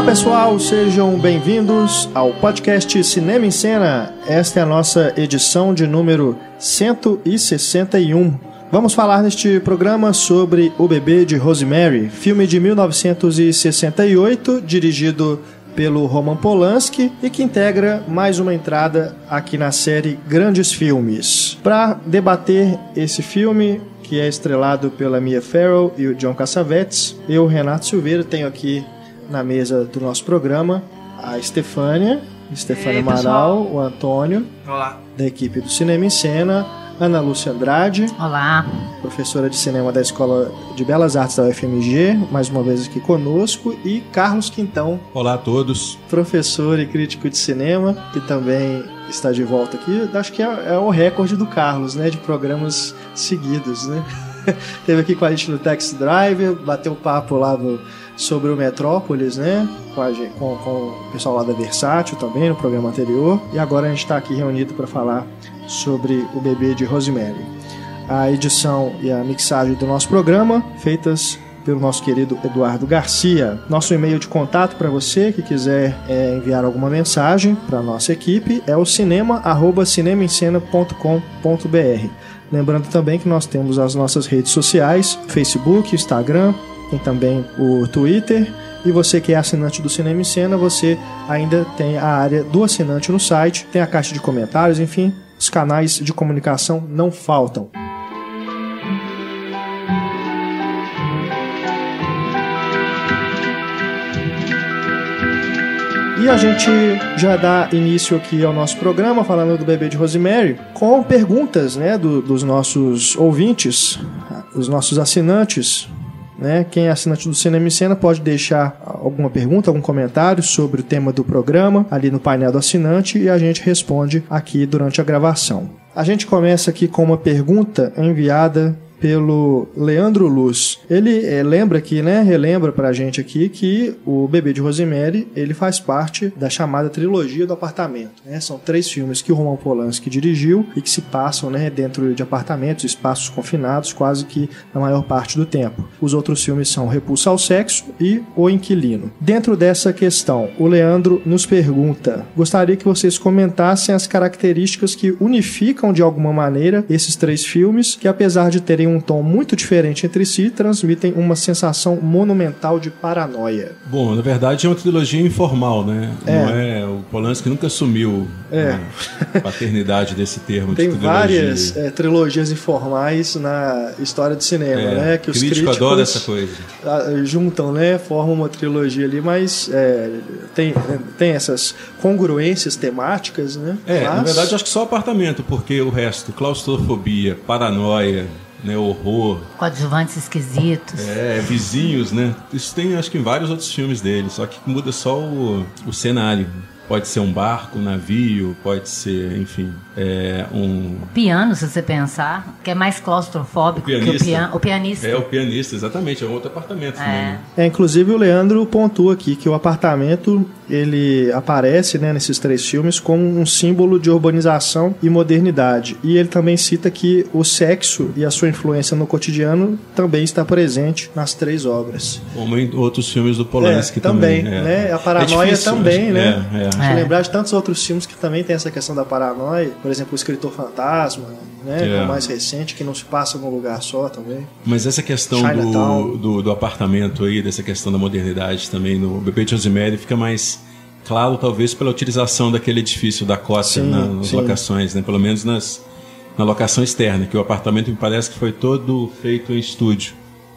Olá pessoal, sejam bem-vindos ao podcast Cinema em Cena. Esta é a nossa edição de número 161. Vamos falar neste programa sobre O Bebê de Rosemary, filme de 1968, dirigido pelo Roman Polanski e que integra mais uma entrada aqui na série Grandes Filmes. Para debater esse filme, que é estrelado pela Mia Farrow e o John Cassavetes, eu, Renato Silveira, tenho aqui na mesa do nosso programa a Estefânia, Estefânia Amaral, o Antônio, Olá. da equipe do Cinema em Cena, Ana Lúcia Andrade, Olá. professora de cinema da Escola de Belas Artes da UFMG, mais uma vez aqui conosco, e Carlos Quintão, Olá a todos. professor e crítico de cinema, que também está de volta aqui. Acho que é, é o recorde do Carlos, né, de programas seguidos, né? Teve aqui com a gente no Taxi Driver, bateu papo lá no, sobre o Metrópolis, né? Com, a com- com o pessoal lá da Versátil também, no programa anterior. E agora a gente está aqui reunido para falar sobre o bebê de Rosemary. A edição e a mixagem do nosso programa feitas pelo nosso querido Eduardo Garcia. Nosso e-mail de contato para você que quiser é, enviar alguma mensagem para nossa equipe é o cinema@cinemaencena.com.br. Lembrando também que nós temos as nossas redes sociais, Facebook, Instagram, tem também o Twitter. E você que é assinante do Cinema em Cena, você ainda tem a área do assinante no site, tem a caixa de comentários, enfim, os canais de comunicação não faltam. E a gente já dá início aqui ao nosso programa falando do bebê de Rosemary com perguntas né, do- dos nossos ouvintes, os nossos assinantes. Né? Quem é assinante do Cinema em Cena pode deixar alguma pergunta, algum comentário sobre o tema do programa ali no painel do assinante e a gente responde aqui durante a gravação. A gente começa aqui com uma pergunta enviada pelo Leandro Luz. Ele eh, lembra aqui, né? Relembra pra gente aqui que o Bebê de Rosemary, ele faz parte da chamada trilogia do apartamento, né? São três filmes que o Roman Polanski dirigiu e que se passam, né, dentro de apartamentos, espaços confinados, quase que na maior parte do tempo. Os outros filmes são Repulsa ao Sexo e O Inquilino. Dentro dessa questão, o Leandro nos pergunta: gostaria que vocês comentassem as características que unificam de alguma maneira esses três filmes, que apesar de terem um tom muito diferente entre si, transmitem uma sensação monumental de paranoia. Bom, na verdade é uma trilogia informal, né? É. Não é o Polanski nunca assumiu É. a paternidade desse termo Tem de várias eh, trilogias informais na história do cinema, É, né? Que os crítico críticos adora essa coisa. juntam, né? Formam uma trilogia ali, mas é, tem, tem essas congruências temáticas, né? É, Mas- na verdade acho que só apartamento, porque o resto, claustrofobia, paranoia, né, horror, Coadjuvantes esquisitos. é, vizinhos, né? Isso tem acho que em vários outros filmes dele, só que muda só o, o cenário. Pode ser um barco, um navio, pode ser, enfim, é, um Piano, se você pensar, que é mais claustrofóbico que o, Pianista. pian o pianista. É o pianista, exatamente, é um outro apartamento também. É. né? É, inclusive o Leandro pontua aqui que o apartamento ele aparece né, nesses três filmes como um símbolo de urbanização e modernidade. E ele também cita que o sexo e a sua influência no cotidiano também está presente nas três obras. Como em outros filmes do Polanski É, também, também. né? A paranoia difícil, também, acho- né? É, é. Deixa eu É. lembrar de tantos outros filmes que também tem essa questão da paranoia. Por exemplo, o Escritor Fantasma, né? É o mais recente, que não se passa num lugar só também. Mas essa questão do, do, do apartamento aí, dessa questão da modernidade também no Bebê de Rosemary fica mais claro, talvez, pela utilização daquele edifício da Costa Sim, na- nas sim. locações, né? Pelo menos nas, na locação externa, que o apartamento me parece que foi todo feito em estúdio.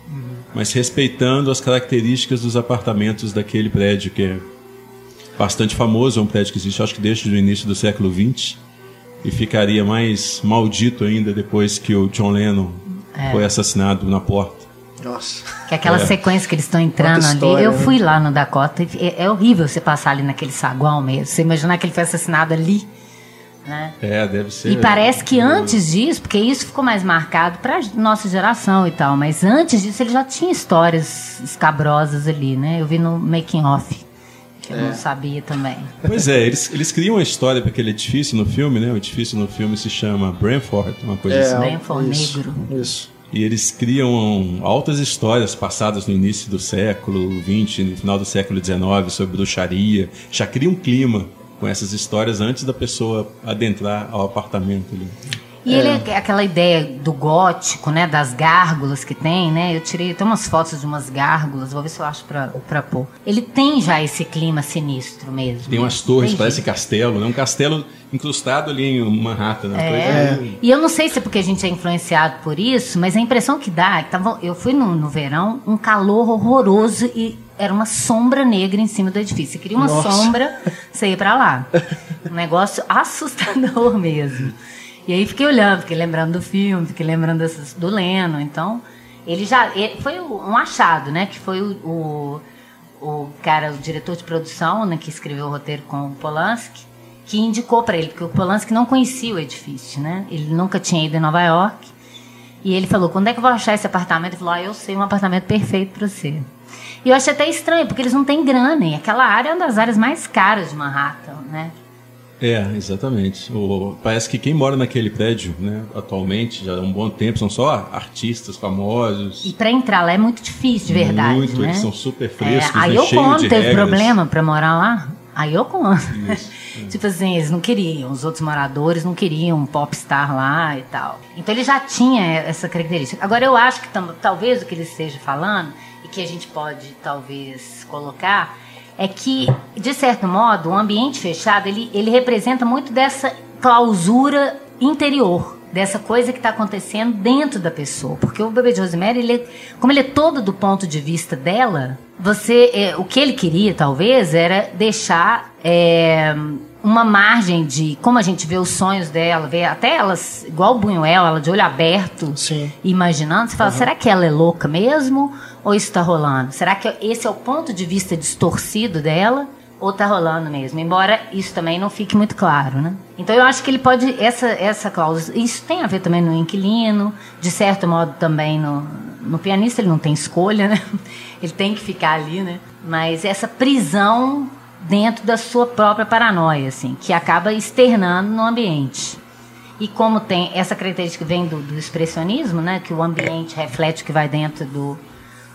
Uhum. Mas respeitando as características dos apartamentos daquele prédio, que é bastante famoso, é um prédio que existe, acho que desde o início do século XX, e ficaria mais maldito ainda depois que o John Lennon É. foi assassinado na porta. Nossa. Que é aquela sequência que eles estão entrando Quanta ali. história, eu né? fui lá no Dakota. É, é horrível você passar ali naquele saguão mesmo. Você imaginar que ele foi assassinado ali. Né? É, deve ser. E parece que antes disso, porque isso ficou mais marcado pra nossa geração e tal, mas antes disso ele já tinha histórias escabrosas ali, né? Eu vi no making off, que eu É. não sabia também. Pois é, eles, eles criam uma história para aquele edifício no filme, né? O edifício no filme se chama Brentford, uma coisa É, assim. Bem for isso, negro. Isso. E eles criam altas histórias passadas no início do século XX, no final do século XIX, sobre bruxaria. Já cria um clima com essas histórias antes da pessoa adentrar ao apartamento ali. E ele é aquela ideia do gótico, né? Das gárgulas que tem, né? Eu tirei tem umas fotos de umas gárgulas, vou ver se eu acho pra, pra pôr. Ele tem já esse clima sinistro mesmo. Tem umas torres, Tem parece jeito. castelo, né? Um castelo incrustado ali em Manhattan. Né? É. Coisa- E eu não sei se é porque a gente é influenciado por isso, mas a impressão que dá, é que tava, eu fui no, no verão, um calor horroroso e era uma sombra negra em cima do edifício. Você queria uma Nossa. sombra, você ia pra lá. Um negócio assustador mesmo. E aí fiquei olhando, fiquei lembrando do filme, fiquei lembrando dessas- do Leno. Então, ele já. ele- foi um achado, né? Que foi o, o, o cara, o diretor de produção, né, que escreveu o roteiro com o Polanski, que indicou para ele, porque o Polanski não conhecia o edifício, né? Ele nunca tinha ido em Nova York. E ele falou: quando é que eu vou achar esse apartamento? Ele falou: ah, eu sei um apartamento perfeito para você. E eu achei até estranho, porque eles não têm grana, e aquela área é uma das áreas mais caras de Manhattan, né? É, exatamente. O- parece que quem mora naquele prédio, né, atualmente, já há um bom tempo, são só artistas famosos. E para entrar lá é muito difícil, de verdade. Muito, né? eles são super É, frescos, a né, Yoko cheio Ono de teve regras. problema para morar lá. A Yoko Ono. tipo assim, eles não queriam, os outros moradores não queriam um popstar lá e tal. Então ele já tinha essa característica. Agora eu acho que talvez o que ele esteja falando, e que a gente pode talvez colocar, é que, de certo modo, o ambiente fechado, ele, ele representa muito dessa clausura interior. Dessa coisa que está acontecendo dentro da pessoa. Porque o bebê de Rosemary, ele, é- como ele é todo do ponto de vista dela, você. é, o que ele queria, talvez, era deixar é, uma margem de. Como a gente vê os sonhos dela, vê até elas, igual o Buñuel, ela de olho aberto, Sim. imaginando, você fala, será que ela é louca mesmo? Ou isso tá rolando? Será que esse é o ponto de vista distorcido dela? Ou tá rolando mesmo? Embora isso também não fique muito claro, né? Então eu acho que ele pode. Essa, essa cláusula. Isso tem a ver também no inquilino, de certo modo também no, no pianista, ele não tem escolha, né? Ele tem que ficar ali, né? Mas essa prisão dentro da sua própria paranoia, assim, que acaba externando no ambiente. E como tem essa característica vem do, do expressionismo, né, que o ambiente reflete o que vai dentro do,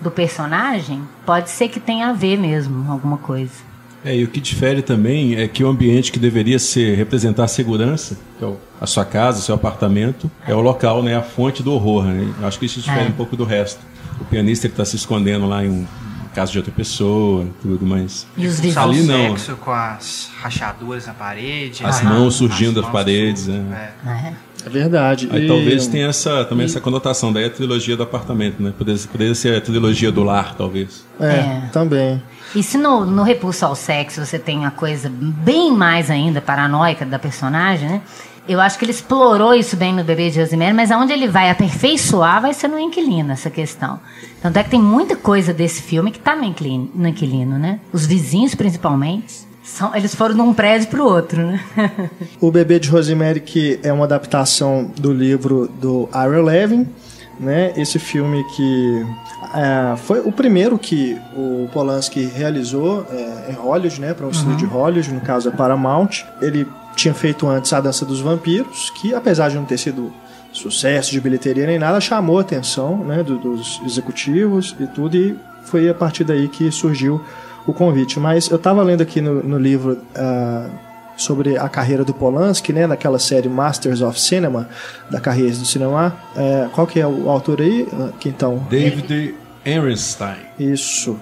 do personagem, pode ser que tenha a ver mesmo alguma coisa. É, e o que difere também é que o ambiente que deveria ser representar a segurança, que é o- a sua casa, o seu apartamento, é o local, né, a fonte do horror. Né? Acho que isso difere É. um pouco do resto. O pianista está se escondendo lá em um em casa de outra pessoa, tudo, mas E os o Ali não. sexo com as rachaduras na parede. As né? mãos surgindo das mãos paredes, tudo, né? é. É. É verdade. aí E- talvez tenha essa, também essa conotação, daí a trilogia do apartamento, né? Poderia, poderia ser a trilogia do lar, talvez. É, É. também. E se no, no Repulso ao Sexo você tem a coisa bem mais ainda paranoica da personagem, né? Eu acho que ele explorou isso bem no Bebê de Rosemary, mas aonde ele vai aperfeiçoar vai ser no inquilino, essa questão. Tanto é que tem muita coisa desse filme que tá no inquilino, no inquilino né? Os vizinhos, principalmente, são, eles foram de um prédio pro outro, né? O Bebê de Rosemary, que é uma adaptação do livro do Ira Levin, né? Esse filme que é, foi o primeiro que o Polanski realizou é, em Hollywood, né? Para um estúdio de Hollywood, no caso a Paramount. Ele tinha feito antes A Dança dos Vampiros, que apesar de não ter sido sucesso de bilheteria nem nada, chamou a atenção né, do- dos executivos e tudo, e foi a partir daí que surgiu o convite. Mas eu estava lendo aqui no, no livro ah, sobre a carreira do Polanski, né, daquela série Masters of Cinema, da carreira do cinema. É, qual que é o autor aí, ah, Quintão? David Ehrenstein. Isso.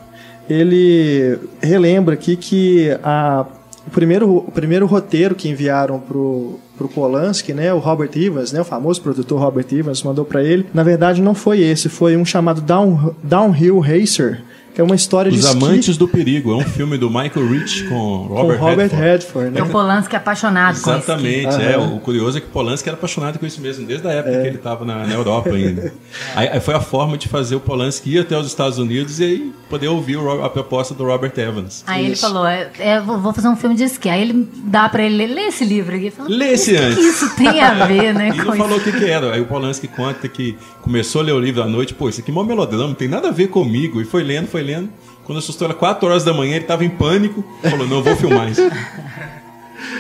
Ele relembra aqui que a, o, primeiro, o primeiro roteiro que enviaram pro, pro Polanski, né, o Robert Evans, né, o famoso produtor Robert Evans, mandou para ele. Na verdade, não foi esse, foi um chamado Down, Downhill Racer, que é uma história de Os esqui Amantes do Perigo. É um filme do Michael Rich com com Robert, Robert Redford. Redford, né? É o Polanski apaixonado Exatamente, é. O curioso é que Polanski era apaixonado com isso mesmo, desde a época que ele estava na, na Europa ainda. aí, aí foi a forma de fazer o Polanski ir até os Estados Unidos e aí poder ouvir o a proposta do Robert Evans. Aí ele Isso. falou, é, é, vou fazer um filme de esqui. Aí ele dá pra ele ler, lê esse livro aqui. Fala, Lê esse "Mas o antes." que isso tem a ver, né? E com não falou o que, que era. Aí o Polanski conta que começou a ler o livro à noite, pô, isso aqui é mó melodrama, não tem nada a ver comigo. E foi lendo, foi lendo. Quando assustou, era 4 horas da manhã, ele estava em pânico. Falou, não, vou filmar isso.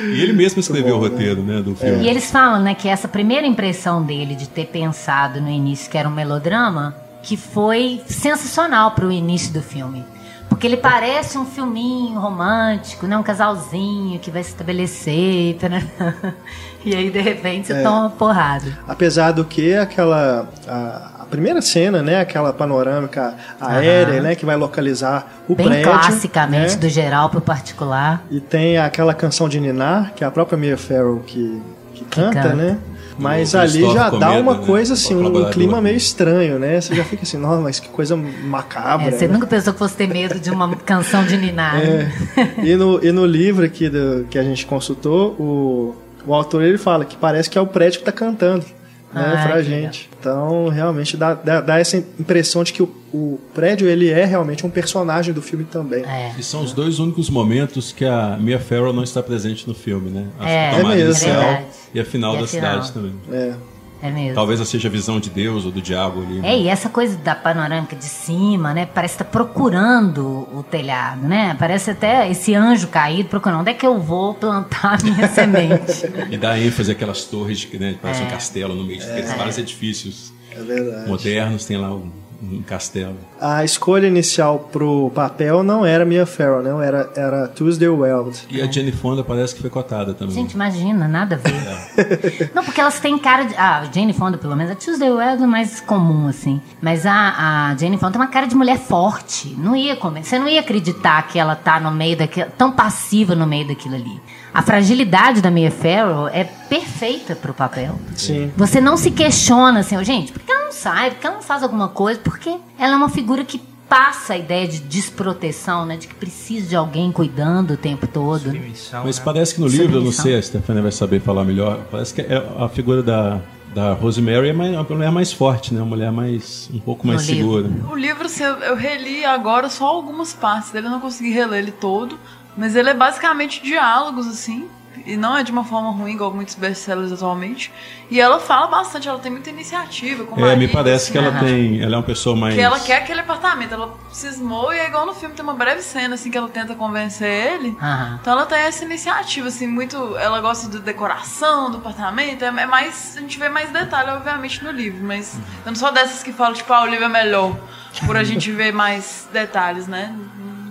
E ele mesmo escreveu bom, o roteiro, né, do filme. E eles falam, né, que essa primeira impressão dele de ter pensado no início que era um melodrama, que foi sensacional pro início do filme. Porque ele parece um filminho romântico, né? Um casalzinho que vai se estabelecer. E aí, de repente, você É. toma uma porrada. Apesar do que aquela a primeira cena, né, aquela panorâmica aérea, Aham. né, que vai localizar o Bem prédio, classicamente, né? do geral pro particular. E tem aquela canção de Ninar, que é a própria Mia Farrow que, que canta, canta. né? Mas O ali já dá Comeda, uma né? coisa O assim, um clima meio estranho, né? Você já fica assim, nossa, mas que coisa macabra. É, você né? nunca pensou que fosse ter medo de uma canção de Ninar. né? É. E, no, e no livro aqui do, que a gente consultou, o, o autor ele fala que parece que é o prédio que tá cantando. Né, Ah, pra que gente. Então, realmente dá, dá, dá essa impressão de que o, o prédio ele é realmente um personagem do filme também. É. E são os dois únicos momentos que a Mia Farrow não está presente no filme, né? A É, é mesmo. É e a final E a da final. cidade também. É. É mesmo. Talvez seja a visão de Deus ou do diabo ali. né? É, e essa coisa da panorâmica de cima, né? Parece estar procurando o telhado, né? Parece até esse anjo caído procurando onde é que eu vou plantar a minha semente. E dá ênfase àquelas torres, que né, parece É. um castelo no meio daqueles vários edifícios É modernos, tem lá um, um castelo. A escolha inicial pro papel não era Mia Farrow, não era, era Tuesday Weld. E a Jenny Fonda parece que foi cotada também. Gente, imagina, nada a ver. Não, porque elas têm cara de. Ah, a Jane Fonda, pelo menos. A Tuesday Weld é mais comum, assim. Mas a, a Jane Fonda tem uma cara de mulher forte. Não ia comer. Você não ia acreditar que ela tá no meio daquilo. tão passiva no meio daquilo ali. A fragilidade da Mia Farrow é perfeita pro papel. Sim. Você não se questiona assim, "Ô, gente, por que ela não sai? Por que ela não faz alguma coisa? Porque ela é uma figura que passa a ideia de desproteção, né? De que precisa de alguém cuidando o tempo todo. né? Submissão, Mas né? parece que no livro, eu não Submissão. sei, a Stefania vai saber falar melhor, parece que é a figura da, da Rosemary é mais- uma mulher mais forte, né? Uma mulher mais, um pouco mais No livro. segura. O livro, assim, eu, eu reli agora só algumas partes dele, eu não consegui reler ele todo, mas ele é basicamente diálogos, assim, e não é de uma forma ruim, igual muitos best-sellers atualmente. E ela fala bastante, ela tem muita iniciativa com É, me marido, parece assim, que ela Aham. tem. Ela é uma pessoa mais. Que ela quer aquele apartamento, ela cismou e é igual no filme, tem uma breve cena, assim, que ela tenta convencer ele. Aham. Então ela tem essa iniciativa, assim, muito. Ela gosta de decoração do apartamento. É, é mais. A gente vê mais detalhe, obviamente, no livro. Mas eu não sou dessas que falam, tipo, ah, o livro é melhor. Por a gente ver mais detalhes, né?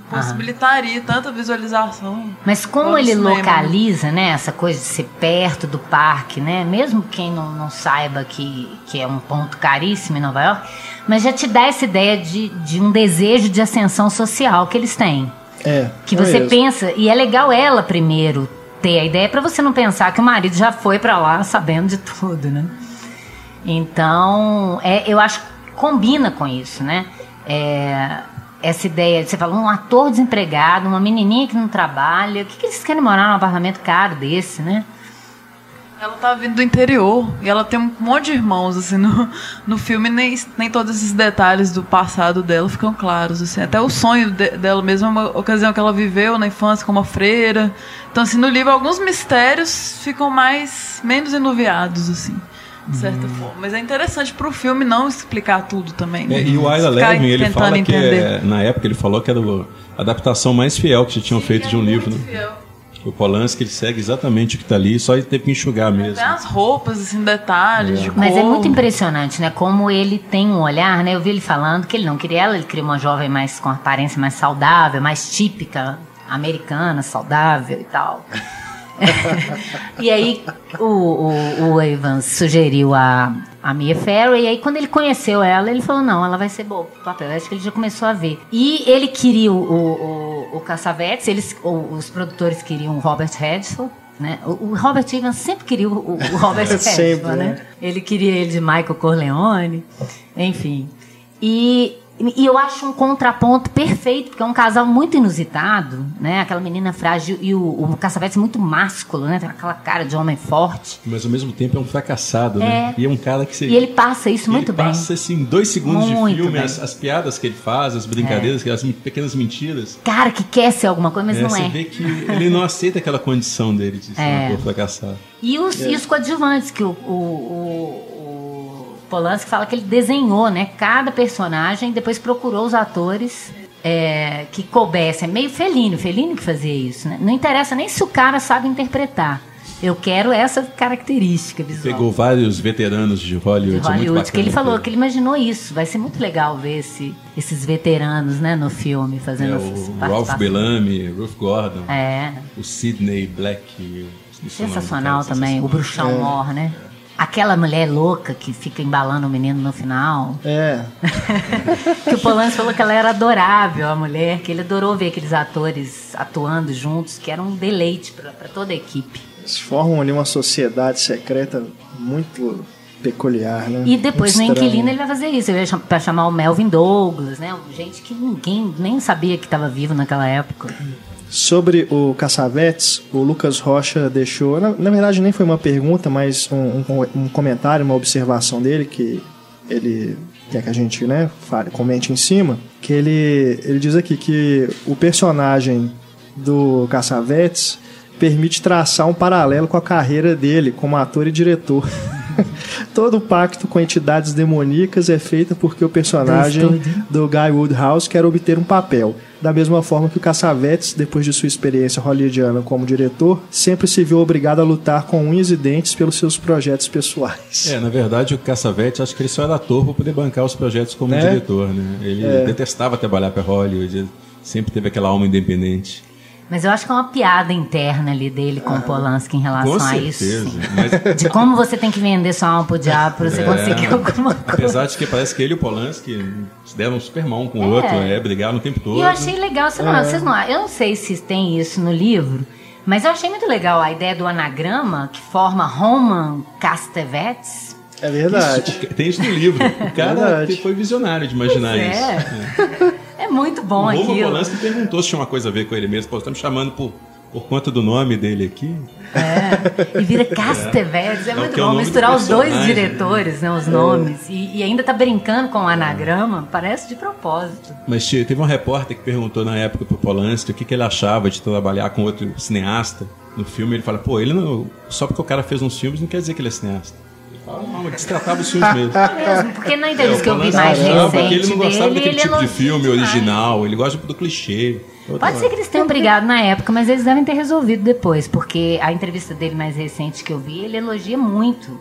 Possibilitaria tanta visualização. Mas como ele cinema. localiza, né, essa coisa de ser perto do parque, né, mesmo quem não, não saiba que, que é um ponto caríssimo em Nova York, mas já te dá essa ideia de, de um desejo de ascensão social que eles têm. É. Que é você mesmo. pensa, e é legal ela primeiro ter a ideia pra você não pensar que o marido já foi pra lá sabendo de tudo, né? Então, é, eu acho que combina com isso, né? É, essa ideia, você fala, um ator desempregado, uma menininha que não trabalha, o que, que eles querem morar num apartamento caro desse, né? Ela tá vindo do interior e ela tem um monte de irmãos, assim, no, no filme nem, nem todos esses detalhes do passado dela ficam claros, assim. Até o sonho de- dela mesmo é uma ocasião que ela viveu na infância como uma freira. Então, assim, no livro alguns mistérios ficam mais, menos enuviados, assim, de certa forma. Mas é interessante pro filme não explicar tudo também. né? É, e o Ira Ficar Levin, ele fala que entender. é, na época ele falou que era a adaptação mais fiel que já tinham feito de um livro. Né? fiel. O Polanski ele segue exatamente o que está ali, só ele teve que enxugar mesmo. Tem as roupas, assim, detalhes de Mas é cor. muito impressionante, né? Como ele tem um olhar, né? Eu vi ele falando que ele não queria ela, ele queria uma jovem mais com aparência mais saudável, mais típica americana, saudável e tal. e aí o, o, o Evans sugeriu a, a Mia Farrow e aí quando ele conheceu ela, ele falou, não, ela vai ser boa pro papel. Eu acho que ele já começou a ver. E ele queria o, o, o, Cassavetes, eles, os produtores queriam o Robert Redford, né? O, o Robert Evans sempre queria o, o Robert Redford, né? né? Ele queria ele de Michael Corleone, enfim. E, e eu acho um contraponto perfeito, porque é um casal muito inusitado, né? Aquela menina frágil e o, o Cassavetes muito másculo, né? Tem aquela cara de homem forte. Mas ao mesmo tempo é um fracassado, né? É. E é um cara que você. E ele passa isso muito ele bem. passa assim, dois segundos Muito de filme, as, as piadas que ele faz, as brincadeiras, as pequenas mentiras. Cara que quer ser alguma coisa, mas É, não você é. vê que ele não aceita aquela condição dele de ser É. um ator fracassado. E os, e os coadjuvantes, que o, o Polanski fala que ele desenhou, né? Cada personagem, depois procurou os atores é, que coubesse. É meio felino, felino que fazia isso, né? Não interessa nem se o cara sabe interpretar. Eu quero essa característica visual. Pegou vários veteranos de Hollywood, de é muito Hollywood, bacana, que ele falou, cara. que ele imaginou isso. Vai ser muito legal ver esse- esses veteranos, né, no filme, fazendo É, o Ralph. Bellamy, Ruth Gordon, É, o Sidney Black. o nome sensacional cara, também, o sensacional. Bruxão Mor, né? Aquela mulher louca que fica embalando o menino no final. É, Que o Polanski falou que ela era adorável, a mulher, que ele adorou ver aqueles atores atuando juntos, que era um deleite pra pra toda a equipe. eles formam ali uma sociedade secreta muito peculiar, né? E depois no Muito. Inquilino ele vai fazer isso, ele vai chamar o Melvin Douglas, né? Gente que ninguém nem sabia que estava vivo naquela época. Sobre o Caçavetes, o Lucas Rocha deixou, na, na verdade nem foi uma pergunta, mas um, um- um comentário, uma observação dele que ele quer que a gente né, fale, comente em cima, que ele, ele diz aqui que o personagem do Caçavetes permite traçar um paralelo com a carreira dele como ator e diretor. Todo pacto com entidades demoníacas é feito porque o personagem Do Guy Woodhouse quer obter um papel. Da mesma forma que o Cassavetes, depois de sua experiência hollywoodiana como diretor, sempre se viu obrigado a lutar com unhas e dentes pelos seus projetos pessoais. É, na verdade, o Cassavetes, acho que ele só era ator para poder bancar os projetos como É? diretor, né? Ele É. detestava trabalhar para Hollywood, sempre teve aquela alma independente. Mas eu acho que é uma piada interna ali dele com o Polanski em relação Com a certeza. isso. sim. Mas, De como você tem que vender sua alma pro diabo pra você conseguir alguma coisa. apesar de que parece que ele e o Polanski se deram super mal um com o É. outro, é, brigaram o tempo todo. E eu achei legal, você não, vocês não, eu não sei se tem isso no livro, mas eu achei muito legal a ideia do anagrama que forma Roman Castevetes. É verdade. Isso, tem isso no livro. O cara Verdade. foi visionário de imaginar É. isso. É muito bom o. Polanski perguntou se tinha uma coisa a ver com ele mesmo. Pô, tá me chamando por, por conta do nome dele aqui? É, e vira. É, É o muito é bom misturar os dois personagem, diretores, né, os nomes, e, e ainda tá brincando com o anagrama, parece de propósito. Mas teve um repórter que perguntou na época pro Polanski o que, que ele achava de trabalhar com outro cineasta no filme. Ele fala, pô, ele não, só porque o cara fez uns filmes não quer dizer que ele é cineasta. Não, ele destratava os filmes mesmo. Mesmo, porque na É, entrevista o que eu vi mais recente ele não gostava dele, daquele ele tipo de filme original, ele gosta do clichê. Pode ser que eles tenham brigado na época, mas eles devem ter resolvido depois, porque a entrevista dele mais recente que eu vi, ele elogia muito.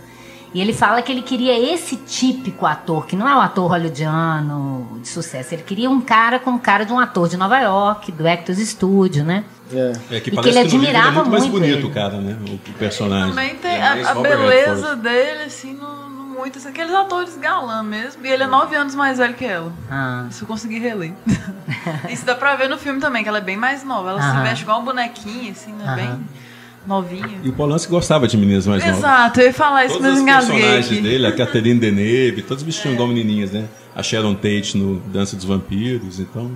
E ele fala que ele queria esse típico ator, que não é o ator hollywoodiano de sucesso. Ele queria um cara com cara de um ator de Nova York, do Actors Studio, né? É. É que E que parece ele livro ele é admirava muito mais muito bonito ele. o cara, né? O, o personagem. Também tem É a, a beleza Redford. dele, assim, no, no muito. Assim, aqueles atores galã mesmo. E ele é nove anos mais velho que ela. Ah. Isso eu consegui reler. Isso dá pra ver no filme também, que ela é bem mais nova. Ela se Aham. veste igual um bonequinho, assim, né? Aham. Bem novinha. E o Polanski gostava de meninas mais novas. Exato, eu ia falar isso, Todos mas os engasguei personagens aqui. dele, a Catherine Deneuve, todos vestiam igual menininhas, né? A Sharon Tate no Dança dos Vampiros, então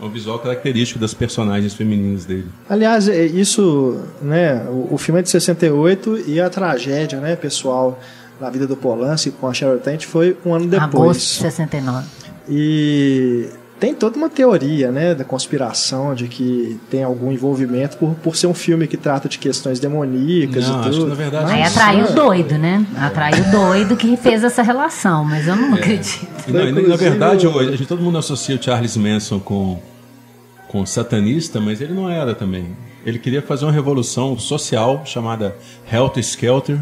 é um visual característico das personagens femininas dele. Aliás, é isso, né? O, o filme é de 68 e a tragédia, né, pessoal, na vida do Polanski com a Sharon Tate foi um ano Agosto de depois. 69. E tem toda uma teoria, né, da conspiração de que tem algum envolvimento por, por ser um filme que trata de questões demoníacas Não, e acho tudo. que, na verdade, Aí Nossa. atraiu o doido, né? Atraiu o doido que fez essa relação, mas eu não acredito. E, não, e, na Inclusive, verdade, o- a gente, todo mundo associa o Charles Manson com, com satanista, mas ele não era também. Ele queria fazer uma revolução social chamada Helter Skelter.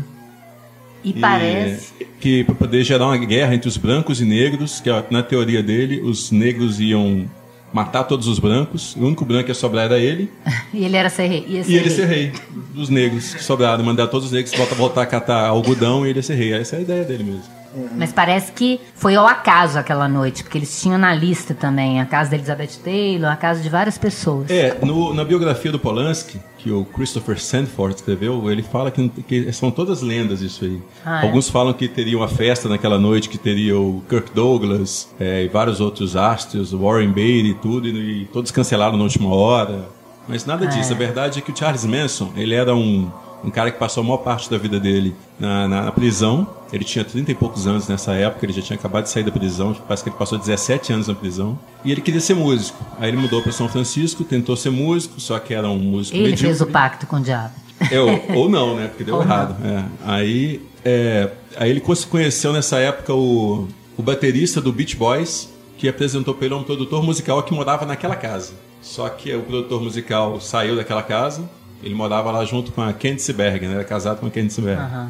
E parece. que para poder gerar uma guerra entre os brancos e negros, que ó, na teoria dele, os negros iam matar todos os brancos, o único branco que ia sobrar era ele, E ele era ser rei. Ia ser e ele rei. ser rei dos negros que sobraram, mandar todos os negros voltar, voltar a catar algodão e ele ser rei. Essa é a ideia dele mesmo. Mas parece que foi ao acaso aquela noite, porque eles tinham na lista também a casa da Elizabeth Taylor, a casa de várias pessoas. É, no- na biografia do Polanski, que o Christopher Sandford escreveu, ele fala que, que são todas lendas isso aí. Ah, é? Alguns falam que teria uma festa naquela noite, que teria o Kirk Douglas é, e vários outros astros, o Warren Beatty e tudo, e, e todos cancelaram na última hora. Mas nada disso. A verdade é que o Charles Manson, ele era um, um cara que passou a maior parte da vida dele na, na- na prisão. Ele tinha 30 e poucos anos nessa época, ele já tinha acabado de sair da prisão, parece que ele passou 17 anos na prisão. E ele queria ser músico. Aí ele mudou para São Francisco, tentou ser músico, só que era um músico Ele medíocre. fez o pacto com o diabo. É, ou, ou não, né? Porque deu Ou errado. É. Aí, é, aí ele conheceu nessa época o, o baterista do Beach Boys, que apresentou para ele um produtor musical que morava naquela casa. Só que o produtor musical saiu daquela casa, ele morava lá junto com a Candice Bergen, né? era casado com a Candice. Aham.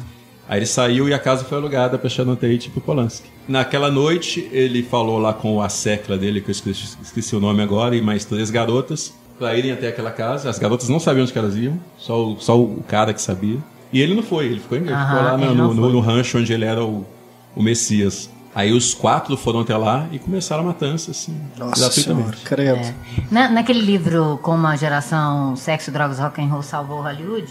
Aí ele saiu e a casa foi alugada para Sharon Tate e pro Polanski. Naquela noite, ele falou lá com a secla dele, que eu esqueci, esqueci o nome agora, e mais três garotas, para irem até aquela casa. As garotas não sabiam onde que elas iam, só o, só o cara que sabia. E ele não foi, ele ficou, ele ficou Aham, lá no, ele no- no- no rancho onde ele era o, o Messias. Aí os quatro foram até lá e começaram a matança, assim, Nossa senhora, credo. É. Na, naquele livro Como a geração Sexo, Drogas, Rock and Roll salvou Hollywood,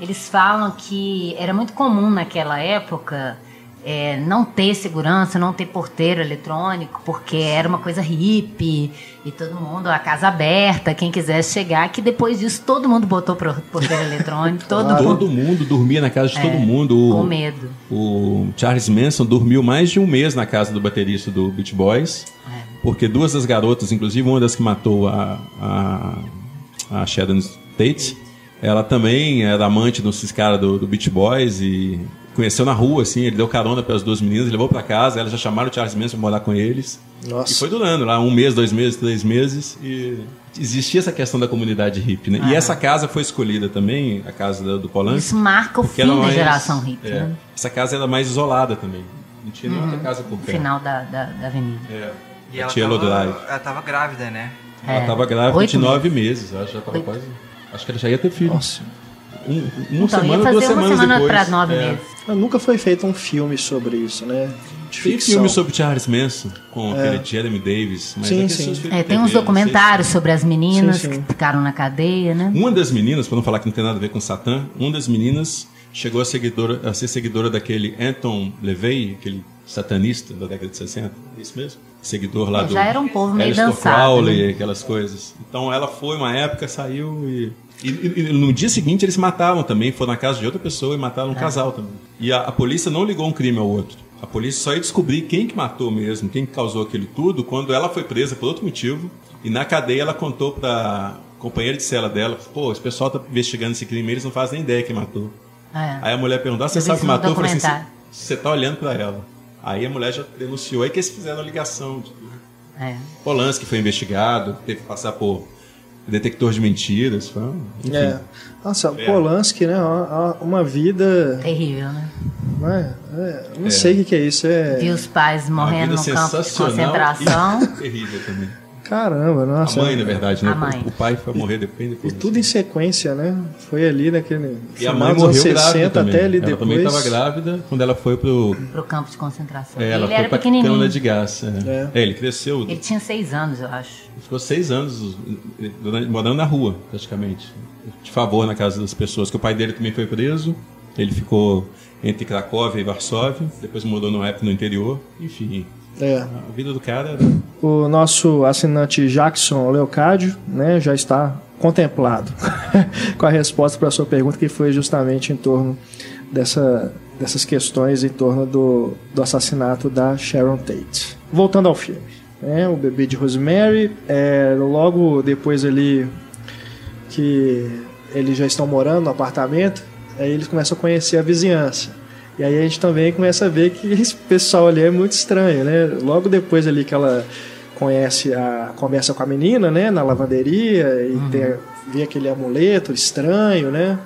eles falam que era muito comum naquela época é, não ter segurança, não ter porteiro eletrônico, porque era uma coisa hippie e todo mundo, a casa aberta, quem quisesse chegar, que depois disso todo mundo botou pro- porteiro eletrônico, todo mundo Todo mundo dormia na casa de todo mundo. O- com medo. O Charles Manson dormiu mais de um mês na casa do baterista do Beach Boys, porque duas das garotas, inclusive uma das que matou a, a, a Sharon Tate, ela também era amante desses caras do, do Beach Boys e conheceu na rua, assim, ele deu carona para as duas meninas, levou para casa, elas já chamaram o Charles Manson para morar com eles. Nossa. E foi durando lá, um mês, dois meses, três meses. E existia essa questão da comunidade hippie, né? E essa casa foi escolhida também, a casa do, Polanski. Isso marca o fim era da mais- geração hippie, é, né? Essa casa era mais isolada também. Não tinha nenhuma outra casa por No perto. final da, da, da avenida. É. E ela tava, Drive. ela tava grávida, né? Ela É. estava grávida Oito de nove meses. Acho que já tava Oito. quase. Acho que ela já ia ter filho. Nossa. Um, uma Então, semana, ia duas uma semanas semana depois. para nove É. meses. Mas Nunca foi feito um filme sobre isso, né? De Tem ficção. filme sobre Charles Manson, com aquele Jeremy Davis. Mas Sim, sim. É, tem uns TV, não sei documentários se- sobre as meninas Sim, sim. que ficaram na cadeia, né? Uma das meninas, para não falar que não tem nada a ver com Satã, uma das meninas chegou a, seguidora, a ser seguidora daquele Anton LaVey, aquele satanista da década de 60. É isso mesmo? Seguidor lá É, do. já era um povo meio Aleister dançado, Crowley, né? aquelas coisas. Então ela foi uma época, saiu e. E, e- e no dia seguinte eles matavam também, foram na casa de outra pessoa e mataram um É. casal também. E a, a polícia não ligou um crime ao outro. A polícia só ia descobrir quem que matou mesmo, quem que causou aquilo tudo, quando ela foi presa por outro motivo. E na cadeia ela contou pra companheira de cela dela, pô, esse pessoal tá investigando esse crime, eles não fazem nem ideia quem matou. É. Aí a mulher perguntou, ah, você Eu sabe no matou? Eu falei assim, você tá olhando pra ela. Aí a mulher já denunciou, aí que eles fizeram a ligação. de tudo. É. Polanski foi investigado, teve que passar por detector de mentiras. Foi, enfim. É. Nossa, É. Polanski, né? Uma, vida. Terrível, né? né? É, eu não É. sei o que, que é isso. É. Viu os pais morrendo no campo de concentração. e terrível também. Caramba, nossa. a mãe, na verdade, né? A mãe. O pai foi morrer depois. E tudo em sequência, né? Foi ali naquele. E a mãe morreu grávida 60 também. até ali ela depois. também estava grávida quando ela foi pro... Pro campo de concentração. é, ela ele foi era pra pequenininho. câmara de gás. É. É. É, ele cresceu. Ele tinha seis anos, eu acho. Ficou seis anos morando na rua, praticamente. De favor na casa das pessoas. Que o pai dele também foi preso. Ele ficou entre Cracóvia e Varsóvia. Depois mudou no no interior. Enfim, É. a vida do cara era... O nosso assinante Jackson Leocádio né, já está contemplado com a resposta para a sua pergunta, que foi justamente em torno dessa, dessas questões em torno do, do assassinato da Sharon Tate. Voltando ao filme. né, o bebê de Rosemary, é, logo depois ali que eles já estão morando no apartamento, aí eles começam a conhecer a vizinhança. E aí a gente também começa a ver que esse pessoal ali é muito estranho, né? Logo depois ali que ela conhece a conversa com a menina, né, na lavanderia e tem, vê aquele amuleto estranho, né?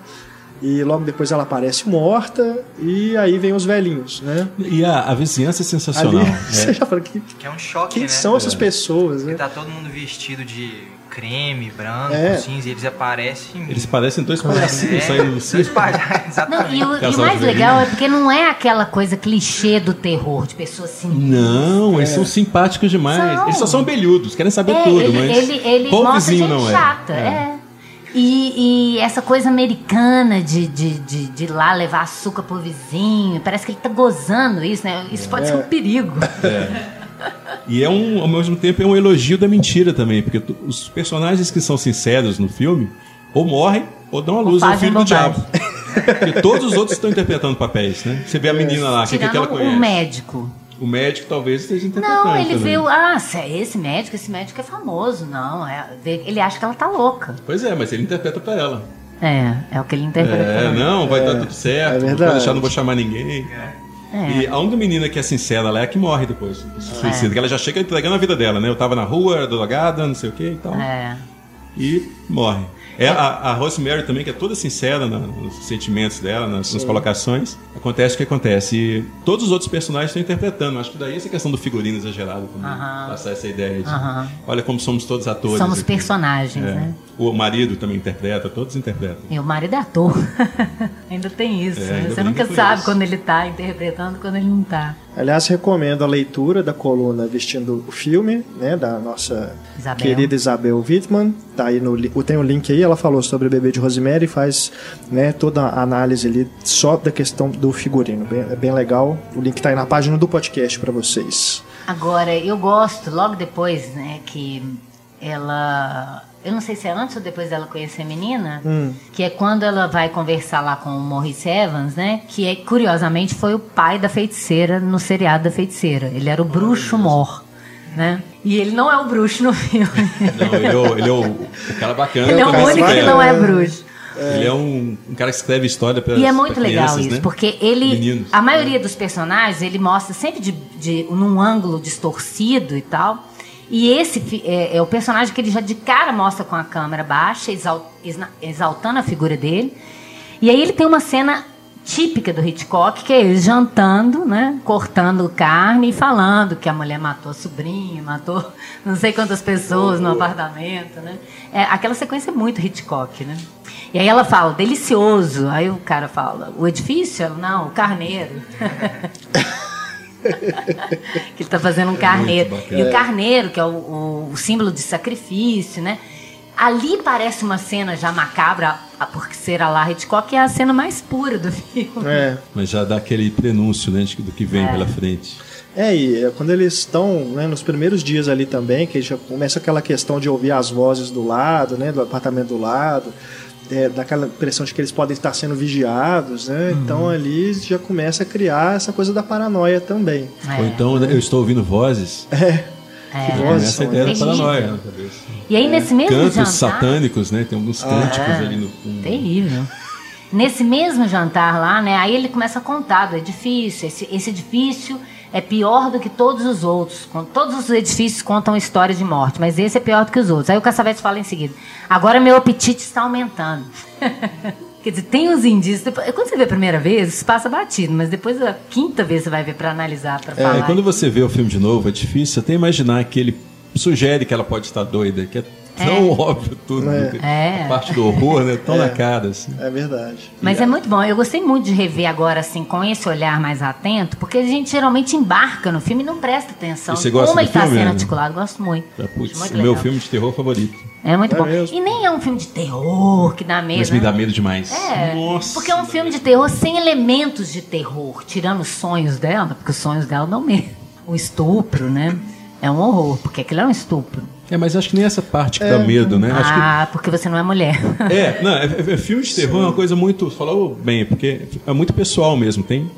E logo depois ela aparece morta e aí vem os velhinhos, né? E a, a vizinhança é sensacional. Ali É. você já fala que Que é um choque, quem né? são essas pessoas, Porque né? tá todo mundo vestido de creme, branco, É. cinza, e eles aparecem. Eles parecem dois palhacinhos saindo do dois palhaços, Não, exatamente. e o, e mais legal é porque não é aquela coisa clichê do terror, de pessoa assim. Não, eles são simpáticos demais. São. Eles só são belhudos, querem saber É, tudo, ele, mas. ele, ele gente não é. chata, é. E, e essa coisa americana de, de, de, de ir lá levar açúcar pro vizinho, parece que ele tá gozando isso, né? Isso pode ser um perigo. E é um, ao mesmo tempo, é um elogio da mentira também, porque tu- os personagens que são sinceros no filme ou morrem ou dão a luz ao filho do diabo. Porque todos os outros estão interpretando papéis, né? Você vê a menina lá, o que, que Tirando ela o conhece? médico. O médico talvez esteja interpretando. Não, ele também. viu, ah, se é esse médico, esse médico é famoso. Não, é- ele acha que ela tá louca. Pois é, mas ele interpreta pra ela. É, é o que ele interpreta. É, não, vai dar tudo certo, é vou verdade. deixar, não vou chamar ninguém. É. E a única menina que é sincera lá é a que morre depois. do Suicida, que ela já chega entregando a vida dela, né? Eu tava na rua, era drogada, não sei o que e tal. É. E morre. É, a, a Rosemary também, que é toda sincera na- nos sentimentos dela, nas, nas colocações. Acontece o que acontece. E todos os outros personagens estão interpretando. Acho que daí essa questão do figurino exagerado também. Aham. Passar essa ideia de. Aham. Olha como somos todos atores. Somos aqui. personagens, É. né? O marido também interpreta, todos interpretam. E o marido é ator. Ainda tem isso. É, né? Você nunca com sabe isso. quando ele tá interpretando quando ele não tá. Aliás, recomendo a leitura da coluna Vestindo o Filme, né, da nossa Isabel. querida Isabel Wittmann. Tá aí no, tem um link aí, ela falou sobre o bebê de Rosemary e faz né, toda a análise ali só da questão do figurino. Bem- é bem legal. O link tá aí na página do podcast para vocês. Agora, eu gosto, logo depois, né, que ela. Eu não sei se é antes ou depois dela conhecer a menina, que é quando ela vai conversar lá com o Maurice Evans, né? Que é, curiosamente foi o pai da feiticeira no seriado da feiticeira. Ele era o bruxo mor, né? E ele não é o bruxo no filme. Não, ele é o, ele é o, o cara bacana. ele é o único que não é bruxo. Ele é um, um cara que escreve história para E é muito legal crianças, isso, né? porque ele. Meninos. A maioria dos personagens ele mostra sempre de, de- num ângulo distorcido e tal. E esse é, é o personagem que ele já de cara mostra com a câmera baixa, exaltando a figura dele. E aí ele tem uma cena típica do Hitchcock, que é ele jantando, né? Cortando carne e falando que a mulher matou a sobrinha, matou não sei quantas pessoas no apartamento, né? É, aquela sequência é muito Hitchcock, né? E aí ela fala, delicioso. Aí o cara fala, o edifício? Não, o carneiro. que ele tá fazendo um carneiro. bacana. E o carneiro, que é o, o- o símbolo de sacrifício, né? Ali parece uma cena já macabra, a- porque será lá Hitchcock é a cena mais pura do filme. É, Mas já dá aquele prenúncio né, do que vem É. pela frente. É, e é quando eles estão né, nos primeiros dias ali também, que já começa aquela questão de ouvir as vozes do lado, né, do apartamento do lado, é, daquela impressão de que eles podem estar sendo vigiados, né? Uhum. Então ali já começa a criar essa coisa da paranoia também. É. Ou então eu estou ouvindo vozes. É. É. Que vozes Começa a são ideia da paranoia na cabeça. E aí nesse mesmo Cantos jantar... satânicos, né? Tem alguns cânticos É, ali no fundo. Terrível. Nesse mesmo jantar lá, né? Aí ele começa a contar do edifício. Esse, esse edifício é pior do que todos os outros. Com- Todos os edifícios contam histórias de morte, mas esse é pior do que os outros. Aí o Caçavete fala em seguida: agora meu apetite está aumentando. Quer dizer, tem uns indícios. depois- quando você vê a primeira vez, isso passa batido, mas depois a quinta vez você vai ver para analisar, para É, falar. e quando você vê o filme de novo, é difícil até imaginar que ele sugere que ela pode estar doida, que é tão óbvio tudo. É. né? É. A parte do horror, né? Tão É. na cara, assim. É verdade. Mas é muito bom. Eu gostei muito de rever agora, assim, com esse olhar mais atento, porque a gente geralmente embarca no filme e não presta atenção. E você gosta como ele está filme, sendo Ana? articulado. Gosto muito. É, putz, muito o meu filme de terror favorito. É muito É bom. mesmo? E nem é um filme de terror que dá medo. Mas me né? dá medo demais. É, Nossa. porque é um filme de terror sem elementos de terror, tirando os sonhos dela, porque os sonhos dela dão medo. O estupro, né? É um horror, porque aquilo é um estupro. É, mas acho que nem essa parte que dá medo, né? Acho que ah, porque você não é mulher. É, não, é, é- é filme de terror é uma coisa muito. Falou bem, porque é muito pessoal mesmo. Tem,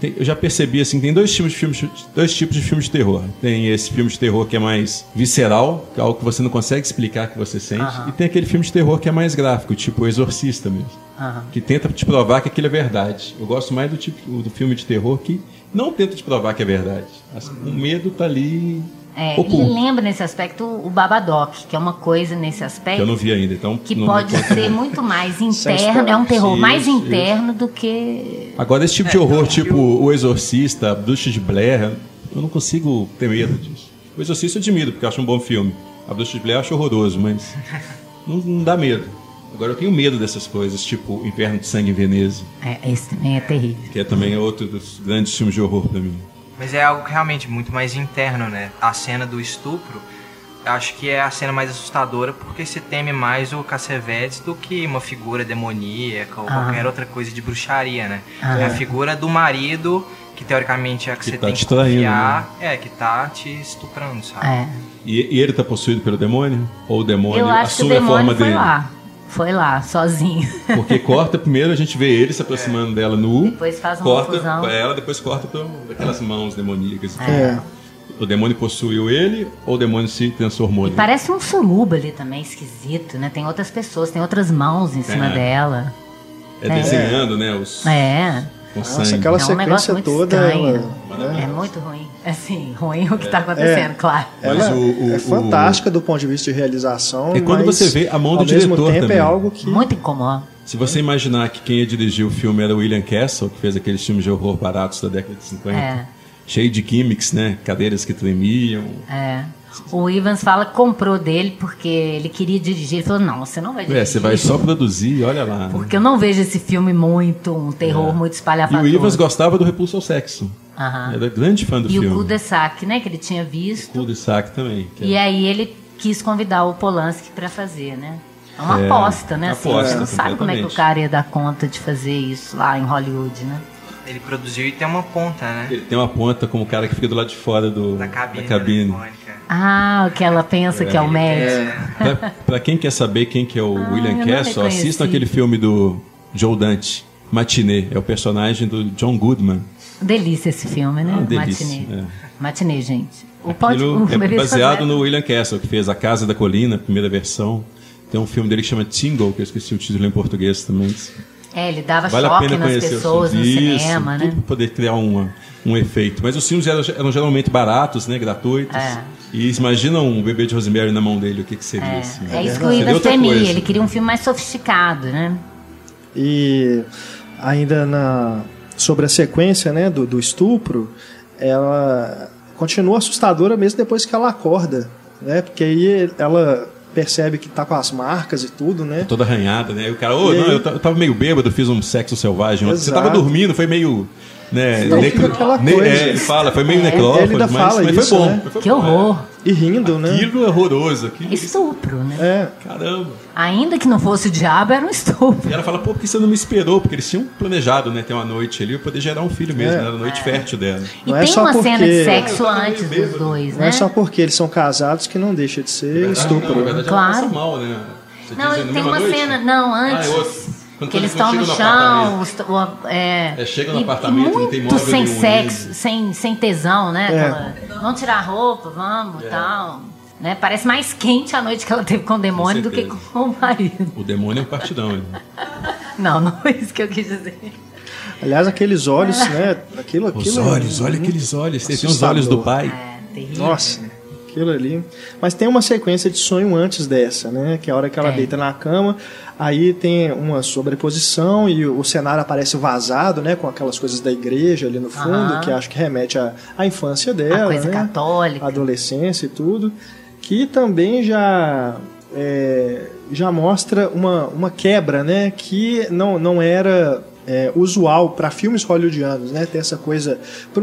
tem- eu já percebi assim, tem dois tipos de filmes, dois tipos de filmes de terror. Tem esse filme de terror que é mais visceral, que é algo que você não consegue explicar que você sente, Aham. e tem aquele filme de terror que é mais gráfico, tipo o Exorcista mesmo, Aham. que tenta te provar que aquilo é verdade. Eu gosto mais do tipo do filme de terror que não tenta te provar que é verdade. Assim, o medo tá ali É, ele lembra nesse aspecto o Babadoc, que é uma coisa nesse Que aspecto. eu não vi ainda, então que não- pode não ser muito mais interno, é um terror Isso, mais isso. interno do que. Agora, esse tipo de horror, tipo O Exorcista, a Bruxa de Blair, eu não consigo ter medo disso. O Exorcista eu admiro, porque eu acho um bom filme. A Bruxa de Blair eu acho horroroso, mas não, não dá medo. Agora, eu tenho medo dessas coisas, tipo Inverno de Sangue em Veneza, É, esse também é terrível. que é também outro dos grandes filmes de horror pra mim. Mas é algo realmente muito mais interno, né? A cena do estupro, eu acho que é a cena mais assustadora porque se teme mais o Cassavetes do que uma figura demoníaca ou Ah. qualquer outra coisa de bruxaria, né? Ah. É a figura do marido que teoricamente é a que, Que você tá tem te que traindo, confiar, é, que tá te estuprando, sabe? É. E, e ele tá possuído pelo demônio? Ou o demônio Eu acho que o assume a forma foi dele? lá. Foi lá, sozinho. Porque corta primeiro, a gente vê ele se aproximando dela nu. Depois faz uma corta confusão. pra ela, depois corta pra aquelas mãos demoníacas. É. O demônio possuiu ele ou o demônio se transformou nele? Parece um suruba ali também, esquisito, né? Tem outras pessoas, tem outras mãos em cima É. dela. É desenhando, né? Os... É. Nossa, sangue. aquela é um negócio sequência muito toda. Ela, né? É muito ruim. Assim, ruim o que tá acontecendo, claro. Mas o- o- é o- fantástica do ponto de vista de realização. É quando mas, você vê a mão do ao mesmo diretor tempo também. é algo que. Muito incomum. Se você imaginar que quem ia dirigir o filme era o William Castle, que fez aqueles filmes de horror baratos da década de 50, É. cheio de gimmicks, né? Cadeiras que tremiam. É. O Evans fala que comprou dele porque ele queria dirigir. Ele falou: não, você não vai dirigir. É, você vai só produzir, olha lá. Porque eu não vejo esse filme muito, um terror muito É. E espalhafatoso. o Evans gostava do Repulso ao Sexo. Aham. Era grande fã do E o filme. cul-de-sac, né? Que ele tinha visto. Cul-de-sac também. que E é- aí ele quis convidar o Polanski pra fazer, né? É uma É, aposta, né? Assim, aposta, você não sabe como é que o cara ia dar conta de fazer isso lá em Hollywood, né? Ele produziu e tem uma ponta, né? Ele tem uma ponta como o cara que fica do lado de fora do, Da cabine. da cabine. Ah, o que ela pensa que é o médico. Pra, pra quem quer saber quem que é o William Ah, não Castle, assistam aquele filme do Joe Dante, Matinê. É o personagem do John Goodman. Delícia esse filme, né? Ah, delícia, Matinê. é. Matinê, gente. O pode, Aquilo o é baseado no William Castle, que fez A Casa da Colina, a primeira versão. Tem um filme dele que chama Tingle, que eu esqueci o título em português também. É, ele dava Vale a choque pena nas conhecer pessoas o no. Isso, cinema, tudo né? pra poder criar uma, um efeito. Mas os filmes eram, eram geralmente baratos, né, gratuitos. É. E imagina um bebê de Rosemary na mão dele, o que, que seria É, assim. é isso que o Seria Evans outra temia. coisa. Ele queria um filme mais sofisticado, né? E ainda na, sobre a sequência né, do, do estupro, ela continua assustadora mesmo depois que ela acorda. Né? Porque aí ela percebe que tá com as marcas e tudo, né? Toda arranhada, né? E o cara, ô, E não, aí- eu ta- eu tava meio bêbado, fiz um sexo selvagem. ontem. Você Exato. tava dormindo, foi meio. Né, Não, fica aquela coisa. é, ele fala, foi meio ele ainda mas, mas isso, foi bom. né? foi Que bom, horror. E rindo, é. né? Aquilo é horroroso. Aquilo, Estupro, né? É, Caramba. Ainda que não fosse o diabo, era um estupro. E ela fala, pô, por que você não me esperou? Porque eles tinham planejado, né, ter uma noite ali pra poder gerar um filho mesmo, É. né, era a noite fértil dela. E Não é tem só uma cena de porque- sexo eu meio antes dos bêbado. dois, não né? é só porque eles são casados que não deixa de ser estupro. Não, na né? verdade Claro. mal, né? Você Não, tem uma noite? cena, não, Ah, antes. é. Quando que eles estão no chão, os- o- é, É, chega no e- apartamento, e não tem muito móvel sem sexo, sem, sem tesão, né? É. Aquela, vamos tirar a roupa, vamos, É. tal. Né? Parece mais quente a noite que ela teve com o demônio do que com o marido. O demônio é um partidão. Né? Não, não é isso que eu quis dizer. Aliás, aqueles olhos, né? Aquilo, Os aquilo olhos, é olha muito aqueles olhos. Você tem os olhos do pai. É, terrível. Nossa, aquilo ali. Mas tem uma sequência de sonho antes dessa, né? Que é a hora que ela Tem. deita na cama, aí tem uma sobreposição e o cenário aparece vazado, né? Com aquelas coisas da igreja ali no fundo, que acho que remete à, à infância dela, A coisa né? católica. adolescência e tudo, que também já é, já mostra uma, uma quebra, né? Que não, não era é, usual para filmes hollywoodianos, né? Ter essa coisa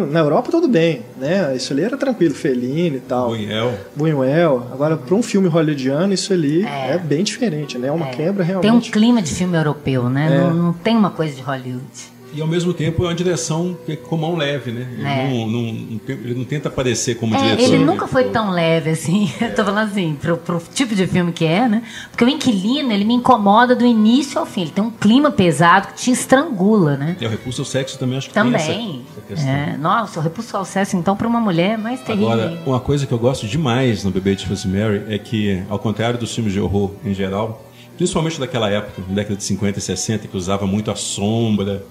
na Europa tudo bem, né? Isso ali era tranquilo, Fellini e tal, Buñuel. Buñuel. Agora para um filme hollywoodiano isso ali é, É. bem diferente, né? É uma quebra Tem um realmente. clima de filme europeu, né? É. Não, não tem uma coisa de Hollywood. E ao mesmo tempo é uma direção é com mão leve, né? Ele, É. não, não- ele não tenta aparecer como É, diretor. ele nunca foi tão leve assim. Eu tô falando assim, pro, pro tipo de filme que é, né? Porque o inquilino, ele me incomoda do início ao fim. Ele tem um clima pesado que te estrangula, né? É, o repulso ao sexo também acho que tem essa, Também. essa. É, nossa, o repulso ao sucesso, então, para uma mulher é mais terrível. Agora, uma coisa que eu gosto demais no Bebê de Rosemary é que, ao contrário dos filmes de horror em geral, principalmente daquela época, na década de 50 e 60, que usava muito a sombra,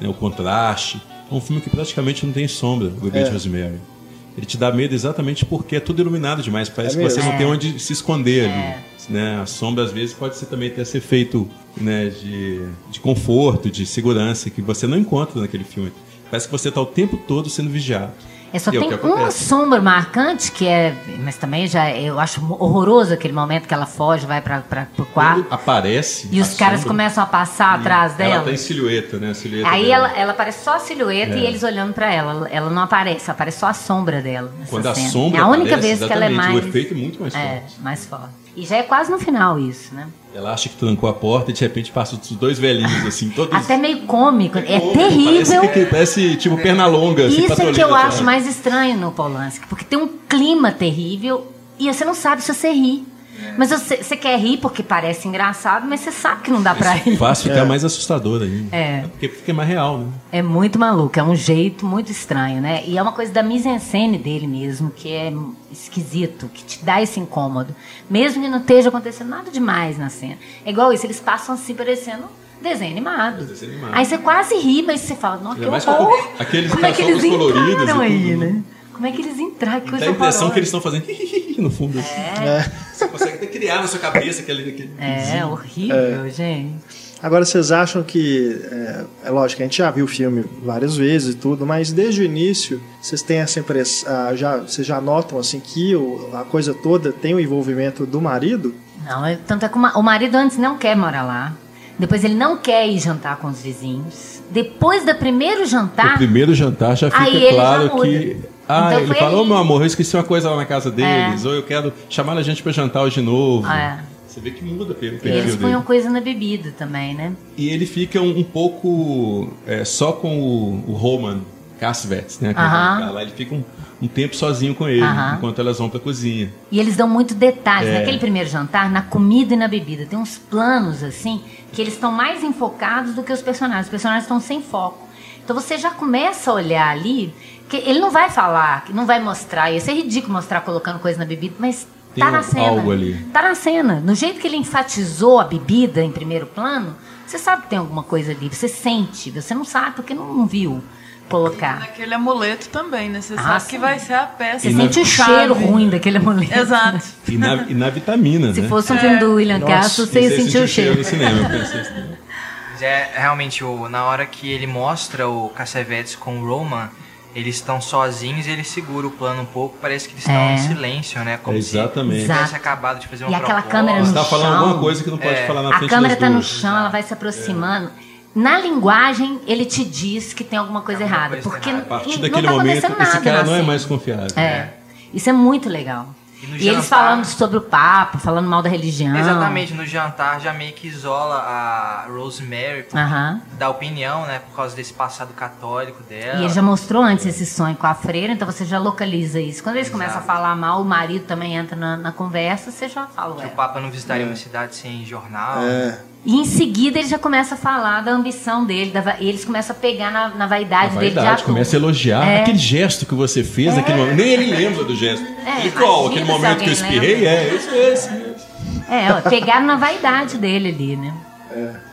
né, o contraste, é um filme que praticamente não tem sombra, o Bebê É. de Rosemary. Ele te dá medo exatamente porque é tudo iluminado demais. Parece É que você não tem onde se esconder ali. É. Né? A sombra, às vezes, pode ser também ter esse efeito né, de, de conforto, de segurança, que você não encontra naquele filme. Parece que você está o tempo todo sendo vigiado. É, só E é o tem uma sombra marcante que é. Mas também já eu acho horroroso aquele momento que ela foge, vai para pro quarto. Quando aparece. E os a caras começam a passar atrás Ela dela. tá em silhueta, né? A silhueta Aí dela. ela, ela aparece só a silhueta É. e eles olhando pra ela. Ela não aparece, aparece só a sombra dela. Quando a cena. sombra É a única aparece, vez que ela é mais. o efeito é muito mais É, forte. mais forte. E já é quase no final isso, né? Ela acha que trancou a porta e de repente passa os dois velhinhos, assim, todos. Até meio cômico. É Parece, terrível. que, parece tipo perna longa. assim, Isso é que eu acho mais estranho no Polanski, porque tem um clima terrível e você não sabe se você ri. Mas você, você quer rir porque parece engraçado, mas você sabe que não dá pra rir. Faz ficar mais assustador ainda. É. Porque fica mais real, né? É muito maluco, é um jeito muito estranho, né? E é uma coisa da mise-en-scène dele mesmo, que é esquisito, que te dá esse incômodo. Mesmo que não esteja acontecendo nada demais na cena. É igual isso, eles passam assim parecendo desenho animado. Desenho animado. Aí você quase ri, mas você fala, nossa, que horror. aqueles Como é que eles coloridos aí, tudo, né? Como é que eles entraram? Que Dá coisa a impressão horrorosa. que eles estão fazendo no fundo. assim. É, Você consegue até criar na sua cabeça aquele. aquele é horrível, gente. Agora, vocês acham que. É, é lógico, a gente já viu o filme várias vezes e tudo, mas desde o início, vocês têm essa impressão. ah, já, vocês já notam assim que o- a coisa toda tem o envolvimento do marido? Não, é- tanto é que o marido antes não quer morar lá. Depois ele não quer ir jantar com os vizinhos. Depois do primeiro O jantar, primeiro jantar já fica já claro muda. que. Ah, Então ele falou, meu amor, eu esqueci uma coisa lá na casa deles, ou eu quero chamar a gente pra jantar hoje de novo. É. Você vê que muda pelo eles perfil punham dele. coisa na bebida também, né? E ele fica um, um pouco é, só com o, o Roman Casvets, né? que Aham. lá, Ele fica um, um tempo sozinho com ele, Aham. enquanto elas vão pra cozinha. E eles dão muito detalhes. É. Naquele primeiro jantar, na comida e na bebida. Tem uns planos, assim, que eles estão mais enfocados do que os personagens. Os personagens estão sem foco. Então você já começa a olhar ali, que ele não vai falar, que não vai mostrar. Ia ser ridículo mostrar colocando coisa na bebida, mas Tem tá na cena. algo ali. Tá na cena. No jeito que ele enfatizou a bebida em primeiro plano, você sabe que tem alguma coisa ali. Você sente, você não sabe porque não, não viu colocar. Naquele amuleto também, né? Você Ah, sabe sim. que vai ser a peça. Você E sente na- o cheiro ruim daquele amuleto. Exato. E na, e na vitamina, Se né? fosse um filme do William Nossa, Castro, você ia Você sentir o cheiro. no cinema, eu pensei assim. Mas É realmente o, na hora que ele mostra o Cassavetes com o Roman, eles estão sozinhos e ele segura o plano um pouco, parece que eles estão É. em silêncio, né? Como Exatamente. se tivesse Exato. acabado de fazer E uma aquela proposta. câmera Você no tá falando chão. alguma coisa que não pode É. falar na A frente câmera das tá no chão, ela vai se aproximando. Na linguagem, ele te diz que tem alguma coisa Alguma errada. coisa porque errada. A partir não daquele tá momento, esse cara não é mais confiável. É. Isso é muito legal. E E eles falando sobre o Papa, falando mal da religião. Exatamente, no jantar já meio que isola a Rosemary por- da opinião, né? Por causa desse passado católico dela. E ele já mostrou antes esse sonho com a freira, então você já localiza isso. Quando eles começam a falar mal, o marido também entra na, na conversa, você já fala, Que o Papa não visitaria uma cidade sem jornal. É. E em seguida ele já começa a falar da ambição dele, da va- eles começam a pegar na, na A vaidade, dele de vaidade, ator. começa a elogiar É. aquele gesto que você fez naquele momento. Nem ele lembra do gesto. É, ele qual? Aquele momento que eu espirrei? lembra. É, esse, esse, esse. É, ó, pegaram na vaidade dele ali, né?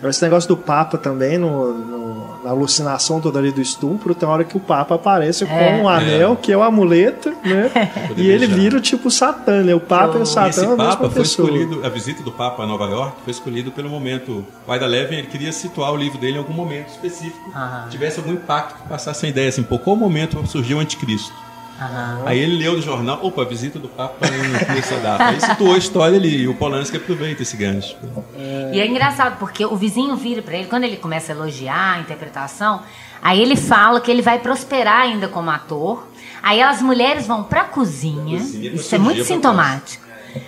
Esse negócio do Papa também, no, no- na alucinação toda ali do estupro, tem hora que o Papa aparece É. com um anel, que é o amuleto, né? E ele vira tipo Satã, né? O Papa e o Satã esse é a mesma Papa foi pessoa. escolhido, a visita do Papa a Nova York foi escolhido pelo momento. O Ida Levin ele queria situar o livro dele em algum momento específico, que tivesse algum impacto, que passasse a ideia assim, pô, qual momento surgiu o anticristo? Aham. Aí ele leu no jornal, opa, visita do Papa nessa data. Aí situou a história ali, e o Polanski aproveita esse gancho. E é engraçado, porque o vizinho vira pra ele, quando ele começa a elogiar a interpretação, aí ele fala que ele vai prosperar ainda como ator. Aí as mulheres vão pra cozinha, Cozinha pra isso é muito sintomático.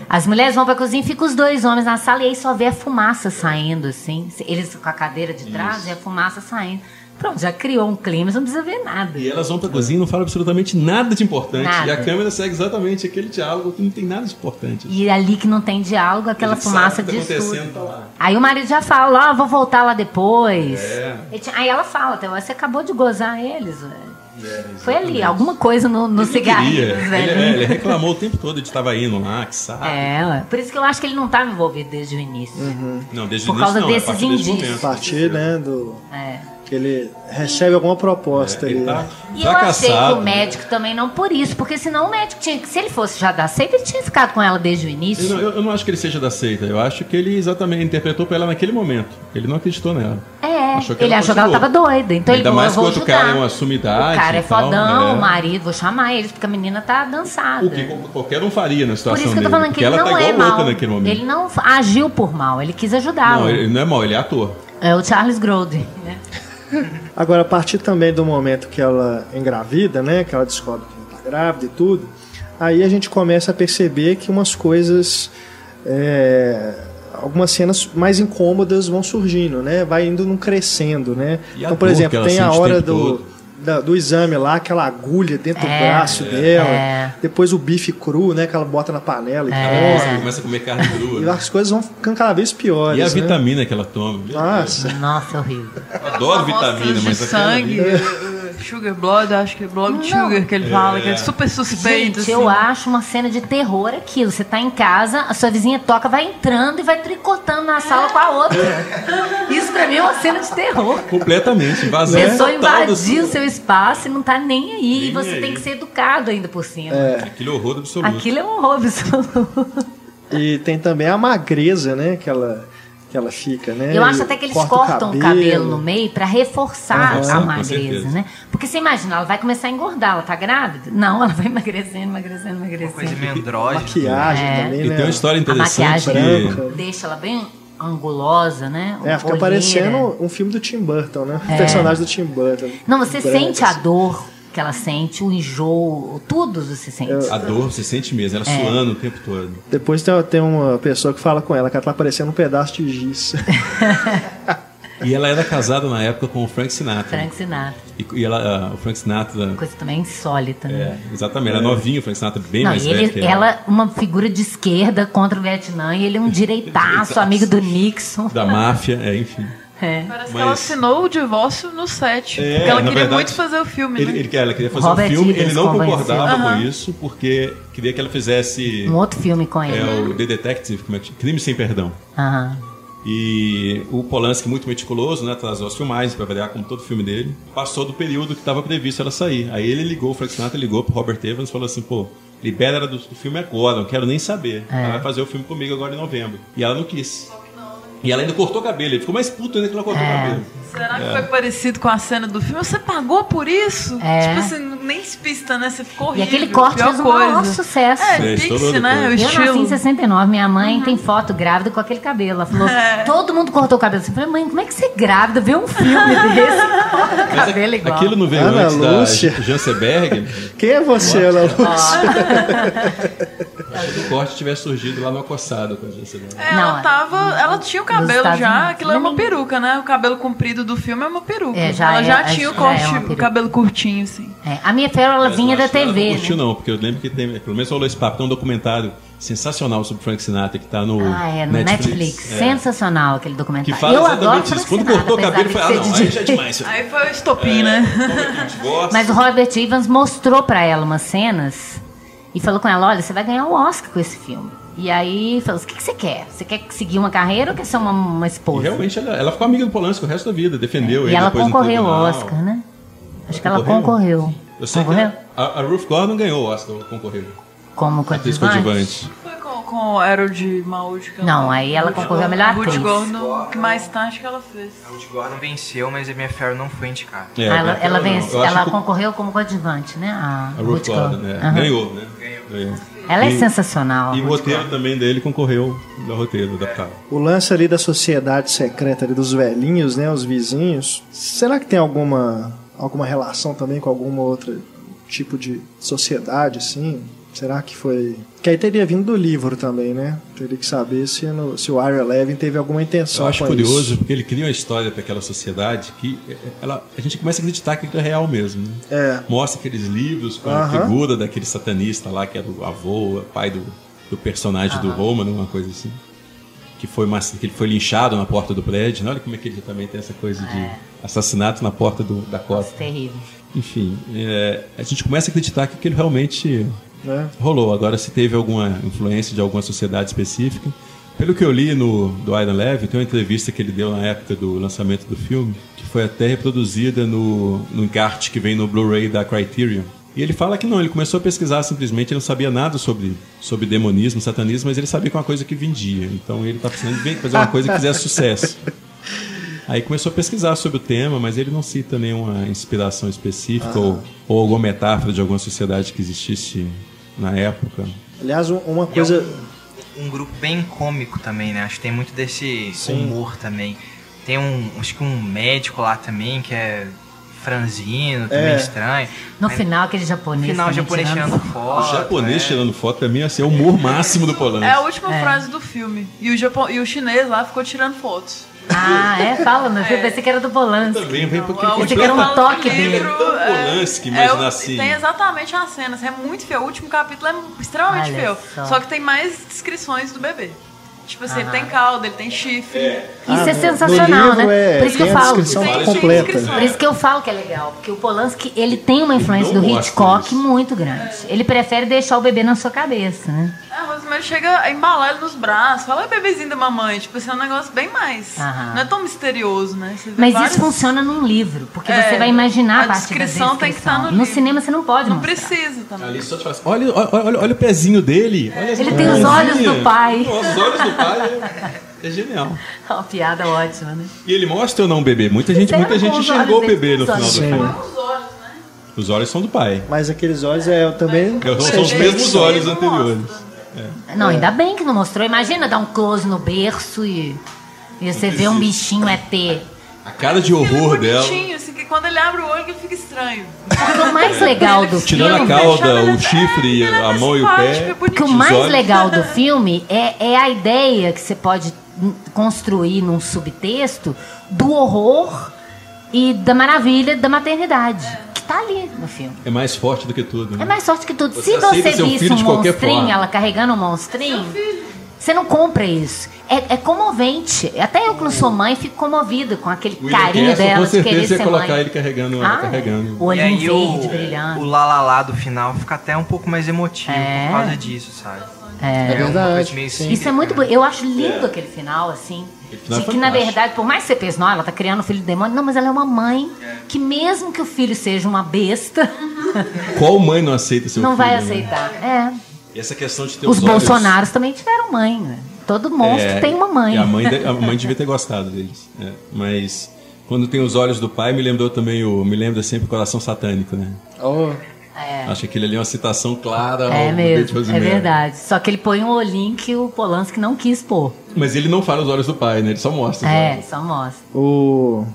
As mulheres vão pra cozinha, ficam os dois homens na sala e aí só vê a fumaça saindo, assim. Eles com a cadeira de trás Isso. e a fumaça saindo. Pronto, já criou um clima, você não precisa ver nada. E elas vão pra cozinha e não falam absolutamente nada de importante. Nada. E a câmera segue exatamente aquele diálogo que não tem nada de importante. E ali que não tem diálogo, aquela fumaça tá tudo. acontecendo, tá lá. Aí o marido já fala, ó, vou voltar lá depois. É. Aí ela fala, até você acabou de gozar eles, velho. É, Foi ali, alguma coisa no, no Ele queria. velho. Ele, é, ele reclamou o tempo todo de estava indo lá, que sabe. É, por isso que eu acho que ele não estava envolvido desde o início. Não, desde Por o início causa não, é a desses partir desse indícios. A partir, né, do... É. Que ele recebe alguma proposta É, ali. ele tá né? E eu achei que o médico também não por isso, porque senão o médico tinha que, se ele fosse já da seita, ele tinha ficado com ela desde o Eu início. não, eu- eu não acho que ele seja da seita. Eu acho que ele exatamente interpretou pra ela naquele momento. Ele não acreditou nela. É, Achou que ele achou que ela tava doida. Então Ainda ele mais eu que o outro ajudar. cara é uma sumidade O cara é tal, fodão, é. o marido, vou chamar eles, porque a menina tá dançada. O que qual- qualquer um faria na Por situação isso que eu tô dele. falando que porque ele não tá é mal. naquele momento. Ele não agiu por mal, ele quis ajudá-lo. Não, ele não é mau, ele é ator. É o Charles Grodin, né? Agora, a partir também do momento que ela engravida, né? Que ela descobre que ela tá grávida e tudo, aí a gente começa a perceber que umas coisas. é, algumas cenas mais incômodas vão surgindo, né? Vai indo num crescendo, né? E então, por exemplo, tem a hora do, todo. Da- do exame lá, aquela agulha dentro É, do braço dela. é. Depois o bife cru, né? Que ela bota na panela e É. come. Começa a comer carne crua. E as coisas vão ficando cada vez piores. E a né? vitamina que ela toma. Nossa. Nossa, horrível. Eu adoro vitamina, mas aquela sangue. ali- Sugar Blood, acho que é Blood Sugar que ele fala, que é super suspeito. Gente, assim. eu acho uma cena de terror aquilo. Você tá em casa, a sua vizinha toca, vai entrando e vai tricotando na sala com a outra. Isso pra mim é uma cena de terror. Completamente, A invasão pessoa total do- invadiu o seu espaço e não tá nem aí. Nem e você aí. tem que ser educado ainda por cima. Aquele horror absoluto. Aquilo é um horror absoluto. E tem também a magreza, né? Que ela, que ela fica, né? Eu acho E até que eles corta cortam o cabelo no meio pra reforçar Aham, a magreza, né? Porque você imagina, ela vai começar a engordar, ela tá grávida? Não, ela vai emagrecendo, emagrecendo, Uma coisa emagrecendo. meio andrógena. Maquiagem É. também, E né? tem uma história A interessante maquiagem branca. que... deixa ela bem angulosa, né? É, fica Olheira. parecendo um filme do Tim Burton, né? Um É. personagem do Tim Burton. Não, você Branca, sente a assim. dor que ela sente, o enjoo, tudo você sente. A dor, você sente mesmo, ela suando o tempo todo. Depois tem, tem uma pessoa que fala com ela que ela tá parecendo um pedaço de giz. E ela era casada na época com o Frank Sinatra. Frank Sinatra. E, e ela, ah, o Frank Sinatra... Coisa também insólita, né? É, exatamente, era novinho, o Frank Sinatra bem Não, mais velho ele, que ela. ela, uma figura de esquerda contra o Vietnã, e ele é um direitaço, amigo do Nixon. Da máfia, é, enfim. É. Parece que Mas- ela assinou o divórcio no set. É, porque ela queria verdade, muito fazer o filme, Ele, né? ele, ela queria fazer Robert um filme, ele não convenceu. concordava com Aham. isso, porque queria que ela fizesse Um outro filme com ele. é, o The Detective, como é que? Crime Sem Perdão. Aham. E o Polanski, muito meticuloso, né, atrasou as filmagens para variar, como todo filme dele, passou do período que estava previsto ela sair. Aí ele ligou, o Frank Sinatra ligou pro Robert Evans e falou assim: pô, libera ela do, do filme agora, não quero nem saber. É. Ela vai fazer o filme comigo agora em novembro. E ela não quis. E ela ainda cortou o cabelo, ele ficou mais puto ainda que ela cortou o É. cabelo. Será que foi parecido com a cena do filme? Você pagou por isso? É. Tipo assim, nem se pista, né? Você ficou E horrível. aquele corte fez um maior sucesso. É, É, Pixie, né? O. Eu nasci em estilo. 69, minha mãe tem foto grávida com aquele cabelo. Ela falou, todo mundo cortou o cabelo. Eu falei, mãe, como é que você grávida vê um filme desse? Corta o Mas cabelo igual. aquilo não veio Ana antes Lúcia. da Janseberg? Quem é você, Ana Lúcia? Se o corte tivesse surgido lá no acossado com a Janseberg. É, Não, ela é- tava. Ela tinha o cabelo já, Unidos. aquilo é uma Não. peruca, né? O cabelo comprido do filme é uma peruca. É, já ela é- já é- tinha o corte, é o cabelo curtinho, assim. É, a minha Ferro, ela Mas vinha da que TV, Não curtiu, né? não, porque eu lembro que tem. Pelo menos rolou esse papo. Tem um documentário sensacional sobre Frank Sinatra que tá no. Ah, é, no Netflix. É. Sensacional aquele Que documentário. fala eu adoro exatamente Frank isso. Quando Sinatra, cortou o cabelo, foi. Ah, não, aí já é demais. Aí foi o estopim, né? Divórcio. Mas o Robert Evans mostrou pra ela umas cenas e falou com ela: olha, você vai ganhar o Oscar com esse filme. E aí falou: o que, que você quer? Você quer seguir uma carreira ou quer ser uma, uma E esposa? realmente ela, ela ficou amiga do Polanski o resto da vida, defendeu ele. e ela concorreu ao. Oscar, né? Acho que ela Concorreu? concorreu. Eu sei concorreu? que a, a Ruth Gordon ganhou o Oscar, concorreu. Como coadjuvante? Com, Harold Maud. que ela- Não, aí ela Ruth concorreu a Gordon- melhor Ruth atriz. Gordon, que mais tarde que ela fez. A Ruth Gordon venceu, mas a Mia Farrow não foi indicada. É, Ah, ela, ela, não. vence- Eu acho ela que concorreu como coadjuvante, né? A, A Ruth Gordon, né? Aham. Ganhou, né? Ganhou. Ela é E- sensacional. E o Ruth roteiro Gordon. também dele concorreu no roteiro adaptado. O lance ali da sociedade secreta ali dos velhinhos, né? Os vizinhos. Será que tem alguma, alguma relação também com alguma outra tipo de sociedade, assim? Será que foi. Que aí teria vindo do livro também, né? Teria que saber se, no- se o Ira Levin teve alguma intenção Eu acho com curioso isso. porque ele cria uma história para aquela sociedade que eh, ela, a gente começa a acreditar que aquilo é real mesmo. Né? É. Mostra aqueles livros com a Aham. figura daquele satanista lá, que era o avô, pai do, do personagem do Roman, uma coisa assim. Que foi, que ele foi linchado na porta do prédio. né? Olha como é que ele também tem essa coisa de assassinato na porta do, da cota. Terrível. Enfim, é, a gente começa a acreditar que aquilo realmente Né? rolou. Agora, se teve alguma influência de alguma sociedade específica. Pelo que eu li no, do Iron Levy, tem uma entrevista que ele deu na época do lançamento do filme, que foi até reproduzida no, no encarte que vem no Blu-ray da Criterion. E ele fala que não, ele começou a pesquisar simplesmente, ele não sabia nada sobre, sobre demonismo, satanismo, mas ele sabia que é uma coisa que vendia. Então ele está precisando de fazer uma coisa que fizesse sucesso. Aí começou a pesquisar sobre o tema, mas ele não cita nenhuma inspiração específica ou, ou alguma metáfora de alguma sociedade que existisse na época. Aliás, um- uma é coisa. um, um grupo bem cômico também, né? Acho que tem muito desse humor também. Tem um, acho que um médico lá também que é franzino, também É. estranho. No Mas final, aquele no japonês. final, o também japonês tirando tirando foto. o japonês é. tirando foto, pra mim, assim, é o humor máximo do Polanski. É a última frase do filme. E o, Japão, e o chinês lá ficou tirando fotos. Ah, é? Fala, meu filho. É. Pensei que era do Polanski. Também vem porque ele Pensei que era um última toque do dele. Tão é- Polanski, é imagina o- assim. Tem exatamente a cena. assim, É muito feio. O último capítulo é extremamente Olha feio. só. Só. que tem mais descrições do bebê. Tipo assim, ele tem cauda, ele tem chifre. Isso Ah, é sensacional, né? é- Por isso que eu falo. completa. Por isso que eu falo que é legal, porque o Polanski, ele tem uma influência do Hitchcock muito grande. Ele prefere deixar o bebê na sua cabeça, né? A Rosemary chega a embalar ele nos braços, fala, oi bebezinho da mamãe. Tipo assim, é um negócio bem mais. Aham. Não é tão misterioso, né? Você vê Mas vários- isso funciona num livro, porque É, você vai imaginar a a partir da descrição tem que estar no No livro. cinema você não pode Não mostrar. precisa também. Ali só te faz. Olha, olha, olha, olha o pezinho dele. Olha as Ele tem os mãozinhas. olhos do pai. Os olhos do pai é, é genial. Uma piada ótima, né? E ele mostra ou não o bebê? Muita gente, muita gente com os enxergou o olhos bebê no dele, final do filme. Os olhos, né? Os olhos são do pai. Mas aqueles olhos é também. São seja os mesmos olhos anteriores. Mostra. Não, ainda bem que não mostrou. Imagina dar um close no berço e, e você vê um bichinho ET. A cara de Ele é horror dela. assim, que quando ele abre o olho, ele fica estranho. Porque o mais legal do Tirando a filme. cauda, Ele é- o chifre, é a mão e o pé. é Porque o mais legal do filme é, é a ideia que você pode construir num subtexto do horror e da maravilha da maternidade. Que tá ali no filme. É mais forte do que tudo. né? É mais sorte que tudo. Você Se você visse um de qualquer monstrinho, forma. ela carregando um monstrinho, você não compra isso. É, é comovente. Até eu que não sou mãe, fico comovida com aquele William carinho Castle, dela com de querer certeza ia ser colocar mãe. ele carregando, Ah, carregando. O E olhinho aí verde o, brilhando. o lalala do final fica até um pouco mais emotivo É. por causa disso, sabe? É. É uma verdade. Isso é muito bom. Eu acho lindo aquele final, assim. De é que, na verdade, por mais que você pense, não, ela tá criando um filho do demônio. Não, mas ela é uma mãe que, mesmo que o filho seja uma besta, Qual mãe não aceita seu não filho? vai né? aceitar. É. E essa questão de ter Os os olhos- Bolsonaros também tiveram mãe, né? Todo monstro É, tem uma mãe. e A mãe, de- a mãe devia ter gostado deles. é. Mas quando tem os olhos do pai, me lembrou também o. Me lembra sempre o coração satânico, né? Oh, Acho que aquele ali é uma citação clara É mesmo, é verdade. Só que ele põe um olhinho que o Polanski não quis pôr. Mas ele não fala os olhos do pai, né? Ele só mostra. os É, só mostra. o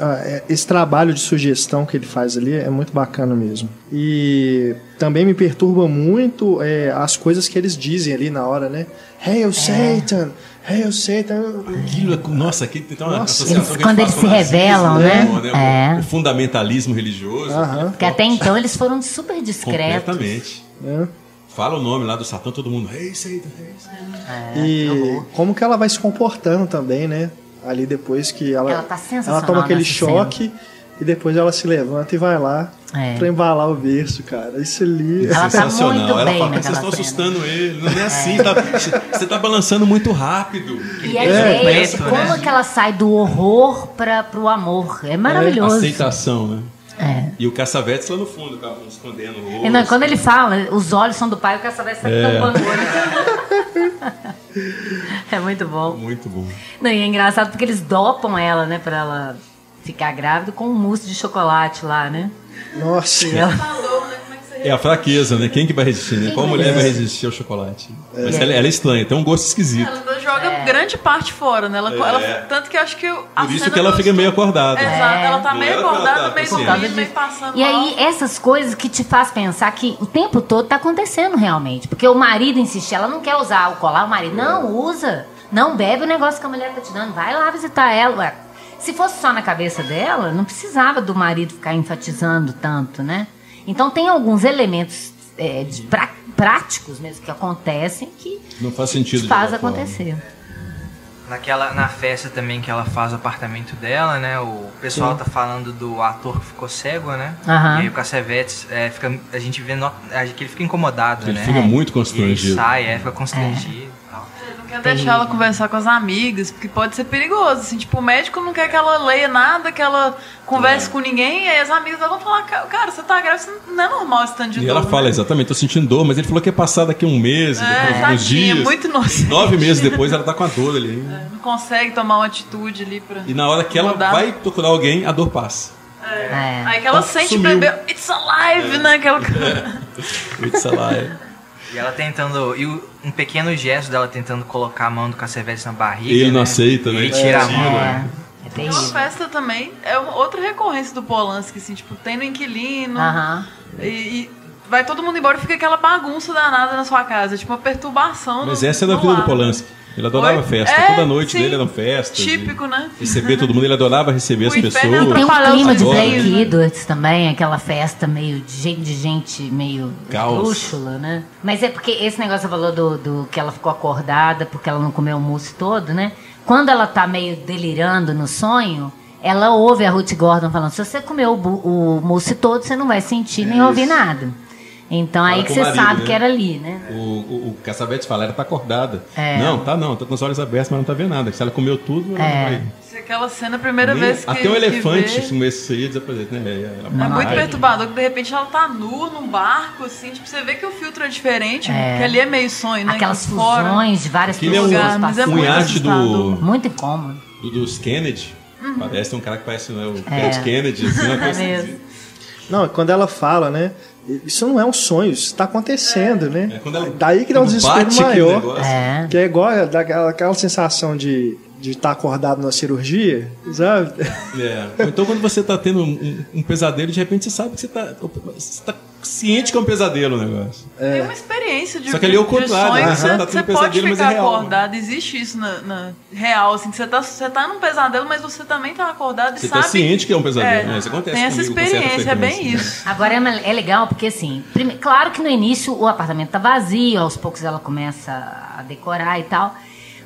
ah, é, esse trabalho de sugestão que ele faz ali é muito bacana mesmo. E também me perturba muito é, as coisas que eles dizem ali na hora, né? Hail Satan! Hail Satan! Aquilo, é- nossa, aqui tem uma Nossa. associação Eles- quando eles se revelam, né? O- É. O fundamentalismo religioso. Aham. Porque até então eles foram super discretos. Completamente. né? Fala o nome lá do Satã, todo mundo. Hey, Satan, hey, Satan. E como que ela vai se comportando também, né? Ali depois que ela, Ela tá sensacional ela toma aquele choque e depois ela se levanta e vai lá É. pra embalar o berço, cara. Isso ali. Ela tá Sensacional. muito Ela bem fala vocês estão cena. assustando ele. Não é assim, tá- você tá balançando muito rápido. E É, ideia de completo, como né? que ela sai do horror para pro amor. É maravilhoso. Aceitação, né? É. E o caçavetes lá no fundo, escondendo o rosto. E não, quando ele fala, os olhos são do pai, o caçador está É. tampando o olho. é muito bom. Muito bom. Não, e é engraçado porque eles dopam ela, né, pra ela ficar grávida com um mousse de chocolate lá, né? Nossa. E ela- Falou, né? Como é que você É a fraqueza, né? Quem que vai resistir, né? Quem Qual mulher vai resistir? ao chocolate? Mas ela, ela é estranha, tem um gosto esquisito. Ela joga grande parte fora, né? Ela, É. ela- tanto que eu acho que Por isso que ela do fica meio acordada. Exato, ela tá meio ela acordada, tá meio dormindo, meio passando E mal. aí, essas coisas que te faz pensar que o tempo todo tá acontecendo realmente. Porque o marido insiste, ela não quer usar o colar, o marido, não, usa. Não bebe o negócio que a mulher tá te dando, vai lá visitar ela. Se fosse só na cabeça dela, não precisava do marido ficar enfatizando tanto, né? Então tem alguns elementos é, de pra- práticos mesmo que acontecem que Não faz sentido. faz forma. acontecer. Naquela, na festa também que ela faz o apartamento dela, né? O pessoal tá falando do ator que ficou cego, né? Aham. E aí o Cassavetes, é, fica, a gente vê no- a- que ele fica incomodado, Ele né? fica muito E ele constrangido. sai, é, fica constrangido. Ele não quer deixar ela conversar com as amigas, porque pode ser perigoso. Assim, tipo, o médico não quer que ela leia nada, que ela converse É. com ninguém, e aí as amigas vão falar, "Ca- cara, você tá grávida, não é normal esse tanto de E dor. ela fala, né? exatamente, tô sentindo dor, mas ele falou que ia passar daqui um mês, É, depois uns tadinha, dias. muito inocente. Nove meses depois ela tá com a dor ali. hein? Não consegue tomar uma atitude ali pra. E na hora que ela mudar. vai procurar alguém, a dor passa. É. Aí que ela Ah, sente o sumiu. bebê, it's alive, né? Aquela... It's alive. E ela tentando. E um pequeno gesto dela tentando colocar a mão do Cassavetes na barriga. Ele não né? aceita, né? Ele tira a Tira. mão. É, é Uma festa também é outra recorrência do Polanski, assim, tipo, tem no inquilino Aham. e, e vai todo mundo embora e fica aquela bagunça danada na sua casa, tipo uma perturbação. Mas no- essa é da vida do. Polanski. Ele adorava Oi? festa. É, Toda noite sim. dele eram festas. Típico, né? Receber todo mundo. Ele adorava receber as O inferno pessoas. Tem um clima de né? Edwards também, aquela festa meio de gente, de gente meio Caos. esdrúxula, né? Mas é porque esse negócio você falou do, do que ela ficou acordada porque ela não comeu o mousse todo, né? Quando ela tá meio delirando no sonho, ela ouve a Ruth Gordon falando: se você comeu o, o mousse todo, você não vai sentir nem ouvir nada. Então aí Fala que com você o marido, sabe né? que era ali, né? O, o, o Caçavete fala, ela tá acordada. É. Não, tá não, tá com os olhos abertos, mas não tá vendo nada. Se ela comeu tudo, ela É. não vai. Se aquela cena, a primeira Nem- vez que. Até um que elefante vê- começa aí desaparece, né? Ela É muito perturbador que de repente ela tá nua num barco, assim, tipo, você vê que o filtro é diferente, É. que ali é meio sonho, né? Aquelas que fusões de várias Aquele é um, pessoas lugar, mas é um muito iate do. Muito incômodo. do- dos Kennedy. Uhum. Parece um cara que parece né, o É. Kennedy, assim, uma É coisa mesmo. assim. Não, quando ela fala, né? Isso não é um sonho, isso está acontecendo, né? É, quando ela- Daí que dá um desespero maior. negócio. É. Que é igual a- daquela aquela sensação de de estar acordado na cirurgia, sabe? É. Então, quando você tá tendo um, um- pesadelo, de repente você sabe que você tá, você tá ciente que é um pesadelo o negócio. Tem uma experiência de, Só que ali é o contrário, sonho né? você, Tá você pode é ficar real, né? acordado. Existe isso na, na real, assim, que você tá, você tá num pesadelo, mas você também tá acordado e Você sabe... tá ciente que é um pesadelo, É, né? Isso acontece Tem essa comigo com certa experiência, é bem frequência, isso. Agora é, é legal porque assim, prime- claro que no início o apartamento tá vazio, aos poucos ela começa a decorar e tal,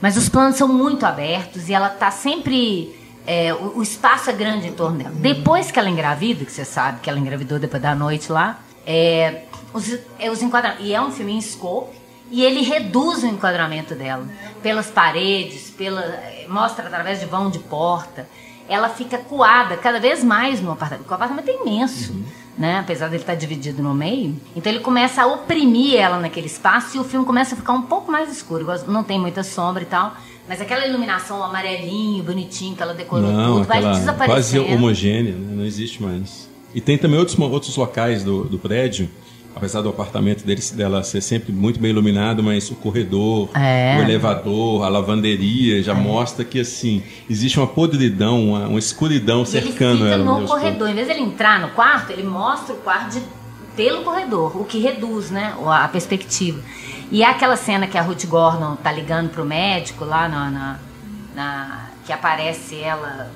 mas os planos são muito abertos e ela tá sempre é, o, o espaço é grande em torno dela. Depois que ela engravida, que você sabe que ela engravidou depois da noite lá, é, os, é, os enquadramentos. E é um filme em scope. E ele reduz o enquadramento dela pelas paredes, pela, mostra através de vão de porta. Ela fica coada cada vez mais no apartamento. O apartamento é imenso, né? Apesar dele estar dividido no meio. Então ele começa a oprimir ela naquele espaço e o filme começa a ficar um pouco mais escuro. Não tem muita sombra e tal. Mas aquela iluminação amarelinho, bonitinho que ela decorou Não, tudo, vai aquela quase desaparecendo. homogênea, né? não existe mais. E tem também outros, outros locais do, do prédio, apesar do apartamento dele, dela ser sempre muito bem iluminado, mas o corredor, É. o elevador, a lavanderia já mostra que assim existe uma podridão, uma, uma escuridão E ele cercando fica ela. no corredor. Em vez dele entrar no quarto, ele mostra o quarto de- pelo corredor, o que reduz, né, a perspectiva. E é aquela cena que a Ruth Gordon tá ligando pro médico lá na, na- na- que aparece ela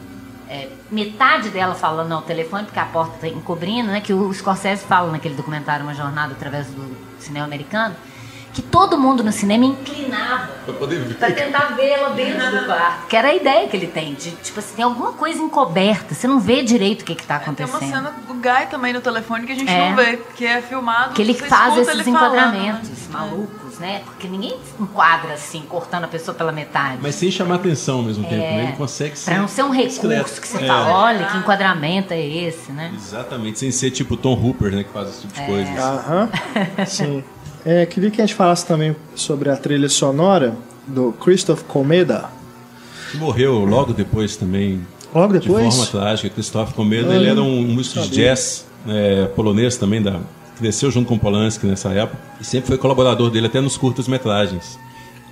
é, metade dela falando ao telefone porque a porta tá encobrindo, né, que o Scorsese fala naquele documentário Uma Jornada através do cinema americano, que todo mundo no cinema inclinava Pra poder ver. Pra tentar vê-la dentro do quarto. Que era a ideia que ele tem. De, tipo assim, tem alguma coisa encoberta. Você não vê direito o que, que tá Tem uma acontecendo. cena do Guy também no telefone que a gente É. não vê, que é filmado. Que ele faz esses ele falando, enquadramentos né? malucos, né? Porque ninguém enquadra assim, cortando a pessoa pela metade. Mas sem chamar atenção ao mesmo tempo, É. né? Ele consegue ser. Pra não ser um recurso discreto. que você É. fala, olha, que enquadramento é esse, né? Exatamente, sem ser tipo Tom Hooper, né? Que faz esse tipo É. de coisa. Aham. Sim. É, queria que a gente falasse também sobre a trilha sonora do Christoph Komeda. Que morreu logo depois também Logo de depois. forma trágica. Christoph Komeda, Ah, ele era um músico de jazz é, polonês também, da, cresceu junto com Polanski nessa época e sempre foi colaborador dele até nos curtas-metragens.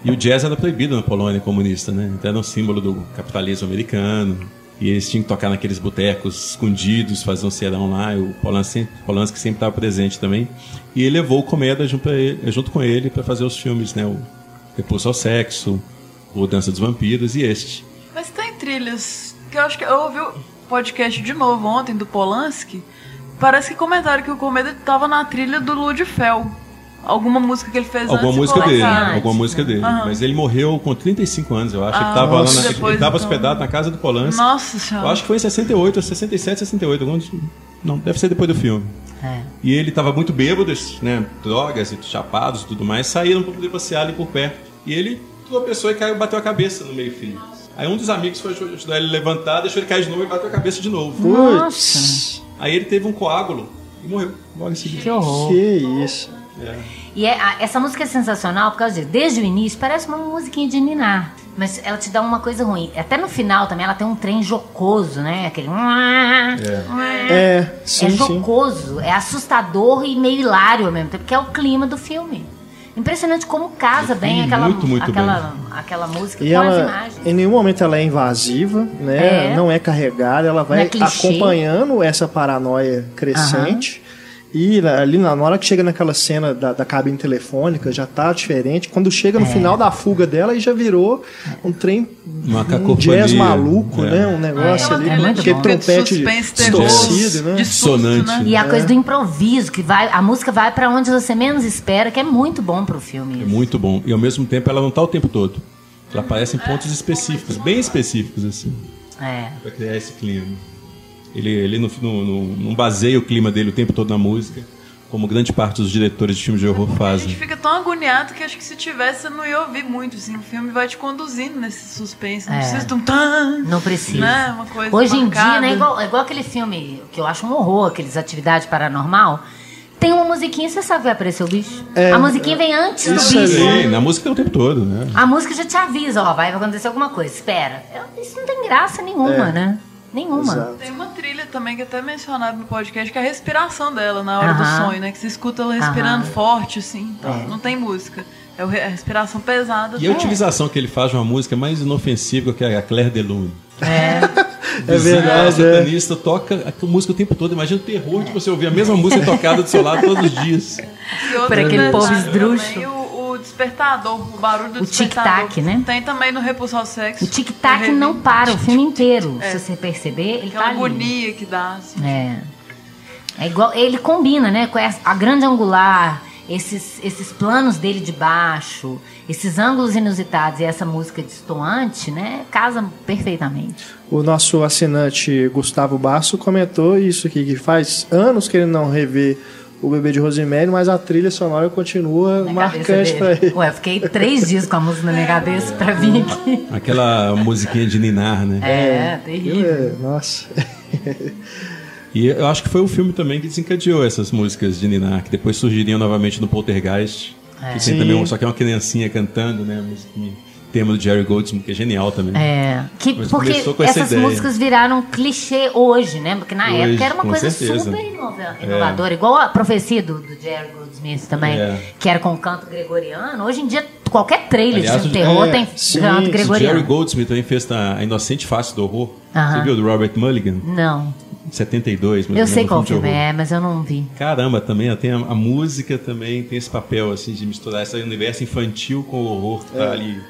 E o jazz era proibido na Polônia comunista, né? Então era um símbolo do capitalismo americano. E eles tinham que tocar naqueles botecos escondidos, fazer um serão lá. E o Polanski, Polanski sempre estava presente também. E ele levou o Komeda junto, ele- junto com ele para fazer os filmes, né? O Repulso ao Sexo, o Dança dos Vampiros e este. Mas tem trilhas que eu acho que eu ouvi o podcast de novo ontem do Polanski. Parece que comentaram que o Comeda tava na trilha do Ludfell. Alguma música que ele fez Alguma antes música dele, antes, alguma música dele. Aham. Mas ele morreu com 35 anos, eu acho. Ah, ele estava lá nossa. na, ele tava então. hospedado na casa do Polanski. Nossa senhora. Eu acho que foi em 68, 67, 68. Alguns, não, deve ser depois do filme. É. E ele estava muito bêbado, né? Drogas e chapados e tudo mais. Saíram para poder passear ali por perto. E ele tropeçou e caiu bateu a cabeça no meio-fio. Aí um dos amigos foi ajudar ele a levantar, deixou ele cair de novo e bateu a cabeça de novo. Putz, Aí ele teve um coágulo e morreu logo em Que seguida. horror. que isso. E é- a- essa música é sensacional por causa disso. Desde o início, parece uma musiquinha de ninar. Mas ela te dá uma coisa ruim. Até no final também, ela tem um trem jocoso, né? Aquele... É, sim, é sim. jocoso, é assustador e meio hilário ao mesmo tempo, que é o clima do filme. Impressionante como casa bem Define aquela, muito, muito aquela, aquela música E com as ela, imagens. em nenhum momento ela é invasiva, né? É. Não é carregada, ela vai Não é acompanhando essa paranoia crescente E ali na na hora que chega naquela cena da, da cabine telefônica, já tá diferente. Quando chega no É. final da fuga dela, aí já virou um trem, Uma um jazz maluco, é. né? Um negócio É, ali, é muito aquele bom. trompete suspense, terror, distorcido, né? de Dissonante. né? E a É. coisa do improviso, que vai, a música vai pra onde você menos espera, que é muito bom pro filme. É isso. muito bom. E ao mesmo tempo ela não tá o tempo todo. Ela aparece em pontos específicos, bem específicos, assim, É. pra criar esse clima. Ele, ele não, não, não- baseia o clima dele o tempo todo na música, como grande parte dos diretores de filmes de horror A gente fazem. fica tão agoniado que acho que se tivesse você não ia ouvir muito. Assim, o filme vai te conduzindo nesse suspense. Não É. precisa de um tan. Não precisa. Né? Uma coisa Hoje em dia, marcada. né, igual, é igual aquele filme que eu acho um horror, aqueles atividade paranormal. Tem uma musiquinha, você sabe que vai aparecer o bicho? É, a musiquinha vem antes do bicho. Sim, na música tem o tempo todo, né? A música já te avisa, ó, vai acontecer alguma coisa, espera. Eu- Isso não tem graça nenhuma, É. né? Nenhuma. Exato. Tem uma trilha também que é até mencionado no podcast, que é a respiração dela na hora Aham. do sonho, né? Que você escuta ela respirando Aham. forte, assim. Então, Não tem música. É a respiração pesada. E a utilização que ele faz de uma música mais inofensiva que a Claire Delune. É. É verdade, O é. satanista toca a música o tempo todo. Imagina o terror de você ouvir a mesma música tocada do seu lado todos os dias. Por aquele povo também, esdrúxulo. O, o despertador, o barulho do O despertador. tic-tac, né? Tem também no Repulso ao Sexo. O tic-tac não para o filme inteiro. É. Se você perceber, ele Aquela tá ali. agonia que dá, assim. É. É igual, ele combina, né, com essa- a grande angular, esses, esses planos dele de baixo, esses ângulos inusitados e essa música distoante, né, casa perfeitamente. O nosso assinante Gustavo Basso comentou isso aqui, que faz anos que ele não revê o bebê de Rosemary, mas a trilha sonora continua Na marcante dele. ele. Ué, eu fiquei três dias com a música na minha cabeça pra vir aqui. Aquela musiquinha de Ninar, né? É, Aquilo terrível. é- nossa. E eu acho que foi o filme também que desencadeou essas músicas de Ninar, que depois surgiriam novamente no Poltergeist. Que tem Sim. também, só que é uma criancinha cantando, né? A música, tema do Jerry Goldsmith, que é genial também. É, que, Mas porque começou com essa essas ideia. músicas viraram clichê hoje, né? Porque na Hoje, época era uma coisa certeza. super inova- inovadora, igual a profecia do, do Jerry Goldsmith também, É. que era com canto gregoriano. Hoje em dia, qualquer trailer Aliás, de terror é, tem sim, canto gregoriano. Jerry Goldsmith também fez a a Inocente Face do Horror. Aham. Você viu do Robert Mulligan? Não, 72, mais ou eu sei qual filme é, mas eu não vi. Caramba, também tem a, a música também tem esse papel assim de misturar esse universo infantil com o horror que tá ali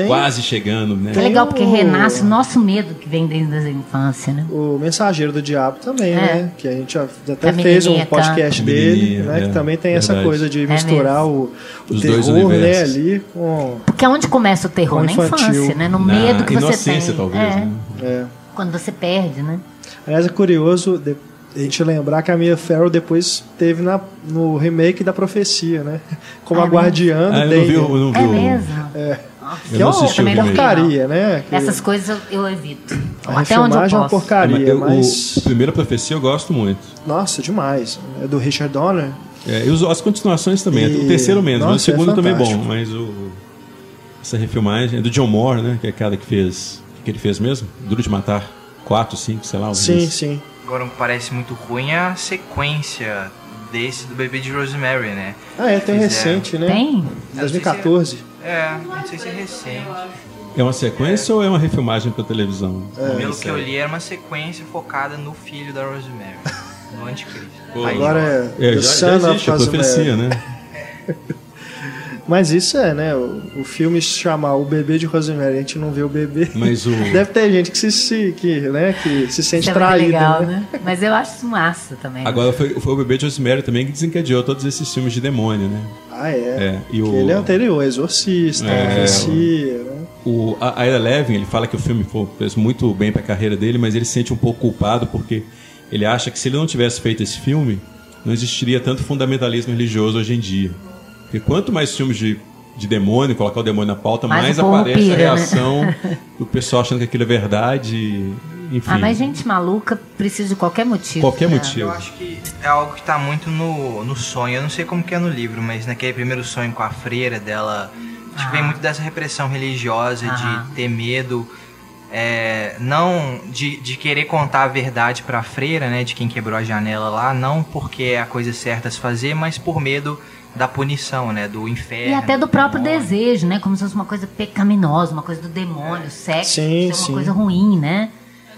Tem quase chegando, né? Que é legal, porque o- renasce o nosso medo que vem desde a infância, né? o Mensageiro do Diabo também, É. né? Que a gente até a fez um podcast dele, né? é, que também tem essa verdade. coisa de É misturar o, o Os dois terror, né? universos. Ali com... Porque é onde começa o terror? Na infantil. infância, né? No Na medo que você tem. talvez, É, né? É. Quando você perde, né? Aliás, é curioso de- a gente lembrar que a Mia Farrow depois teve na, no remake da Profecia, né? Como Ah, a guardiã do Ah, não vi, David. eu não vi É mesmo? Que Eu é não uma o porcaria, né? Que Essas coisas eu, eu evito. a Até onde eu refilmagem é uma posso. porcaria, eu- mas... O, o primeiro profecia eu gosto muito. Nossa, demais. É do Richard Donner. É, e os- as continuações também. E- O terceiro menos, mas o Nossa, segundo é também é bom. Mas o, essa refilmagem é do John Moore, né? Que é o cara que fez. O que ele fez mesmo? Duro de Matar. 4, 5, sei lá. Sim, sim. Agora, o que parece muito ruim é a sequência desse do bebê de Rosemary, né? Ah, é, tem Fizeram. recente, né? Tem? 2014. É, não sei se é recente. É uma sequência ou é uma refilmagem pra televisão? Pelo que eu li, era uma sequência focada no filho da Rosemary, no anticristo. Pô, Agora é, É, já, já existe a profecia, né? Mas isso é, né? O, o filme se chamar O Bebê de Rosemary, a gente não vê o bebê. Mas o. Deve ter gente que se, se, que, né, que se sente Isso é traída. legal, né? né? Mas eu acho isso massa também. Agora foi, foi o bebê de Rosemary também que desencadeou todos esses filmes de demônio, né? Ah, é. É, e o- Ele é anterior, Exorcista, É, Profecia, né? O, a, a Ira Levin, ele fala que o filme foi- fez muito bem pra carreira dele, mas ele se sente um pouco culpado porque ele acha que se ele não tivesse feito esse filme, não existiria tanto fundamentalismo religioso hoje em dia. Porque quanto mais filmes de, de demônio, colocar o demônio na pauta, Mais mais, o aparece pira, a né? reação do pessoal achando que aquilo é verdade. Enfim, Ah, mas gente maluca precisa de qualquer motivo. qualquer né? motivo. Eu acho que é algo que tá muito no, no sonho. Eu não sei como que é no livro, mas naquele primeiro sonho com a freira dela, acho que vem muito dessa repressão religiosa, Aham. de ter medo, é, não de, de querer contar a verdade pra freira, né, de quem quebrou a janela lá, não porque é a coisa certa a se fazer, mas por medo da punição, né, do inferno. E até do próprio demônio. desejo, né? Como se fosse uma coisa pecaminosa, uma coisa do demônio, sexo, Sim, ser uma sim. coisa ruim, né?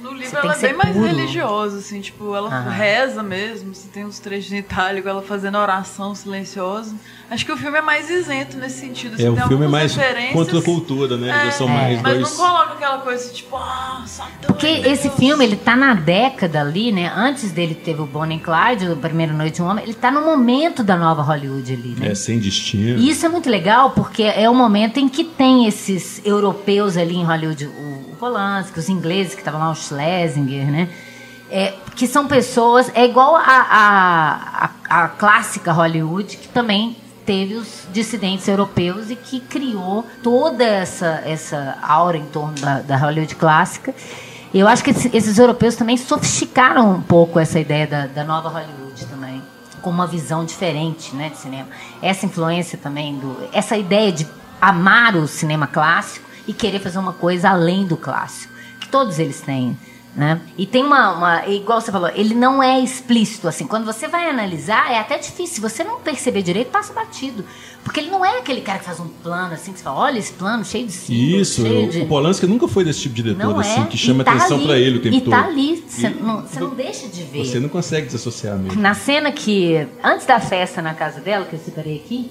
No livro ela é bem mais puro. religiosa, assim, tipo, ela reza mesmo, você tem uns trechos em itálico, ela fazendo oração silenciosa. Acho que o filme é mais isento nesse sentido. assim, É, o tem filme é mais contra a cultura, né? Já são é, mais mas dois. não coloca aquela coisa tipo, ah, Satã. Porque esse filme, ele tá na década ali, né? Antes dele teve o Bonnie and Clyde, o Primeira Noite de um Homem, ele tá no momento da nova Hollywood ali, né? É, sem destino. E isso é muito legal porque é o momento em que tem esses europeus ali em Hollywood, o, o Polanski, os ingleses que estavam lá, o Schlesinger, né? É, que são pessoas, é igual a, a, a, a clássica Hollywood, que também teve os dissidentes europeus e que criou toda essa, essa aura em torno da, da Hollywood clássica. Eu acho que esse- esses europeus também sofisticaram um pouco essa ideia da, da nova Hollywood também com uma visão diferente né, de cinema. Essa influência também, do, essa ideia de amar o cinema clássico e querer fazer uma coisa além do clássico, que todos eles têm. Né? E tem uma, uma. Igual você falou, ele não é explícito. assim. Quando você vai analisar, é até difícil. Se você não perceber direito, passa batido. Porque ele não é aquele cara que faz um plano assim, que você fala, olha esse plano cheio de símbolos, Isso, cheio de... o Polanski nunca foi desse tipo de diretor Não assim, é. que chama tá atenção pra ele o tempo e todo. tá ali. Você não, não deixa de ver. Você não consegue desassociar mesmo. Na cena que, antes da festa na casa dela, que eu separei aqui,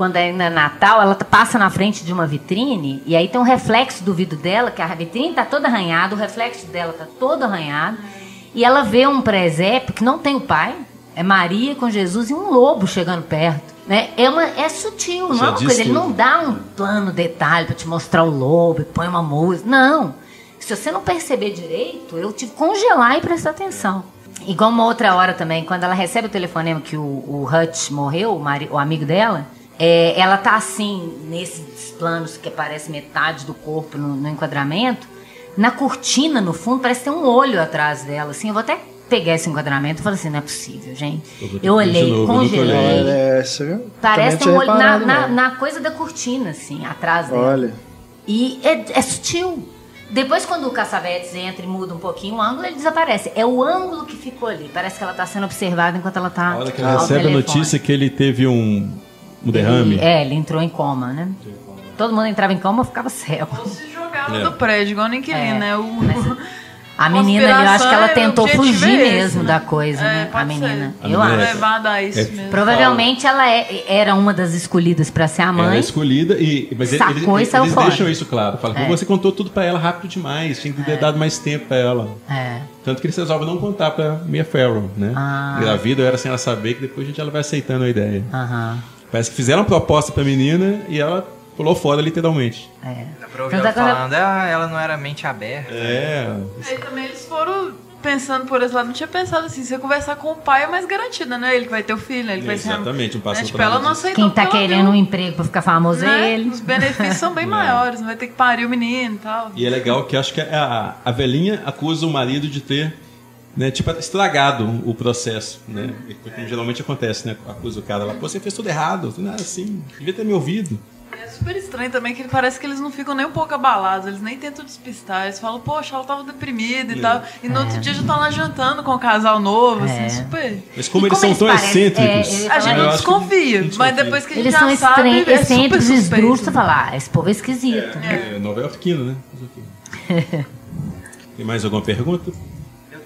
quando ainda é Natal, ela passa na frente de uma vitrine e aí tem um reflexo do vidro dela, que a vitrine tá toda arranhada, o reflexo dela tá todo arranhado, e ela vê um presépio que não tem o pai, é Maria com Jesus e um lobo chegando perto. Né? É, uma, é sutil, não Já é uma coisa. Ele tudo. não dá um plano detalhe para te mostrar o lobo e põe uma música. Não. Se você não perceber direito, eu que congelar e prestar atenção. Igual uma outra hora também, quando ela recebe o telefonema que o, o Hutch morreu, o, o amigo dela, é, ela tá assim, nesses planos que aparece metade do corpo no, no enquadramento, na cortina, no fundo, parece ter um olho atrás dela. Assim, eu vou até pegar esse enquadramento e falar assim, não é possível, gente. Eu Eu olhei, novo, congelei. olhei. Olha, essa. Parece ter um olho na, na, na coisa da cortina, assim, atrás dela. Olha. E é, é sutil. Depois, quando o Caçavetes entra e muda um pouquinho o ângulo, ele desaparece. É o ângulo que ficou ali. Parece que ela está sendo observada enquanto ela está. A hora que ele recebe a notícia que ele teve um, um derrame. Ele, é, ele entrou em coma, né? Todo mundo entrava em coma, ficava cego. Ou se jogava É. do prédio, igual no inquilino, É, né? O... A menina ali, eu acho que ela tentou o fugir é esse, mesmo né? da coisa, É, né? A menina. ser. A Eu menina acho. Levada a isso É- mesmo. Provavelmente ela é- era uma das escolhidas para ser a Ela mãe. é escolhida e mas Sacou eles, e eles, saiu eles fora. deixam isso claro. Falam que É. você contou tudo pra ela rápido demais, tinha que ter dado mais tempo pra ela. É. Tanto que eles resolvem não contar pra Mia Farrow, né? Ah. Gravida era sem ela saber que depois a gente ela vai aceitando a ideia. Aham. Parece que fizeram uma proposta pra menina e ela pulou fora literalmente. É. Dá pra ouvir ela é que ela- falando, ah, ela não era mente aberta. É. Aí também eles foram pensando por esse lado. Não tinha pensado assim, se eu conversar com o pai é mais garantida, né? Ele que vai ter o filho, né? ele vai ser. Exatamente, um passo né? Tipo, ela não aceitou. Quem tá querendo um emprego pra ficar famoso né? é ele. Os benefícios são bem É. maiores, não vai ter que parir o menino e tal. E é legal que acho que a, a velhinha acusa o marido de ter, né, tipo, estragado o processo, né? Porque geralmente acontece, né? Acusa o cara lá, pô, você fez tudo errado, não era assim, devia ter me ouvido. É super estranho também que parece que eles não ficam nem um pouco abalados, eles nem tentam despistar. Eles falam, poxa, ela tava deprimida e É. tal. E no outro dia já tá lá jantando com o casal novo, É. assim, super. Mas como E eles como são tão eles excêntricos. é, ia A gente falar não desconfia, mas desconfia. depois que a gente Eles já são sabe, estranhos, é super excêntricos, suspeito. esdrúxulos, você fala, ah, esse povo é esquisito. É, Nova Yorkino, né? Mas ok. Tem mais alguma pergunta?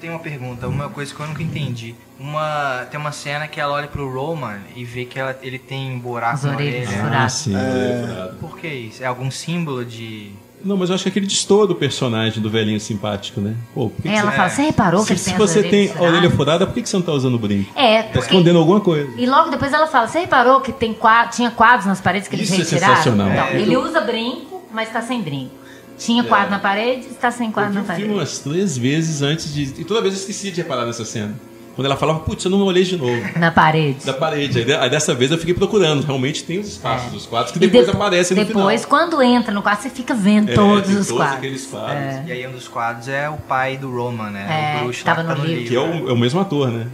Eu tenho uma pergunta, uma coisa que eu nunca entendi. Uma, tem uma cena que ela olha pro Roman e vê que ela, ele tem um buraco As na orelha. Ah, sim, furada. Por que isso? É algum símbolo de. Não, mas eu acho que aquele destoa do personagem do velhinho simpático, né? Pô, por que que Ela você... fala, você reparou que Se, ele se tem as você tem a orelha furada, por que que você não tá usando o brinco? É, Tá porque... escondendo alguma coisa. E logo depois ela fala, você reparou que tem qua- tinha quadros nas paredes que eles Isso é retiraram? sensacional. Então, É. ele usa brinco, mas tá sem brinco. Tinha quadro na parede, está sem Eu quadro vi na parede. filme umas três vezes antes de. E toda vez eu esquecia de reparar nessa cena. Quando ela falava, putz, eu não olhei de novo. Na parede. Da parede. Aí, de- aí dessa vez eu fiquei procurando. Realmente tem os espaços dos quadros que É. Depois depo- aparecem no Depois, final. quando entra no quadro, você fica vendo É, todos os todos quadros. aqueles quadros. É. E aí um dos quadros é o pai do Roman, né? É, o bruxo que tava lá tá no livro. Que é o, é o mesmo ator, né?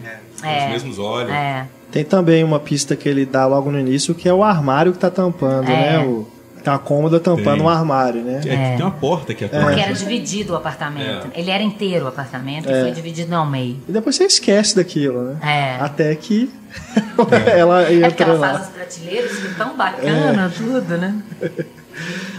É. Os mesmos olhos. É. Tem também uma pista que ele dá logo no início, que é o armário que tá tampando, É. né? O, tá a cômoda tampando Tem. um armário, né? É, que Tem uma porta que é Porque era dividido o apartamento. Ele era inteiro o apartamento e foi dividido ao meio. E depois você esquece daquilo, né? É. Até que ela É porque entra ela lá. faz as prateleiras, que tão bacana, tudo, né?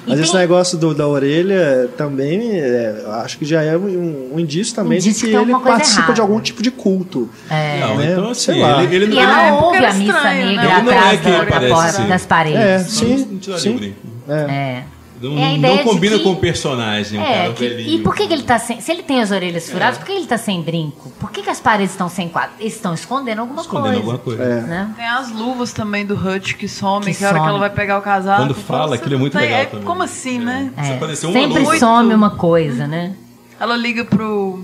Mas E esse tem- negócio do- da orelha também, é, acho que já é um, um indício também de Indício que que tem ele participa errada. de algum tipo de culto. É. Não, né? então Sei assim, lá. ele, ele E não ela é ouve a missa estranho, né? negra Ele não é atrás que da, da porta, das É, paredes. sim, Não tira sim. É. É. Não, É não combina que- com o personagem, um É, cara que- velhinho. e por que, que ele tá sem. Se ele tem as orelhas furadas, por que ele tá sem brinco? Por que, que as paredes estão sem quadro? Eles estão escondendo alguma Escondendo coisa. alguma coisa. É. Né? Tem as luvas também do Hutch que somem, Que que, a hora que some. ela vai pegar o casaco. Quando fala, aquilo é muito tem- legal também. Como assim, né? É, Sempre luz- some uma coisa, né? Ela liga pro,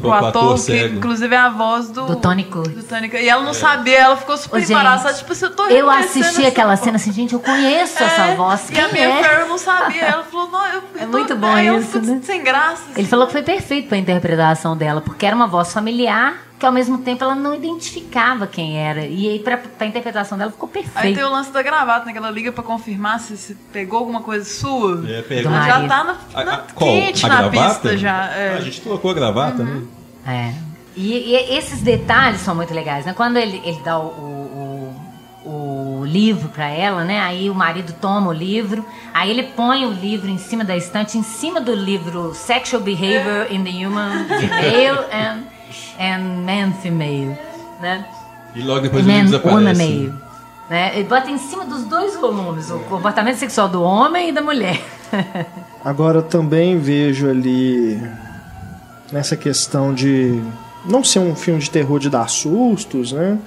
Pro ator ator, que cego. inclusive é a voz do, Do Tony Curtis. do Tony Curtis. E ela não sabia, ela ficou super Ô, gente, embaraçada. Tipo, se eu tô Eu assisti essa aquela voz. cena assim, gente, eu conheço essa É, voz. E Quem a minha é? Farrell não sabia. Ela falou, não, eu, É eu muito bom aí eu isso, fico né? sem graça. Ele assim. falou que foi perfeito pra interpretação dela, porque era uma voz familiar, que ao mesmo tempo ela não identificava quem era. E aí, pra, pra interpretação dela, ficou Aí perfeito. tem o lance da gravata, né? Que ela liga pra confirmar se, se pegou alguma coisa sua. É. Ela já tá na, A- na a- qual? quente A na gravata? pista já. é. Ah, a gente trocou a gravata, né? É. E, e esses detalhes são muito legais, né? Quando ele, ele dá o, o, o- o livro pra ela, né? Aí o marido toma o livro, aí ele põe o livro em cima da estante, em cima do livro Sexual Behavior in the Human Female and, and Man Female, né? E logo depois o Man, Woman desaparece. Male. Né? Ele bota em cima dos dois volumes, o comportamento sexual do homem e da mulher. Agora eu também vejo ali nessa questão de não ser um filme de terror de dar sustos, né?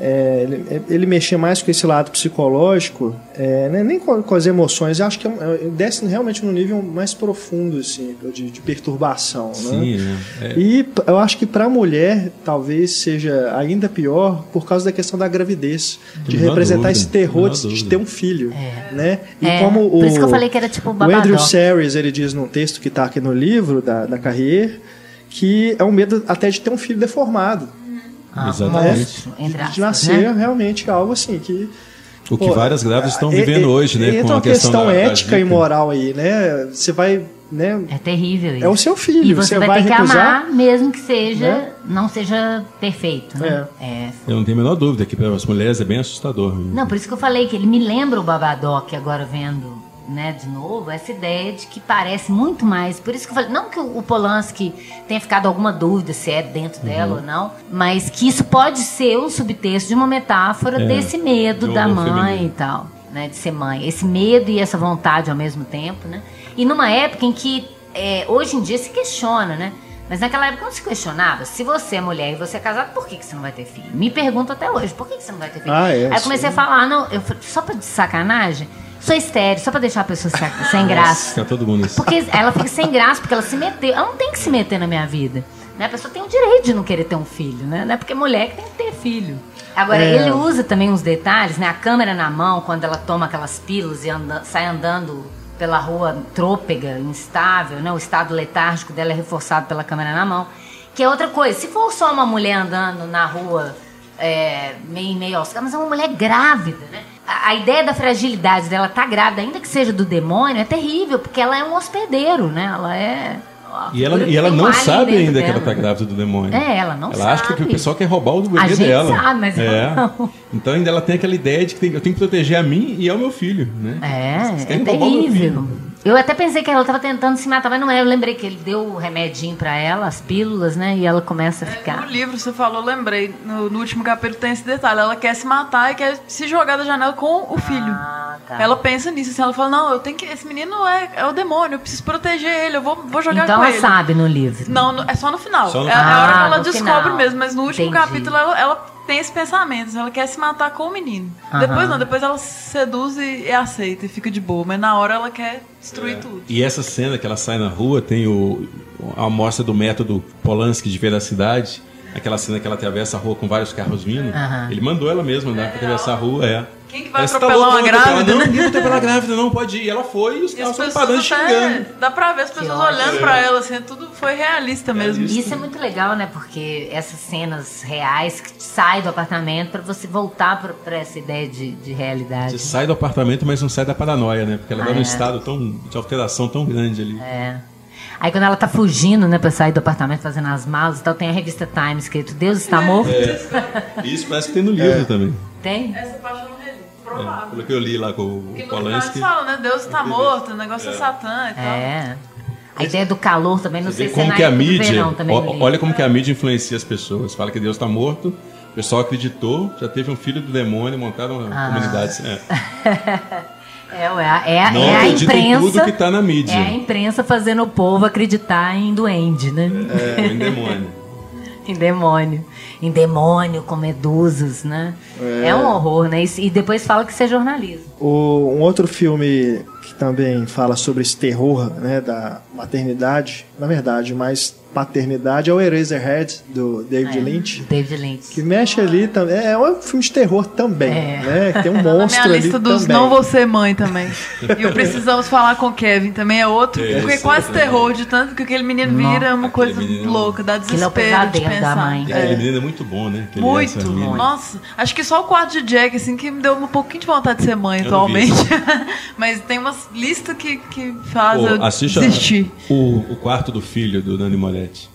É, ele, ele mexer mais com esse lado psicológico, é, né, nem com, com as emoções, eu acho que é, é, desce realmente no nível mais profundo assim, de, de perturbação. Né? Sim, é. É. E eu acho que para a mulher talvez seja ainda pior por causa da questão da gravidez, de Menor representar dúvida, esse terror de, de ter um filho, né? E É, como o, por isso que eu falei que era tipo o Andrew. Series, ele diz num texto que está aqui no livro da, da Carrier, que é um medo até de ter um filho deformado, Ah, Exatamente. monstro, de, nascer né? realmente algo assim que O que Pô, várias grávidas estão e- vivendo e- hoje, né? Entra com uma a questão, questão da, da ética e Zika. moral aí, né? Você vai, né? É terrível isso. É o seu filho, E você, você vai, vai ter que recusar? amar, mesmo que seja, Né? não seja perfeito, né? É. Eu não tenho a menor dúvida que para as mulheres é bem assustador. Não, por isso que eu falei que ele me lembra o Babadoc agora vendo, né, de novo, essa ideia de que parece muito mais. Por isso que eu falei, não que o Polanski tenha ficado alguma dúvida se é dentro dela ou não, mas que isso pode ser um subtexto de uma metáfora É, desse medo de da mãe feminino. e tal, né, de ser mãe. Esse medo e essa vontade ao mesmo tempo, né? E numa época em que é, hoje em dia se questiona, né? Mas naquela época não se questionava. Se você é mulher e você é casado, por que, que você não vai ter filho? Me pergunto até hoje, por que, que você não vai ter filho? Ah, é, Aí eu comecei a sim. falar, não, eu, só pra de sacanagem, sou estéreo, só pra deixar a pessoa sem graça. Fica todo mundo assim. Porque ela fica sem graça, porque ela se meteu. Ela não tem que se meter na minha vida. Né? A pessoa tem o direito de não querer ter um filho, né? Não é porque mulher que tem que ter filho. Agora, É. ele usa também uns detalhes, né? A câmera na mão, quando ela toma aquelas pílulas e anda- sai andando pela rua trôpega, instável, né? O estado letárgico dela é reforçado pela câmera na mão. Que é outra coisa. Se for só uma mulher andando na rua é, meio meio aos mas é uma mulher grávida, né? A, ideia da fragilidade dela tá grávida, ainda que seja do demônio, é terrível, porque ela é um hospedeiro, né? Ela é. E ela, e ela não sabe ainda que ela dela. tá grávida do demônio. É, ela não ela acha que sabe. o pessoal quer roubar o bebê A gente dela. sabe, mas é. ela não. Então ainda ela tem aquela ideia de que eu tenho que proteger a mim e ao meu filho, né? É, é terrível. Eu até pensei que ela tava tentando se matar, mas não é. Eu lembrei que ele deu o remedinho pra ela, as pílulas, né? E ela começa a No ficar. livro você falou, lembrei, no, no último capítulo tem esse detalhe. Ela quer se matar e quer se jogar da janela com o filho. Ah, tá. Ela pensa nisso, assim, ela fala, não, eu tenho que. Esse menino é, é o demônio, eu preciso proteger ele, eu vou, vou jogar Então com ela ele. sabe no livro. Não, no- é só no final. Só no é, é final. a hora que Ah, ela no descobre final. mesmo, mas no último Entendi. capítulo ela, ela tem esse pensamento, ela quer se matar com o menino. Aham. Depois não, depois ela seduz e, e aceita e fica de boa, mas na hora ela quer destruir tudo. E essa cena que ela sai na rua tem o, a amostra do método Polanski de veracidade. Aquela cena que ela atravessa a rua com vários carros vindo. Aham. Ele mandou ela mesma andar pra atravessar a rua, é. Quem que vai Ela, "Você atropelar louco, uma vai atropelar?" grávida, Não, ninguém vai atropelar grávida, não, pode ir. E ela foi e os E carros as estão parando xingando. até, dá pra ver as pessoas olhando pra ela, assim, tudo foi realista mesmo. E Isso é muito legal, né? Porque essas cenas reais que sai do apartamento pra você voltar pra, pra essa ideia de, de realidade. Você sai do apartamento, mas não sai da paranoia, né? Porque ela tá Ah, num é. estado tão, de alteração tão grande ali. É. Aí quando ela tá fugindo, né, pra sair do apartamento fazendo as malas e tal, tem a revista Time escrito Deus está morto. Isso parece que tem no livro também. Tem? Essa parte não provável. pelo que eu li lá com o final eles Polanski. falam, né? Deus tá morto, o negócio é, Satã e tal. É. A ideia do calor também, não sei se é como que a mídia. verão também. li. olha como que a mídia influencia as pessoas. Fala que Deus está morto, o pessoal acreditou, já teve um filho do demônio, montaram uma Ah. comunidade. É. É, ué, é, Não é a acredita em imprensa. tudo que tá na mídia. É a imprensa fazendo o povo acreditar em duende, né? É, em demônio. em demônio. Em demônio com medusas, né? É, um horror, né? E, e depois fala que isso é jornalismo. O- um outro filme que também fala sobre esse terror né, da maternidade, na verdade, mais paternidade, é o Eraserhead, do David É, Lynch. David Lynch. Que mexe ali também. É um filme de terror também, É. né? Tem um Tá na minha monstro ali lista dos também. não vou ser mãe também. E o Precisamos Falar com Kevin também é outro, Esse porque é quase terror, de tanto que aquele menino vira é uma Aquele coisa menino- louca, dá Aquilo é o desespero de pesadelo da pensar. mãe. É. aquele menino é muito bom, né? Aquele Muito, menina. nossa. Acho que só o quarto de Jack, assim, que me deu um pouquinho de vontade de ser mãe Eu atualmente. Mas tem umas listas que, que faz Pô, eu assiste a- desistir. o, o quarto do filho do Nani Moretti.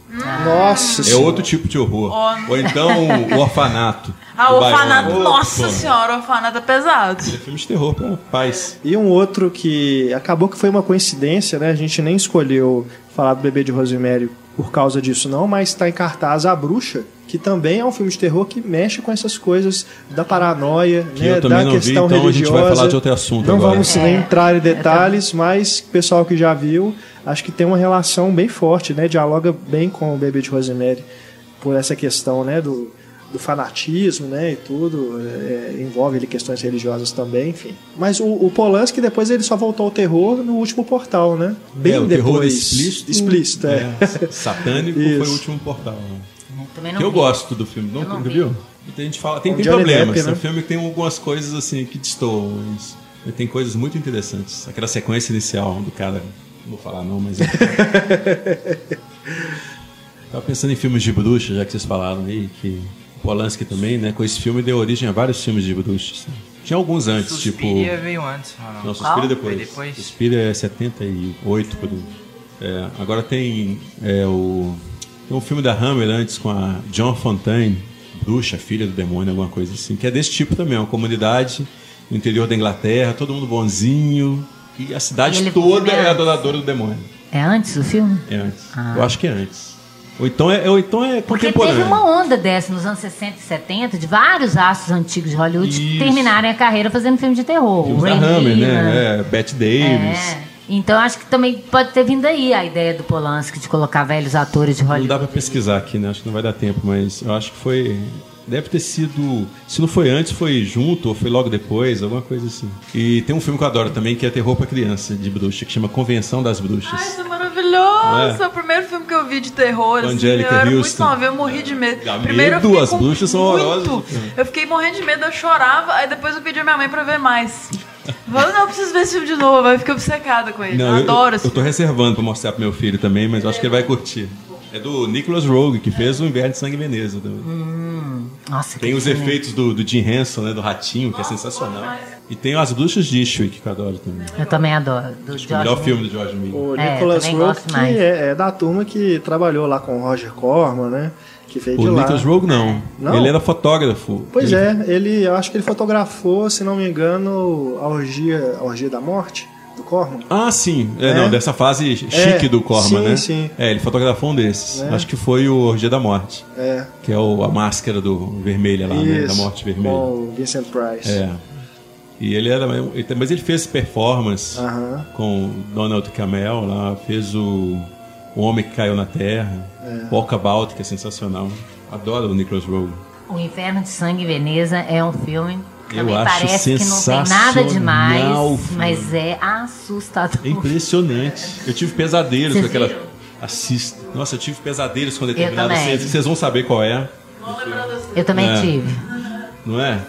Nossa É Senhora. outro tipo de horror. Ó. Ou então o orfanato. Ah, o orfanato, Baiano. nossa Pô, senhora, o orfanato é pesado. É filme de terror pra paz. E um outro que acabou que foi uma coincidência, né? A gente nem escolheu falar do Bebê de Rosemary por causa disso, não, mas está em cartaz A Bruxa, que também é um filme de terror que mexe com essas coisas da paranoia, Que né? eu também da não vi, questão então a gente religiosa. vai falar de outro assunto Não agora. vamos nem entrar em detalhes, mas o pessoal que já viu, acho que tem uma relação bem forte, né? Dialoga bem com o Bebê de Rosemary por essa questão, né? Do, do fanatismo, né, e tudo, é, envolve ali questões religiosas também, enfim. Mas o, o Polanski depois ele só voltou ao terror no último portal, né? Bem é, o depois. terror explícito. Explícito, é. Satânico foi o último portal. né? Também não Que eu vi. gosto do filme. Não, não nunca vi. viu? Tem gente fala, tem, tem problemas. Depp, É um né? filme que tem algumas coisas assim que destoam. mas Tem coisas muito interessantes. Aquela sequência inicial do cara. Não vou falar não, mas. Tava pensando em filmes de bruxa, já que vocês falaram aí, que o Polanski também, né? Com esse filme deu origem a vários filmes de bruxas. né? Tinha alguns antes, Suspiria tipo. veio antes. não? Não, Suspira Qual? depois. Depois? Suspira é 78 por. É, agora tem é, o tem um filme da Hammer antes com a John Fontaine, bruxa, filha do demônio, alguma coisa assim, que é desse tipo também, uma comunidade no interior da Inglaterra, todo mundo bonzinho, e a cidade toda é adoradora do demônio. É antes do filme? É antes. Ah. Eu acho que é antes. Ou então é, ou então é Porque contemporâneo. teve uma onda dessa nos anos 60 e 70 de vários astros antigos de Hollywood Isso. terminarem a carreira fazendo filme de terror. Filmes o da Hammer, né? É, Bette Davis. É. Então acho que também pode ter vindo aí a ideia do Polanski de colocar velhos atores de Não Hollywood. dá pra pesquisar aqui, né? Acho que não vai dar tempo, mas eu acho que foi. Deve ter sido. Se não foi antes, foi junto, ou foi logo depois, alguma coisa assim. E tem um filme que eu adoro também, que é terror pra criança, de bruxa, que chama Convenção das Bruxas. Ai, isso é maravilhoso! É. É o primeiro filme que eu vi de terror. Assim, Angelica eu era muito nova, eu morri de medo. Dá Primeiro eu medo, fiquei as bruxas são muito- horrorosas. Eu fiquei morrendo de medo, eu chorava, aí depois eu pedi a minha mãe pra ver mais. Eu falei, não, eu preciso ver esse filme de novo, eu fiquei obcecada com ele. Não, eu eu, adoro eu, esse eu tô reservando pra mostrar pro meu filho também, mas eu acho que ele vai curtir. É do Nicholas Rogue, que fez o Inverno de Sangue Veneza. também. Nossa, Tem que os efeitos do, do Jim Henson, né? Do ratinho, que é sensacional. E tem as bruxas de Ishwick, que eu adoro também. Eu também adoro. Do O George melhor Miller. filme do George Miller. O É, Nicholas Rogue, que é, é da turma que trabalhou lá com o Roger Corman, né? Que veio O. Nicholas Rogue não. Não? Ele era fotógrafo. Pois Ele- é, ele, eu acho que ele fotografou, se não me engano, a orgia, a orgia da morte do Corman. Ah, sim. É, É? não, dessa fase chique É, do Corman, sim, né? sim. É, ele fotografou um desses. É. Acho que foi o Orgia da Morte, É, que é o, a máscara do vermelha lá, né? Da morte vermelha. com o Vincent Price. É. E ele era. Mas ele fez performance Aham. com o Donald Camel lá, fez o O Homem que Caiu na Terra, É. Walkabout, que é sensacional. Adoro o Nicholas Rogue. O Inferno de Sangue Veneza é um filme que Eu acho parece que não tem nada demais, sensacional o filme. mas é assustador. É impressionante. Eu tive pesadelos Vocês com aquela. viram? Assista. Nossa, eu tive pesadelos com determinada cena. Vocês vão saber qual é, Eu também É. tive. não é?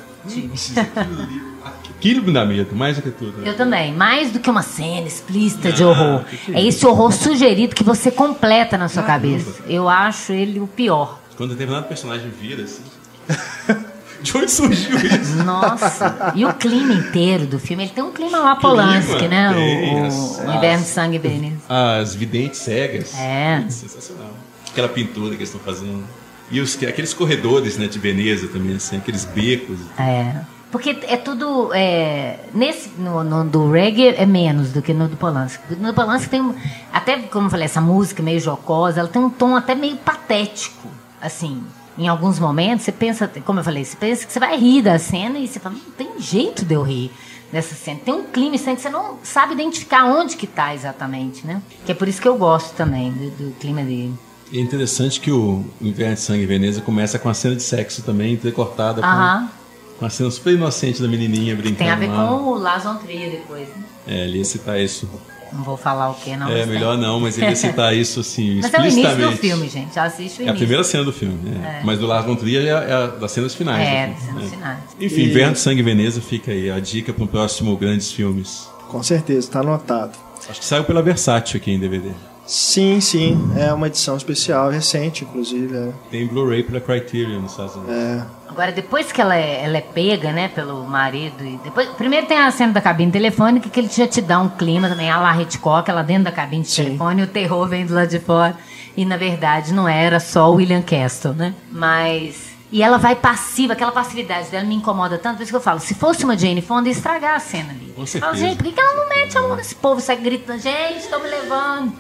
Aquilo me dá medo, mais do que tudo. né? Eu também. Mais do que uma cena explícita de horror. É esse horror sugerido que você completa na sua cabeça. Eu acho ele o pior. Quando determinado personagem vira assim. de onde surgiu isso? Nossa. E o clima inteiro do filme, ele tem um clima lá Polanski, né? tem, O, as- o, Inverno de Sangue e Veneza. As videntes cegas. É. Putz, Sensacional. Aquela pintura que eles estão fazendo. E os, aqueles corredores né, de Veneza também, assim, aqueles becos. É. Porque é tudo. É, nesse, no, no do reggae é menos do que no do Polanski. No do Polanski tem. um- Até, como eu falei, essa música meio jocosa, ela tem um tom até meio patético. Assim, em alguns momentos, você pensa, como eu falei, você pensa que você vai rir da cena e você fala, não tem jeito de eu rir dessa cena. Tem um clima assim, que você não sabe identificar onde que tá exatamente, né? Que é por isso que eu gosto também do, do clima dele. É interessante que o Inverno de Sangue em Veneza começa com a cena de sexo também, entrecortada com, com a cena super inocente da menininha brincando Tem a ver lá. com o von Trier depois, né? É, ele ia citar isso. Não vou falar o que, não. é, melhor tem. não, mas ele ia citar isso assim, Mas é o início explicitamente. do filme, gente. Já assiste o É início. a primeira cena do filme, né? Mas do Lars von Trier é, é a das cenas finais. É, das filme, cenas né? finais. Enfim, E- Inverno Sangue em Veneza fica aí a dica para o próximo Grandes Filmes. Com certeza, tá anotado. Acho que saiu pela Versátil aqui em DVD. Sim, sim. É uma edição especial, recente, inclusive. é. Tem Blu-ray pela Criterion nos Estados Unidos. Agora, depois que ela é, ela é pega, né, pelo marido, e depois, primeiro tem a cena da cabine telefônica, que ele já te dá um clima também, a la Hitchcock, ela dentro da cabine de Sim. telefone, e o terror vem do lado de fora. E, na verdade, não era só o William Castle, né? Mas... E ela vai passiva, aquela passividade dela me incomoda tanto, por isso que eu falo, se fosse uma Jane Fonda, ia estragar a cena ali. Com certeza. gente, por que ela não mete a mão nesse povo, sai gritando, gente, estão me levando.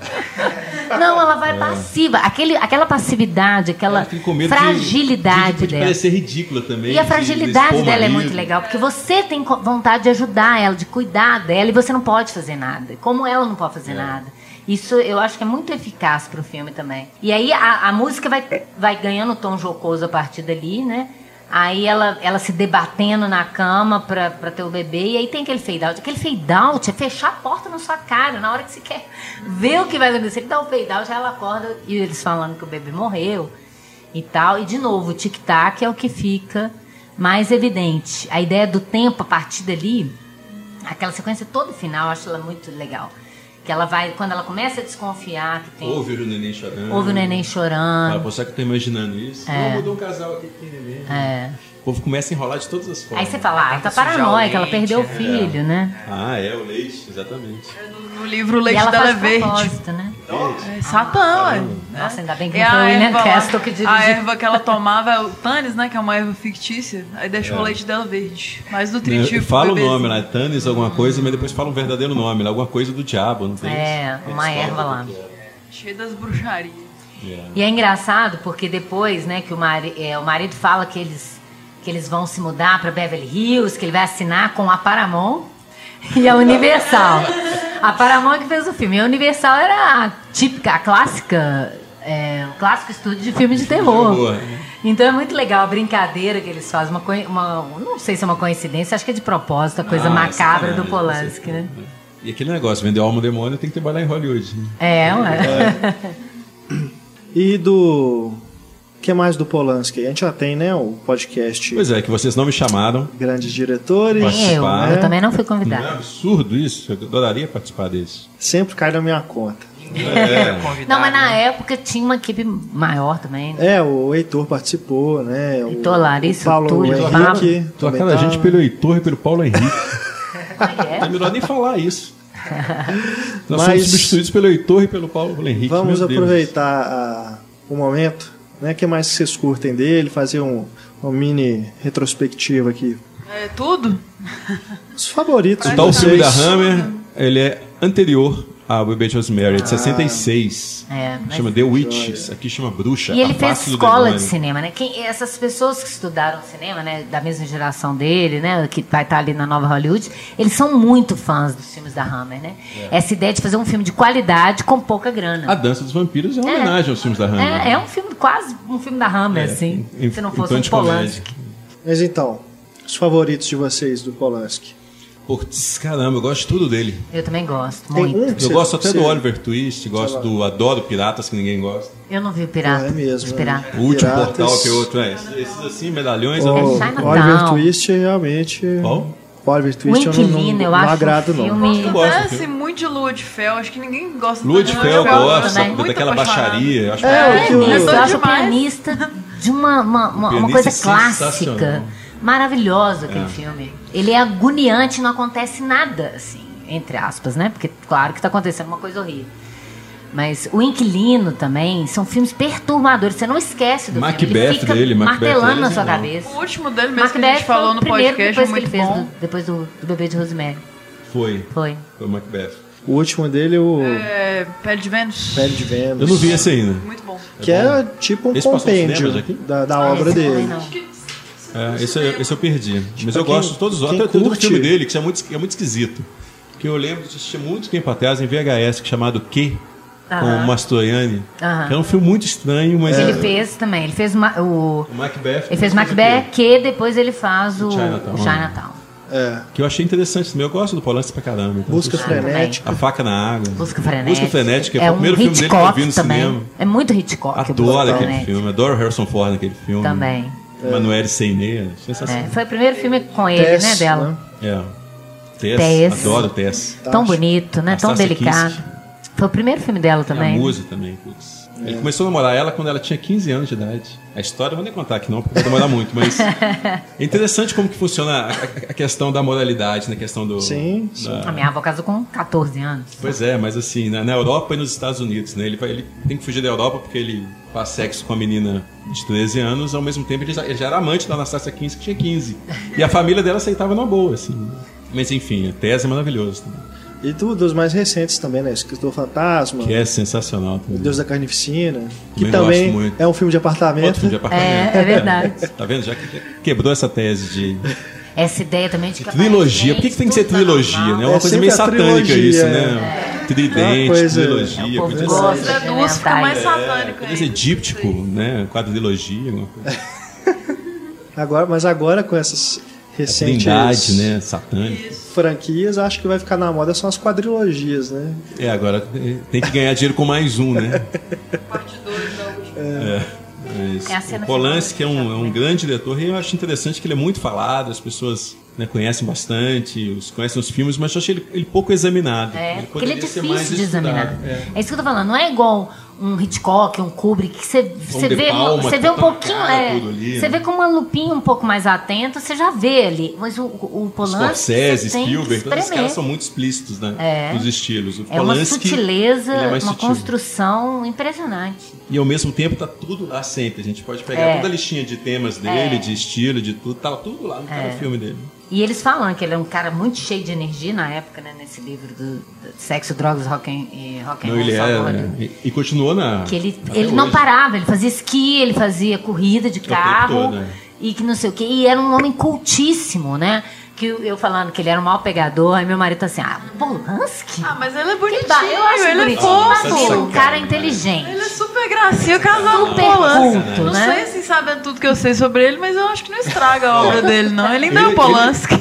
não, ela vai passiva, aquele, aquela passividade, aquela com medo de- fragilidade de, de, dela. parecer ridícula também. E a de- fragilidade dela é muito legal, porque você tem vontade de ajudar ela, de cuidar dela, e você não pode fazer nada. Como ela não pode fazer nada. Isso eu acho que é muito eficaz pro filme também. E aí a, a música vai, vai ganhando tom jocoso a partir dali, né? Aí ela, ela se debatendo na cama pra, pra ter o bebê, e aí tem aquele fade out. Aquele fade out é fechar a porta na sua cara, na hora que você quer ver o que vai acontecer. Ele dá o fade out, ela acorda e eles falando que o bebê morreu e tal. E de novo, o tic-tac é o que fica mais evidente. A ideia do tempo a partir dali, aquela sequência toda final, eu acho ela muito legal. Que ela vai, quando ela começa a desconfiar que tem. Ouve o neném chorando. Ouve o neném Fala, chorando. pô, será que tô imaginando isso? É. Não, mudou um casal aqui que tem neném. É. O povo começa a enrolar de todas as formas. Aí você fala, ah, ela tá o paranoica, ela perdeu o é. filho, né? Ah, é, o leite, exatamente. No, no livro o leite ela dela é verde. né? É Satã, ué. Nossa, ainda bem que E não foi o William Castle que dirigiu. A erva que ela tomava é o Tannis, né? Que é uma erva fictícia. Aí deixou o leite dela verde. Mais nutritivo. pro Fala o nome lá, Tanis alguma coisa, mas depois fala um verdadeiro nome, lá, alguma coisa do diabo, não tem É, isso? uma Eles erva lá. o é. Cheio das bruxarias. É. E é engraçado porque depois, né, que o, mari é, o marido fala que eles, que eles vão se mudar para Beverly Hills, que ele vai assinar com a Paramount e a Universal. a Paramount que fez o filme. E a Universal era a típica, a clássica, é, o clássico estúdio de filme de terror. terror. Então é muito legal a brincadeira que eles fazem. Uma, uma- não sei se é uma coincidência, acho que é de propósito, a coisa Ah, macabra sacanagem, do Polanski, né? E aquele negócio, vender alma ao demônio tem que trabalhar em Hollywood. né? É, ué. E do. O que mais do Polanski? A gente já tem, né? O podcast Pois é, que vocês não me chamaram. Grandes Diretores. Nem eu, Participar, eu né? também não fui Não é convidada. absurdo isso? Eu adoraria participar desse. Sempre cai na minha conta. É. convidado. Não, mas na né? época tinha uma equipe maior também. né? É, o Heitor participou, né? O, Heitor, Larissa, o Paulo Túlio, Henrique. Também a gente tava. pelo Heitor e pelo Paulo Henrique. É. É melhor nem falar isso. Nós Mas- somos substituídos pelo Heitor e pelo Paulo Henrique. Vamos aproveitar a- o momento, né? O que mais que vocês curtem dele? Fazer um, uma mini retrospectiva aqui. É tudo? Os favoritos. O de tal filme da. Hammer, ele é anterior ao Bebê de Rosemary, é de 66. É, mas- Chama The Witch, aqui chama Bruxa. E ele a fez escola de cinema, né? Quem, essas pessoas que estudaram cinema, né, da mesma geração dele, né, que vai estar ali na Nova Hollywood, eles são muito fãs dos filmes da Hammer, né? Essa ideia de fazer um filme de qualidade com pouca grana. A Dança dos Vampiros é uma homenagem aos filmes da Hammer. É, é um filme quase um filme da Hammer, É, assim. em- se não fosse um. Polanski. Mas então, os favoritos de vocês do Polanski. Putz, caramba, eu gosto de tudo dele. Eu também gosto, Tem muito. um que Eu você- gosto até você- do Oliver Twist, gosto do Adoro Piratas, que ninguém gosta. Eu não vi o Pirata. É mesmo, Os né? Piratas. O último Piratas. portal que é outro, é. Esses assim, medalhões. O É Chinatown. Oliver Twist realmente. Qual? Oliver O Twist eu não, Inquilino, não, eu não acho agrado, um não. filme... Eu gosto do Parece filme. muito de Lua de Fel. Acho que ninguém gosta Lua de Fel, também. Muito daquela apaixonada. baixaria. Eu acho É, que- o que o- Pianista, eu acho o demais. pianista de uma, uma, uma, uma coisa sensacional. clássica, maravilhosa aquele É. filme. Ele é agoniante, não acontece nada, assim, entre aspas, né? Porque, claro que tá acontecendo uma coisa horrível. Mas o Inquilino também são filmes perturbadores. Você não esquece do Macbeth filme. Ele fica dele, Macbeth martelando na sua não. cabeça. O último dele mesmo que a Macbeth gente falou no primeiro podcast é depois que ele muito fez bom. do- depois do, do Bebê de Rosemary. Foi. Foi. Foi o Macbeth. O último dele, o É, Pele de Vênus. Pele de Vênus. Eu não vi esse ainda. Muito bom. Que é tipo um Esse compêndio da, da Ah, obra dele. não. É, esse, eu- esse eu perdi. Mas eu quem- gosto de todos os outros. Tem curte- filme dele que é muito, é muito esquisito. Que eu lembro de assistir muito tempo atrás em VHS, que é chamado Que? Com o Mastroianni. Que é um filme muito estranho, mas. Ele é- fez também. Ele fez ma- o. O Macbeth. Ele fez mas Macbeth, que depois ele faz o, O Chinatown. o Chinatown. É. Que eu achei interessante também. Eu gosto do Polanski pra caramba. então Busca frenética. A Faca na Água. Busca Frenética. Busca Frenética, é foi o um primeiro filme dele que eu vi no também. cinema. É muito Hitchcock. Adoro aquele filme. Adoro Harrison Ford naquele filme. Também. Emanuele Seiné. É, Sensacional. foi o primeiro filme com ele, Tess, né, dela. É. Tess. Tess. Adoro Tess. Tão bonito, né? Tão delicado. Kinski. Foi o primeiro filme dela também. a Musa também, putz. Ele começou a namorar ela quando ela tinha 15 anos de idade. A história eu não vou nem contar aqui não, porque vai demorar muito, mas é interessante como que funciona a, a- questão da moralidade, na questão do... Sim, da- A minha avó casou com 14 anos. Pois é, mas assim, na, na Europa e nos Estados Unidos, né? Ele, vai- ele tem que fugir da Europa porque ele faz sexo com a menina de 13 anos, ao mesmo tempo ele já, ele já era amante da Anastasia 15, que tinha 15. E a família dela aceitava na boa, assim. Mas enfim, a tese é maravilhosa também. E do- dos mais recentes também, né? Escritor Fantasma, Que é sensacional também. Deus da Carnificina, que Também também gosto muito. é um filme de apartamento. Outro filme de apartamento. É, é verdade. Tá vendo? Já que- quebrou essa tese de Essa ideia também de que trilogia. Por que, que tem que ser trilogia, né? É uma É coisa meio satânica trilogia, isso, é. né? É Tridente, uma coisa- trilogia. É, o povo podia gosta. ser, Se é duas, fica mais satânico podia ser né? Quadrilogia, alguma coisa. Agora, mas agora com essas recentes Trindade, né? Satânica. franquias, acho que vai ficar na moda são as quadrilogias, né? É, agora tem que ganhar dinheiro com mais um, né? Parte 2 da última. É. Mas É cena o Polanski é um, é um grande diretor e eu acho interessante que ele é muito falado, as pessoas né, conhecem bastante, os, conhecem os filmes, mas eu achei ele, ele pouco examinado. É, porque ele é difícil de examinar. É. É. isso que eu tô falando. Não é igual um Hitchcock, um Kubrick, que você, você vê, Palma, você vê tá um pouquinho. é, ali, você né? vê com uma lupinha um pouco mais atenta, você já vê ali. Mas o, o Polanski. Scorsese, Spielberg, todos esses caras são muito explícitos né, É. nos estilos. O É uma Polanski, sutileza, é uma sutil. construção impressionante. E ao mesmo tempo tá tudo lá sempre. A gente pode pegar É. toda a listinha de temas dele, É. de estilo, de tudo, tá tudo lá no cada filme dele. E eles falam que ele é um cara muito cheio de energia na época, né? Nesse livro do, do Sexo, Drogas rock and, e Rock and Não, Roll ele é, né, e, e continuou na. Que ele, ele não parava, ele fazia esqui, ele fazia corrida de carro todo, né? e que não sei o quê. E era um homem cultíssimo, né? Que eu, falando que ele era um mau pegador, aí meu marido tá assim, ah, Polanski? Ah, mas ele é bonitinho, eu acho ele é bonitinho, mas fofo. ele é um cara inteligente. Ele é super gracinha, casal Super Polanski. culto, Não né? sei assim, sabendo tudo que eu sei sobre ele, mas eu acho que não estraga a obra dele, não. Ele ainda é Ele- o Polanski.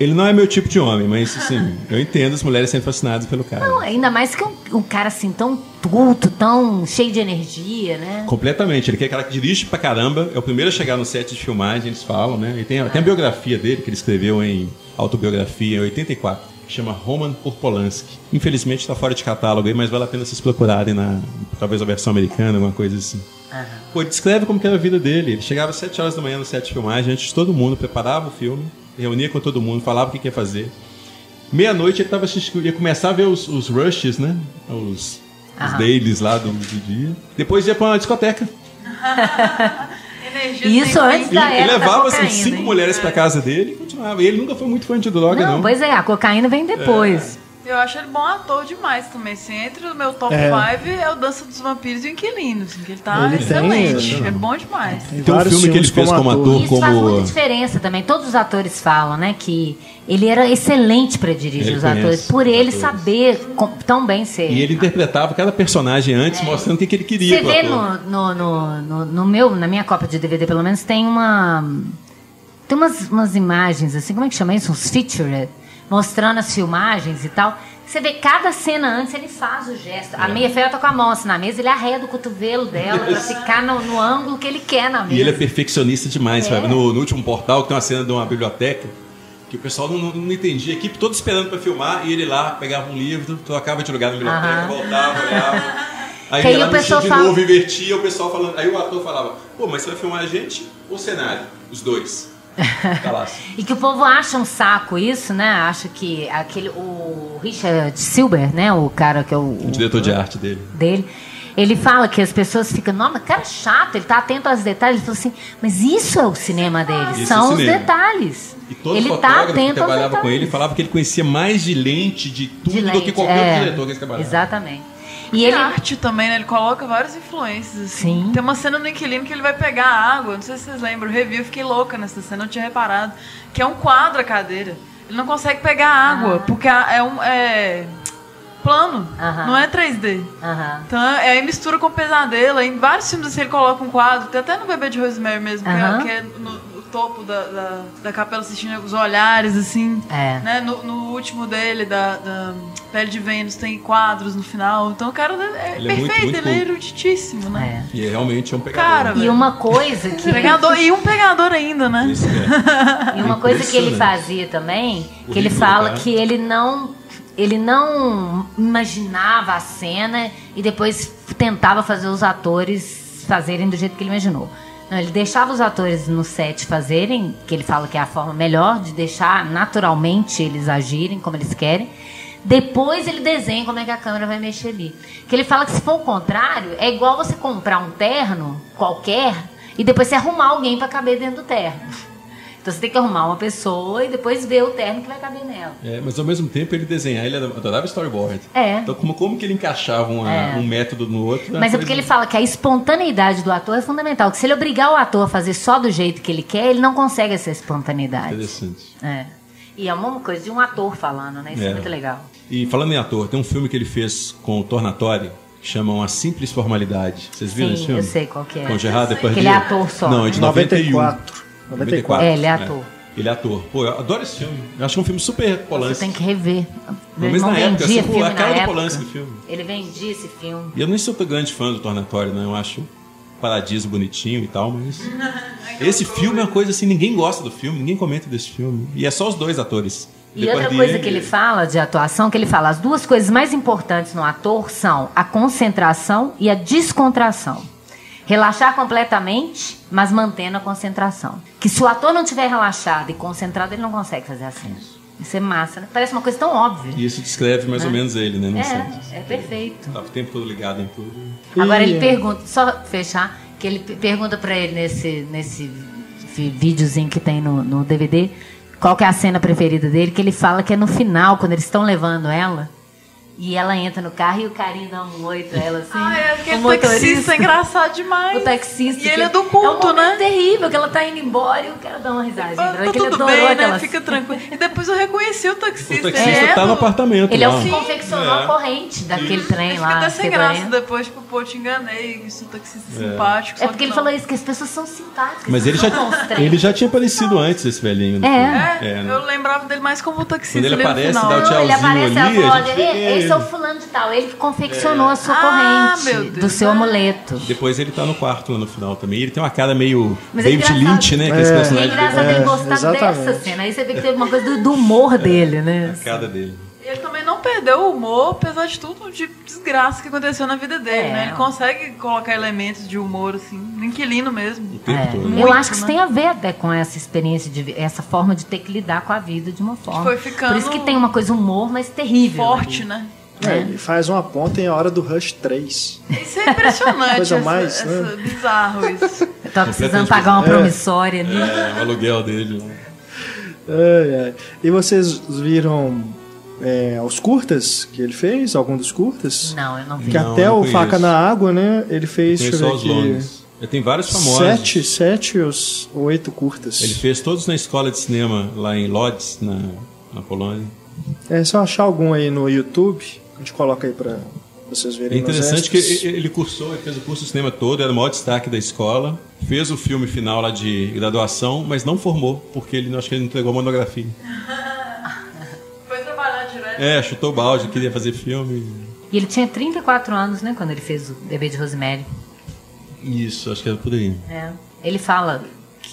Ele não é meu tipo de homem, mas assim, eu entendo as mulheres sendo fascinadas pelo cara. Não, ainda mais que um, um cara assim tão culto, tão cheio de energia, né? Completamente. Ele é aquela que dirige pra caramba. É o primeiro a chegar no set de filmagem, eles falam, né? E tem até a biografia dele, que ele escreveu em autobiografia em 84, que chama Roman Polanski. Infelizmente está fora de catálogo aí, mas vale a pena vocês procurarem na. Talvez a versão americana, alguma coisa assim. Pô, descreve como que era a vida dele. Ele chegava às 7 horas da manhã no set de filmagem, antes de todo mundo, preparava o filme, reunia com todo mundo, falava o que que ia fazer. Meia-noite ele tava assistindo, ia começar a ver os, os rushes, né? Os, os Aham. dailies lá do, do dia. Depois ia pra uma discoteca. Isso antes da Ele, ele levava assim, cocaína, cinco hein? mulheres pra casa dele e continuava. E ele nunca foi muito fã de droga, não. Não, pois é, a cocaína vem depois. Eu acho ele bom ator demais também. Assim, entre o meu top É. 5 é. o Dança dos Vampiros e o Inquilino. Assim, que ele tá Ele tem, excelente. né? é bom demais. Tem Tem um filme que ele fez como ator. Isso faz como- muita diferença também. Todos os atores falam, né, que ele era excelente para dirigir Ele os atores, por os ele atores. saber com- tão bem ser. E ele interpretava cada personagem antes, mostrando o que, que ele queria Você vê ator. no, no, no, no- no meu, na minha cópia de DVD, pelo menos, tem uma. Tem umas, umas imagens, assim, como é que chama isso? Uns featured, mostrando as filmagens e tal. Você vê cada cena antes, ele faz o gesto. A meia fera tá com a mão assim na mesa, ele arreda o cotovelo dela pra ficar no, no ângulo que ele quer na mesa. E ele é perfeccionista demais, É. No, no último portal, que tem uma cena de uma biblioteca, que o pessoal não, não, não entendia, a equipe toda esperando pra filmar, e ele lá pegava um livro, trocava de lugar na biblioteca, Aham. voltava, olhava. Aí aí o pessoal de fala- novo, invertia, o pessoal falando. Aí o ator falava, pô, mas você vai filmar a gente ou o cenário? Os dois. E que o povo acha um saco isso, né? Acha que aquele o Richard Silber, né, o cara que é o, O diretor de arte dele. dele, ele fala que as pessoas ficam, não, mas cara é chato, ele tá atento aos detalhes. Ele falou assim, mas isso é o cinema dele, Isso é são os cinema. detalhes. E todo ele tá fotógrafo que atento aos trabalhava detalhes. com ele falava que ele conhecia mais de lente de tudo De do lente, que qualquer é, outro diretor que ele trabalhava. Exatamente. E E ele arte também, né? Ele coloca várias influências, assim. Sim. Tem uma cena no Inquilino que ele vai pegar água. Não sei se vocês lembram. Eu revi, eu fiquei louca nessa cena, eu tinha reparado. Que é um quadro a cadeira. Ele não consegue pegar água, porque a- é um... É plano, Aham. não é 3D. Aham. Então, é aí mistura com pesadelo. Em vários filmes assim ele coloca um quadro, tem até no Bebê de Rosemary mesmo, que é- que é no topo da, da, da capela assistindo os olhares, assim. É. Né? No, no último dele, da, da Pele de Vênus, tem quadros no final. Então o cara é Ele é muito, perfeito, muito ele é eruditíssimo, né? É. E é realmente é um pegador. Cara, E uma coisa que Pegador, e um pegador ainda, né? Isso é. E uma coisa que ele fazia também, O que ele fala cara. que ele não ele não imaginava a cena e depois tentava fazer os atores fazerem do jeito que ele imaginou. Ele deixava os atores no set fazerem, que ele fala que é a forma melhor de deixar naturalmente eles agirem como eles querem. Depois ele desenha como é que a câmera vai mexer ali. Que ele fala que se for o contrário, é igual você comprar um terno qualquer e depois você arrumar alguém para caber dentro do terno. Então você tem que arrumar uma pessoa e depois ver o terno que vai caber nela. É, mas ao mesmo tempo ele desenhar, ele adorava storyboard. É. Então como, como que ele encaixava uma- É. um método no outro? Mas é porque ele fala que a espontaneidade do ator é fundamental. Que se ele obrigar o ator a fazer só do jeito que ele quer, ele não consegue essa espontaneidade. Interessante. É. E é uma coisa de um ator falando, né? Isso é, É. muito legal. E falando em ator, tem um filme que ele fez com o Tornatori, que chama Uma Simples Formalidade. Vocês viram Sim, esse filme? eu sei qual que é. Com Gerard Depardieu. Que ele é ator só, Não, é de 91. 94. 94. É, ele é ator. Ele é ator. Pô, eu adoro esse filme. Eu acho é um filme super Polanski. Você tem que rever. Pelo menos não na época, assim, pô, filme a cara na do época. Polanski no filme. Ele vendia esse filme. E eu nem sou tão grande fã do Tornatório, né? Eu acho paradiso bonitinho e tal, mas. Esse filme é uma coisa assim, ninguém gosta do filme, ninguém comenta desse filme. E é só os dois atores. E outra coisa que ele fala de atuação, que ele fala, as duas coisas mais importantes no ator são a concentração e a descontração. Relaxar completamente, mas mantendo a concentração. Que se o ator não estiver relaxado e concentrado, ele não consegue fazer a cena. Isso é massa, né? Parece uma coisa tão óbvia. E isso descreve mais ou menos ele, né? Não sei. É, é perfeito. Tava o tempo todo ligado em tudo. Agora ele pergunta, só fechar, que ele pe- pergunta pra ele nesse, nesse vi- videozinho que tem no, no DVD, qual que é a cena preferida dele, que ele fala que é no final, quando eles estão levando ela, e ela entra no carro e o carinho dá um oi pra ela, assim. Ah, é aquele o motorista. taxista é engraçado demais. O taxista. E ele é do É um culto, né? terrível, que ela tá indo embora e o cara dá uma risadinha. Ah, Tá ele tudo bem, né? aquela Fica tranquilo. E depois eu reconheci o taxista. O ele taxista é tá no apartamento Ele é lá. o que confeccionou É. a corrente daquele trem Ele lá. fica até sem graça depois, tipo, pô, te enganei, isso taxista simpático. É porque que ele não. falou isso, que as pessoas são simpáticas. Mas ele já, trem. ele já tinha aparecido antes, esse velhinho. no É. É, É, né? eu lembrava dele mais como taxista. Quando ele aparece, final. dá o ele tchauzinho aparece ali, ela a falou, gente vê "E- esse é o ele." fulano de tal, ele confeccionou a sua Ah, corrente do seu amuleto. Depois ele tá no quarto lá no final também. Ele tem uma cara meio Mas é David engraçado. Lynch, né? Que é esse É. E é personagem engraçado É, ele gostar exatamente. dessa cena. Aí você vê que teve uma coisa do, do humor dele, né? a cara dele. E ele também não perdeu o humor, apesar de tudo de desgraça que aconteceu na vida dele, É. né? Ele consegue colocar elementos de humor, assim, no inquilino mesmo. É, todo. eu Muito, acho que isso né? tem a ver até com essa experiência, de essa forma de ter que lidar com a vida de uma forma. Foi ficando Por isso que tem uma coisa humor, mas terrível. Forte, ali. né? É, ele faz uma ponta em A Hora do Rush 3. Isso é impressionante, Coisa essa, mais, essa- né? bizarro isso. Eu tava precisando pagar uma bizarro. promissória ali. É, o aluguel dele. né? Ai, ai. E vocês viram é, os curtas que ele fez? Algum dos curtas? Não, eu não vi. Que Não, até não o Faca na Água, né? Ele fez, Tem deixa eu ver aqui, longs. Tem vários famosos. sete, sete ou oito curtas. Ele fez todos na escola de cinema lá em Lodz, na, na Polônia. É só achar algum aí no YouTube, a gente coloca aí pra vocês É verem. nos interessante que ele ele cursou, ele fez o curso de cinema todo, era o maior destaque da escola. Fez o filme final lá de graduação, mas não formou, porque ele acho que ele não entregou a monografia. É, chutou o balde, queria fazer filme. E ele tinha 34 anos, né, quando ele fez o Bebê de Rosemary. Isso, acho que era por aí. É. Ele fala,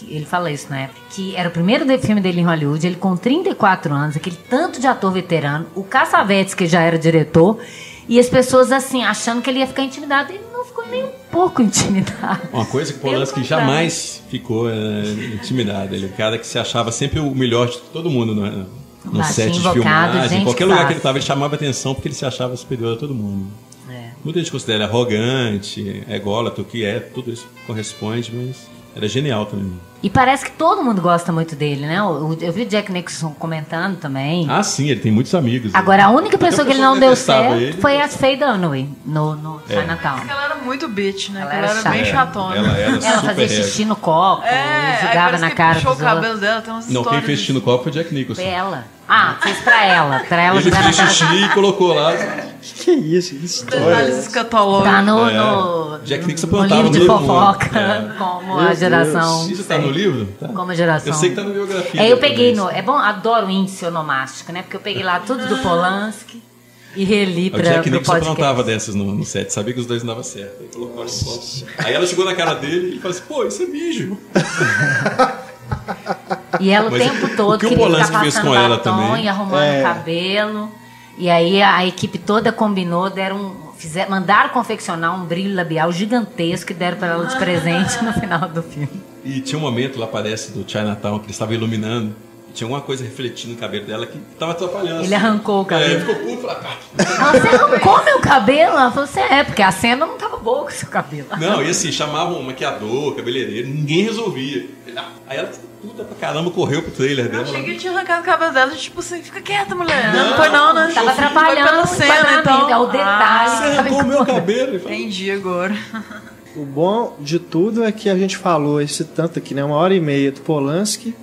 ele fala isso na época, que era o primeiro filme dele em Hollywood, ele com 34 anos, aquele tanto de ator veterano, o Cassavetes, que já era diretor, e as pessoas assim, achando que ele ia ficar intimidado, ele não ficou nem um pouco intimidado. Uma coisa que o Polanski jamais ficou é, intimidado. Ele é um cara que se achava sempre o melhor de todo mundo no, no set de filmagem. Em qualquer que lugar que ele estava, ele chamava atenção porque ele se achava superior a todo mundo. É. Muita gente considera arrogante, ególatra, o que é, tudo isso corresponde, mas era genial também. E parece que todo mundo gosta muito dele, né? O- Eu vi o Jack Nicholson comentando também. Ah, sim, ele tem muitos amigos. Agora, a única Até pessoa o que ele não deu certo ele. foi a Faye Dunaway no, no É. Chinatown. Porque ela era muito bitch, né? Ela Ela, era era, bem chata. chatona. Ela Ela super fazia régua. xixi no copo, É, jogava na cara puxou dos o cabelo outros. dela, tem umas Não, quem fez xixi no copo foi o Jack Nicholson. Foi ela. Ah, fez pra ela. Pra ela Ele fez xixi e colocou lá. Que isso, que história. escatológicos. Tá no, É. no, Jack Nicholson no plantava livro de fofoca, É. como Meu a Deus. geração. Isso tá no livro? Tá. Como a geração. Eu sei que tá na biografia. É, eu peguei no. É bom, adoro o índice onomástico, né? Porque eu peguei lá tudo do Polanski e reli O pra, Jack pro Nicholson podcast. plantava dessas no, no set, sabia que os dois não davam certo. Aí, colocou. Aí ela chegou na cara dele e falou assim: pô, isso é mijo. E ela o Mas tempo o todo que queria ficar fez com ela batom também? e arrumando É. o cabelo. E aí a, a equipe toda combinou, deram, um- fizer, mandaram confeccionar um brilho labial gigantesco e deram pra ela de presente no final do filme. E tinha um momento lá, parece, do Chinatown, que ele estava iluminando. E tinha alguma coisa refletindo no cabelo dela que tava atrapalhando. Ele assim. arrancou o cabelo. É, ele ficou puto e falou: "Ah, você arrancou meu cabelo? Ela falou assim, é, porque a cena não tava boa com o seu cabelo. Não, e assim, chamavam um maquiador, cabeleireiro, ninguém resolvia. Aí ela, puta pra caramba, correu pro trailer Eu dela. achei que ele tinha arrancado o cabelo dela, tipo assim, fica quieta, mulher. Não, Não, foi não, né? Tava atrapalhando o cena, então. é o detalhe. Você sabe arrancou o meu cabelo. Ah, entendi agora. O bom de tudo é que a gente falou esse tanto aqui, né? Uma hora e meia do Polanski.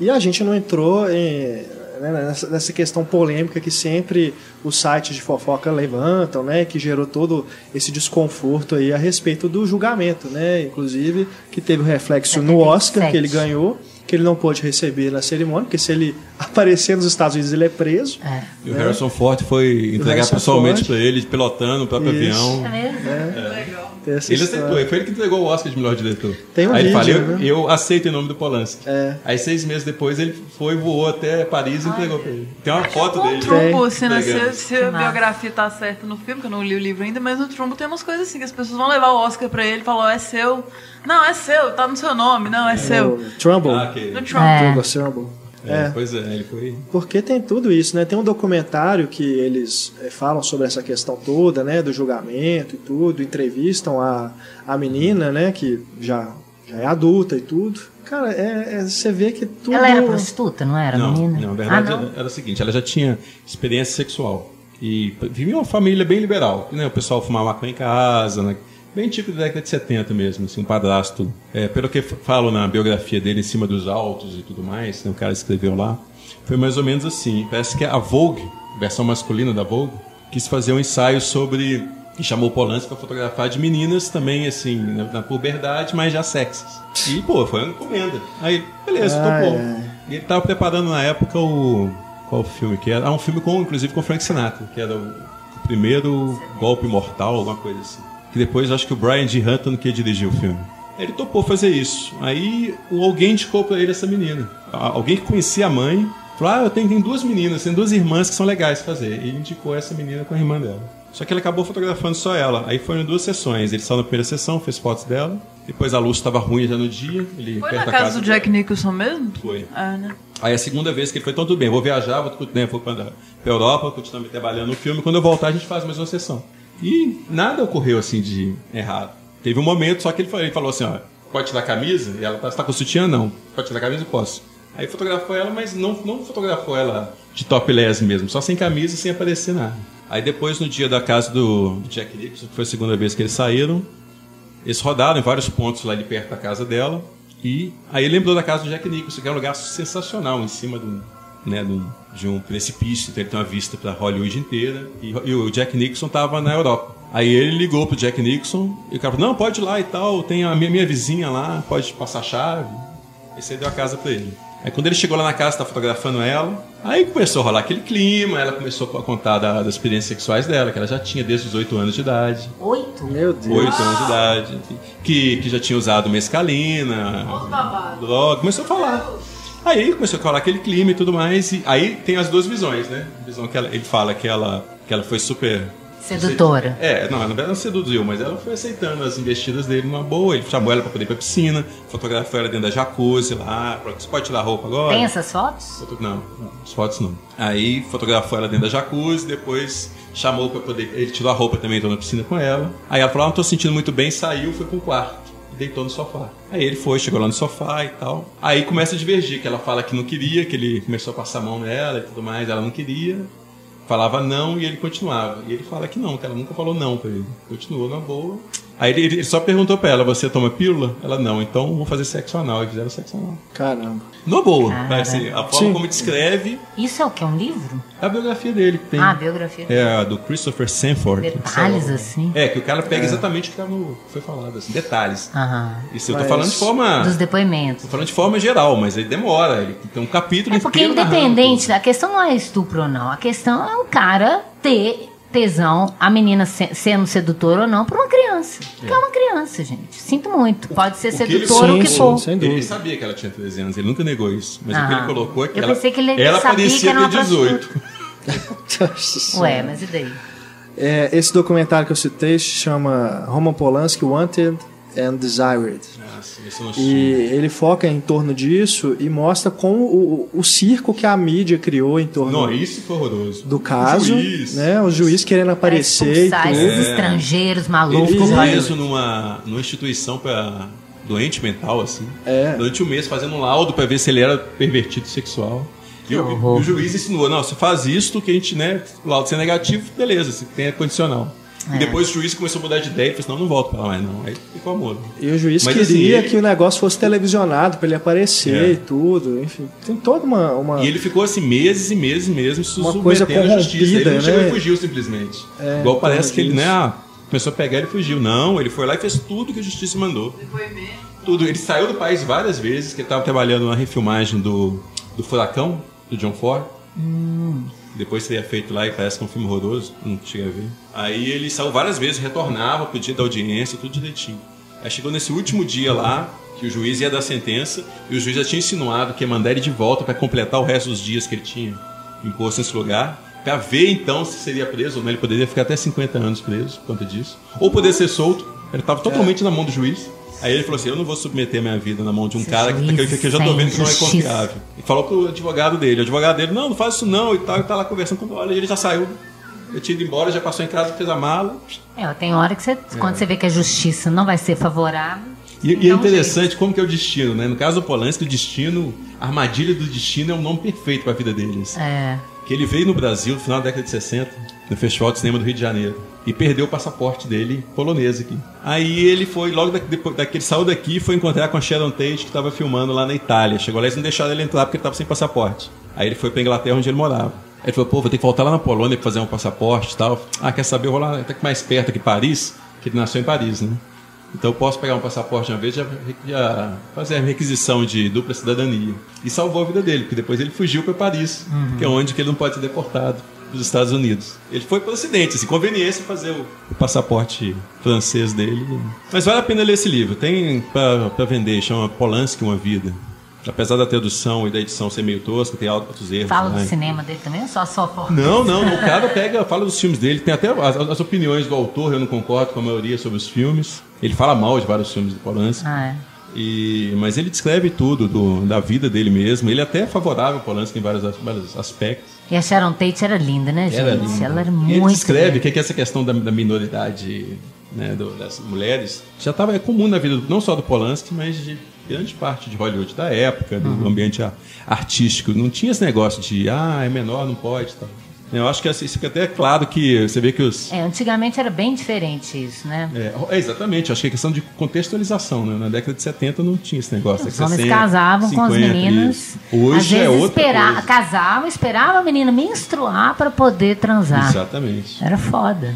E a gente não entrou em, né, nessa, nessa questão polêmica que sempre os sites de fofoca levantam, né? Que gerou todo esse desconforto aí a respeito do julgamento, né? Inclusive, que teve o reflexo no Oscar, que ele 77. ganhou, que ele não pôde receber na cerimônia, porque se ele aparecer nos Estados Unidos, ele é preso. É. E o Harrison Ford foi entregar pessoalmente pra ele, pilotando o próprio Isso. avião. É mesmo? Tem essa Ele história. aceitou, foi ele que entregou o Oscar de melhor diretor. Tem um Aí ele vídeo, falou, eu, né? eu aceito em nome do Polanski. É. Aí seis meses depois ele foi, voou até Paris e entregou pra ele. Tem uma foto O dele. Trumbo? Legal. Se, se a biografia tá certa no filme, que eu não li o livro ainda, mas no Trumbo tem umas coisas assim, que as pessoas vão levar o Oscar pra ele e falar, ó, é seu. Não, é seu, tá no seu nome, não, é seu. O Trumbull. Ah, ok. No Trump. É. Trumbull, Trumbull. É, Pois é, ele foi. Porque tem tudo isso, né? Tem um documentário que eles eh, falam sobre essa questão toda, né? Do julgamento e tudo, entrevistam a, a menina, né? Que já, já é adulta e tudo. Cara, é, é- você vê que tudo... Ela era prostituta, não era, Não, menina? não, na verdade ah, não. era, o seguinte, ela já tinha experiência sexual. E vivia uma família bem liberal. Né? O pessoal fumava maconha em casa, né? Bem típico da década de 70 mesmo, assim, um padrasto. É, pelo que falo na biografia dele, em cima dos altos e tudo mais, né? o cara escreveu lá, foi mais ou menos assim. Parece que a Vogue, versão masculina da Vogue, quis fazer um ensaio sobre e chamou Polanski para fotografar de meninas também, assim, na, na puberdade, mas já sexys. E, pô, foi uma encomenda. Aí, beleza, topou. E ele tava preparando na época o. Qual filme que era? Ah, um filme com, inclusive, com Frank Sinatra, que era o, o primeiro golpe mortal, alguma coisa assim. Que depois acho que o Brian D. Hutton que ia dirigir o filme. Ele topou fazer isso. Aí alguém indicou pra ele essa menina. Alguém que conhecia a mãe falou: Ah, eu tenho, tem duas meninas, tem duas irmãs que são legais de fazer. E indicou essa menina com a irmã dela. Só que ele acabou fotografando só ela. Aí foram duas sessões. Ele saiu na primeira sessão, fez fotos dela. Depois a luz estava ruim já no dia. Ele Foi na da casa do Jack dela. Nicholson mesmo? Foi. É, né? Aí a segunda vez que ele foi, então tudo bem, vou viajar, vou, né, vou para a Europa, continuar trabalhando no filme, quando eu voltar a gente faz mais uma sessão. E nada ocorreu assim de errado. Teve um momento, só que ele falou, ele falou assim, ó, pode tirar a camisa? E ela tá, você tá com sutiã? Não. Pode tirar a camisa? Posso. Aí fotografou ela, mas não, não fotografou ela de topless mesmo, só sem camisa, sem aparecer nada. Aí depois, no dia da casa do Jack Nicholson, que foi a segunda vez que eles saíram, eles rodaram em vários pontos lá de perto da casa dela. E aí lembrou da casa do Jack Nicholson, que é um lugar sensacional, em cima de um, né, de um, de um precipício. Então ele tem uma vista para Hollywood inteira. E, e o Jack Nicholson estava na Europa. Aí ele ligou pro Jack Nicholson e o cara falou: Não, pode ir lá e tal, tem a minha, minha vizinha lá, pode passar a chave. Aí você deu a casa para ele. Aí quando ele chegou lá na casa, tá fotografando ela, aí começou a rolar aquele clima, ela começou a contar da- das experiências sexuais dela, que ela já tinha desde os 8 anos de idade. Oito? Meu Deus. Oito anos de idade, que, que já tinha usado mescalina, droga, começou a falar. Aí começou a falar aquele clima e tudo mais, e aí tem as duas visões, né? A visão que ela- ele fala que ela, que ela foi super Sedutora. É, não, na verdade não seduziu, mas ela foi aceitando as investidas dele numa boa. Ele chamou ela pra poder ir pra piscina, fotografou ela dentro da jacuzzi lá. Você pode tirar a roupa agora? Tem essas fotos? Foto- Não, não, as fotos não. Aí fotografou ela dentro da jacuzzi, depois chamou pra poder. Ele tirou a roupa também, entrou na piscina com ela. Aí ela falou: ah, não tô sentindo muito bem, saiu, foi pro quarto. Deitou no sofá. Aí ele foi, chegou lá no sofá e tal. Aí começa a divergir, que ela fala que não queria, que ele começou a passar a mão nela e tudo mais, ela não queria. Falava não e ele continuava. E ele fala que não, que ela nunca falou não pra ele. Continuou na boa. Aí ele, ele só perguntou pra ela: Você toma pílula? Ela não, então vamos fazer sexo anal. E fizeram sexo anal. Caramba. Na boa, Cara. vai ser a forma Sim. como descreve Isso é o que? Um livro? a biografia dele. Que tem, Ah, biografia. É a do Christopher Sanford. Detalhes assim. É, que o cara pega exatamente o que no- foi falado, assim, detalhes. Aham. Isso eu tô falando de forma. Dos depoimentos. Tô falando de forma geral, mas ele demora. Ele tem um capítulo É porque inteiro independente, a questão não é estupro ou não. A questão é o cara ter tesão, a menina se- sendo sedutora ou não, por uma criança. Porque é uma criança, gente. Sinto muito. Pode ser que sedutora ou o que sim, for. sim. Ele sabia que ela tinha 13 anos, ele nunca negou isso. Mas o que ele colocou é que Eu ela, pensei que ele ela sabia parecia que era uma ter 18. Ué, mas e daí? É, esse documentário que eu citei se chama Roman Polanski Wanted and Desired. Nossa, isso não E ele foca em torno disso e mostra como o, o circo que a mídia criou em torno Não, isso foi horroroso. do O caso, juiz, né? Os juízes querendo aparecer expulsar tudo. esses estrangeiros Ele malucos. ficou olha. preso numa, numa instituição para doente mental, assim. É. Durante um mês fazendo um laudo para ver se ele era pervertido sexual. E o, o juiz insinuou, não, você faz isto que a gente, né, o laudo ser negativo, beleza, você tem a condicional. É. E depois o juiz começou a mudar de ideia, ele falou assim, não, não volto pra lá mais não. Aí ficou amor. E o juiz Mas, queria assim, ele- que o negócio fosse televisionado pra ele aparecer É. e tudo. Enfim, tem toda uma. uma- E ele ficou assim meses e meses e meses se Uma submetendo coisa à justiça. Ele não corrompida, chegou né? e fugiu simplesmente. É, Igual parece que ele, né, ah, começou a pegar e fugiu. Não, ele foi lá e fez tudo que a justiça mandou. Tudo. Ele saiu do país várias vezes, que ele estava trabalhando na refilmagem do, do Furacão, do John Ford. Depois seria feito lá e parece que é um filme horroroso, não cheguei a ver. Aí ele saiu várias vezes, retornava pro dia da audiência, tudo direitinho. Aí chegou nesse último dia lá, que o juiz ia dar sentença, e o juiz já tinha insinuado que ia mandar ele de volta para completar o resto dos dias que ele tinha imposto nesse lugar, para ver então se seria preso ou não. Ele poderia ficar até 50 anos preso por conta disso. Ou poder ser solto. Ele estava totalmente na mão do juiz. Aí ele falou assim: Eu não vou submeter minha vida na mão de um Esse cara que, juiz que eu já tô vendo que não é confiável. E falou pro advogado dele. O advogado dele: Não, não faz isso não e tal. E tá lá conversando com Olha, ele já saiu. Eu tinha ido embora, já passou em casa, fez a mala. É, tem hora que você, quando você vê que a justiça não vai ser favorável. E, e é interessante como que é o destino, né? No caso do Polanski, o destino, a armadilha do destino é um nome perfeito para a vida deles. jeito. É. Que ele veio no Brasil no final da década de 60, no Festival de Cinema do Rio de Janeiro. E perdeu o passaporte dele polonês aqui. Aí ele foi, logo da, depois daqui, ele saiu daqui e foi encontrar com a Sharon Tate, que estava filmando lá na Itália. Chegou lá e eles não deixaram ele entrar porque ele estava sem passaporte. Aí ele foi pra Inglaterra, onde ele morava. Aí ele falou, pô, vou ter que voltar lá na Polônia pra fazer um passaporte e tal. Ah, quer saber? Eu vou lá até que mais perto aqui, Paris, que ele nasceu em Paris, né? Então eu posso pegar um passaporte uma vez e já, já fazer a requisição de dupla cidadania. E salvou a vida dele, porque depois ele fugiu para Paris, que é onde que ele não pode ser deportado dos Estados Unidos. Ele foi por acidente, assim, conveniência fazer o, passaporte francês dele. Mas vale a pena ler esse livro. Tem para vender, chama Polanski Uma Vida. Apesar da tradução e da edição ser meio tosca, tem altos erros. Fala lá. do cinema dele também ou só só. Não, não, o cara pega, fala dos filmes dele, tem até as, as opiniões do autor, eu não concordo com a maioria sobre os filmes. Ele fala mal de vários filmes do Polanski. Ah, é. E, mas ele descreve tudo do- da vida dele mesmo. Ele é até favorável ao Polanski em vários, vários aspectos. E a Sharon Tate era linda, né, gente? Era lindo. Ela era E muito. ele descreve linda. que, que essa questão da, da minoridade né, do- das mulheres já estava é comum na vida, não só do Polanski, mas de grande parte de Hollywood da época, do Uhum. ambiente artístico. Não tinha esse negócio de, ah, é menor, não pode. Tal. Eu acho que assim, isso fica até claro que você vê que os. É, antigamente era bem diferente isso, né? É, é, exatamente, acho que é questão de contextualização. Né? Na década de 70 não tinha esse negócio. Os de homens 60, casavam com as 50, meninas. Hoje é outra espera- coisa. casavam, esperavam a menina menstruar para poder transar. Exatamente. Era foda.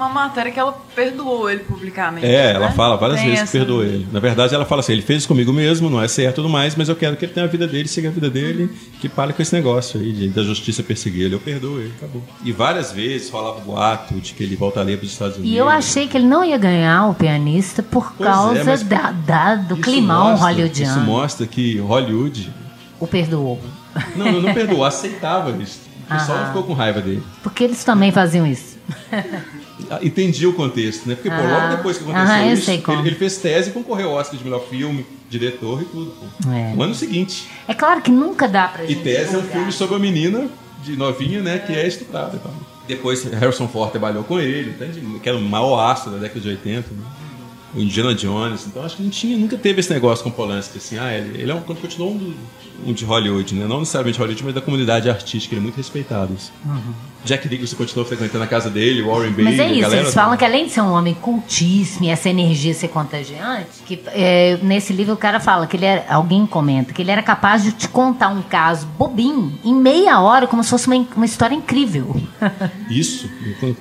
Uma matéria que ela perdoou ele publicamente. É, ela né? fala várias Tem vezes essa- que perdoa ele. Na verdade, ela fala assim: ele fez isso comigo mesmo, não é certo e tudo mais, mas eu quero que ele tenha a vida dele, siga a vida dele, que pare com esse negócio aí de, da justiça perseguir ele. Eu perdoo ele, acabou. E várias vezes rolava boato de que ele voltaria para os Estados Unidos. E eu achei que ele não ia ganhar o pianista por Pois é, causa mas da, da- do climão mostra- hollywoodiano. Isso mostra que Hollywood. O perdoou. Não, não, não perdoou, aceitava isso. O pessoal Aham. ficou com raiva dele. Porque eles também faziam isso. Entendi o contexto, né? Porque pô, Aham. logo depois que aconteceu eu isso, ele, ele fez tese e concorreu ao Oscar de melhor filme, diretor e tudo. Pô. É. No ano seguinte. É claro que nunca dá pra E gente. tese é um filme sobre a menina de novinha, né, que é estuprada. e tal. Depois Harrison Ford trabalhou com ele, entende? que era o maior astro da década de 80, né? o Indiana Jones. Então acho que não tinha, nunca teve esse negócio com Polanski, assim, ah, ele, ele é um, continuou um, um de Hollywood, né? Não necessariamente Hollywood, mas da comunidade artística, ele é muito respeitado. assim. Jack Nicholson continuou frequentando a casa dele, Warren Beatty, Mas é isso, galera eles falam que além de ser um homem cultíssimo e essa energia ser contagiante, que é, nesse livro o cara fala que ele era, alguém comenta, que ele era capaz de te contar um caso bobinho em meia hora, como se fosse uma, uma história incrível. Isso,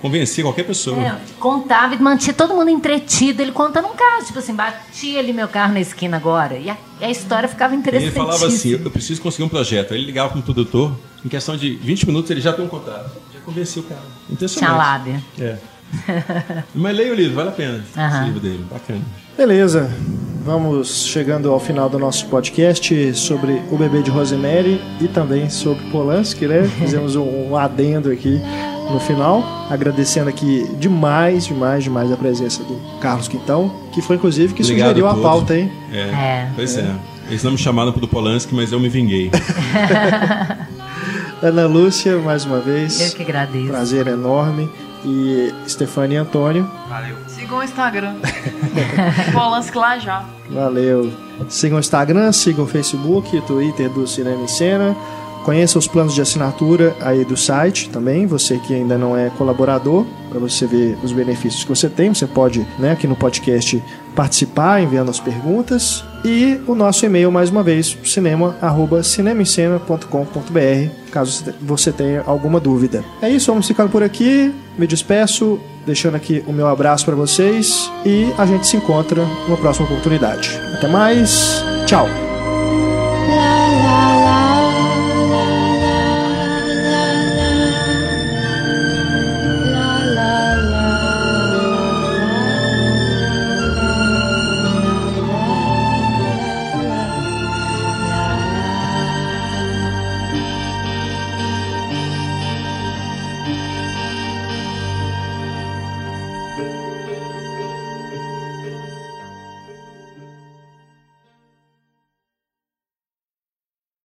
convencia qualquer pessoa. É, contava e mantinha todo mundo entretido, ele contando um caso, tipo assim, bati ali meu carro na esquina agora, e a, e a história ficava interessante. ele falava assim, eu preciso conseguir um projeto. Aí ele ligava para um produtor, em questão de 20 minutos ele já tem um contrato. Já convencia o cara. Impressionante. Tinha lábia. É. Mas leia o livro, vale a pena. Aham. Esse livro dele, bacana. Beleza, vamos chegando ao final do nosso podcast sobre o bebê de Rosemary e também sobre Polanski, né? Fizemos um, adendo aqui no final, agradecendo aqui demais, demais, demais a presença do Carlos Quintão, que foi inclusive que Obrigado sugeriu a todos. pauta, hein? É. É. Pois é. Eles não me chamaram pro do Polanski, mas eu me vinguei. Ana Lúcia, mais uma vez, Eu que agradeço. prazer enorme. E Stefania e Antônio, Valeu. Sigam o Instagram. Polanski lá já. Valeu. Sigam o Instagram, sigam o Facebook, Twitter do Cinema em Cena. Conheça os planos de assinatura aí do site também, você que ainda não é colaborador, para você ver os benefícios que você tem. Você pode, né, aqui no podcast, participar enviando as perguntas. E o nosso e-mail, mais uma vez, cinema.cinemascena.com.br, caso você tenha alguma dúvida. É isso, vamos ficando por aqui. Me despeço, deixando aqui o meu abraço para vocês e a gente se encontra numa próxima oportunidade. Até mais, tchau!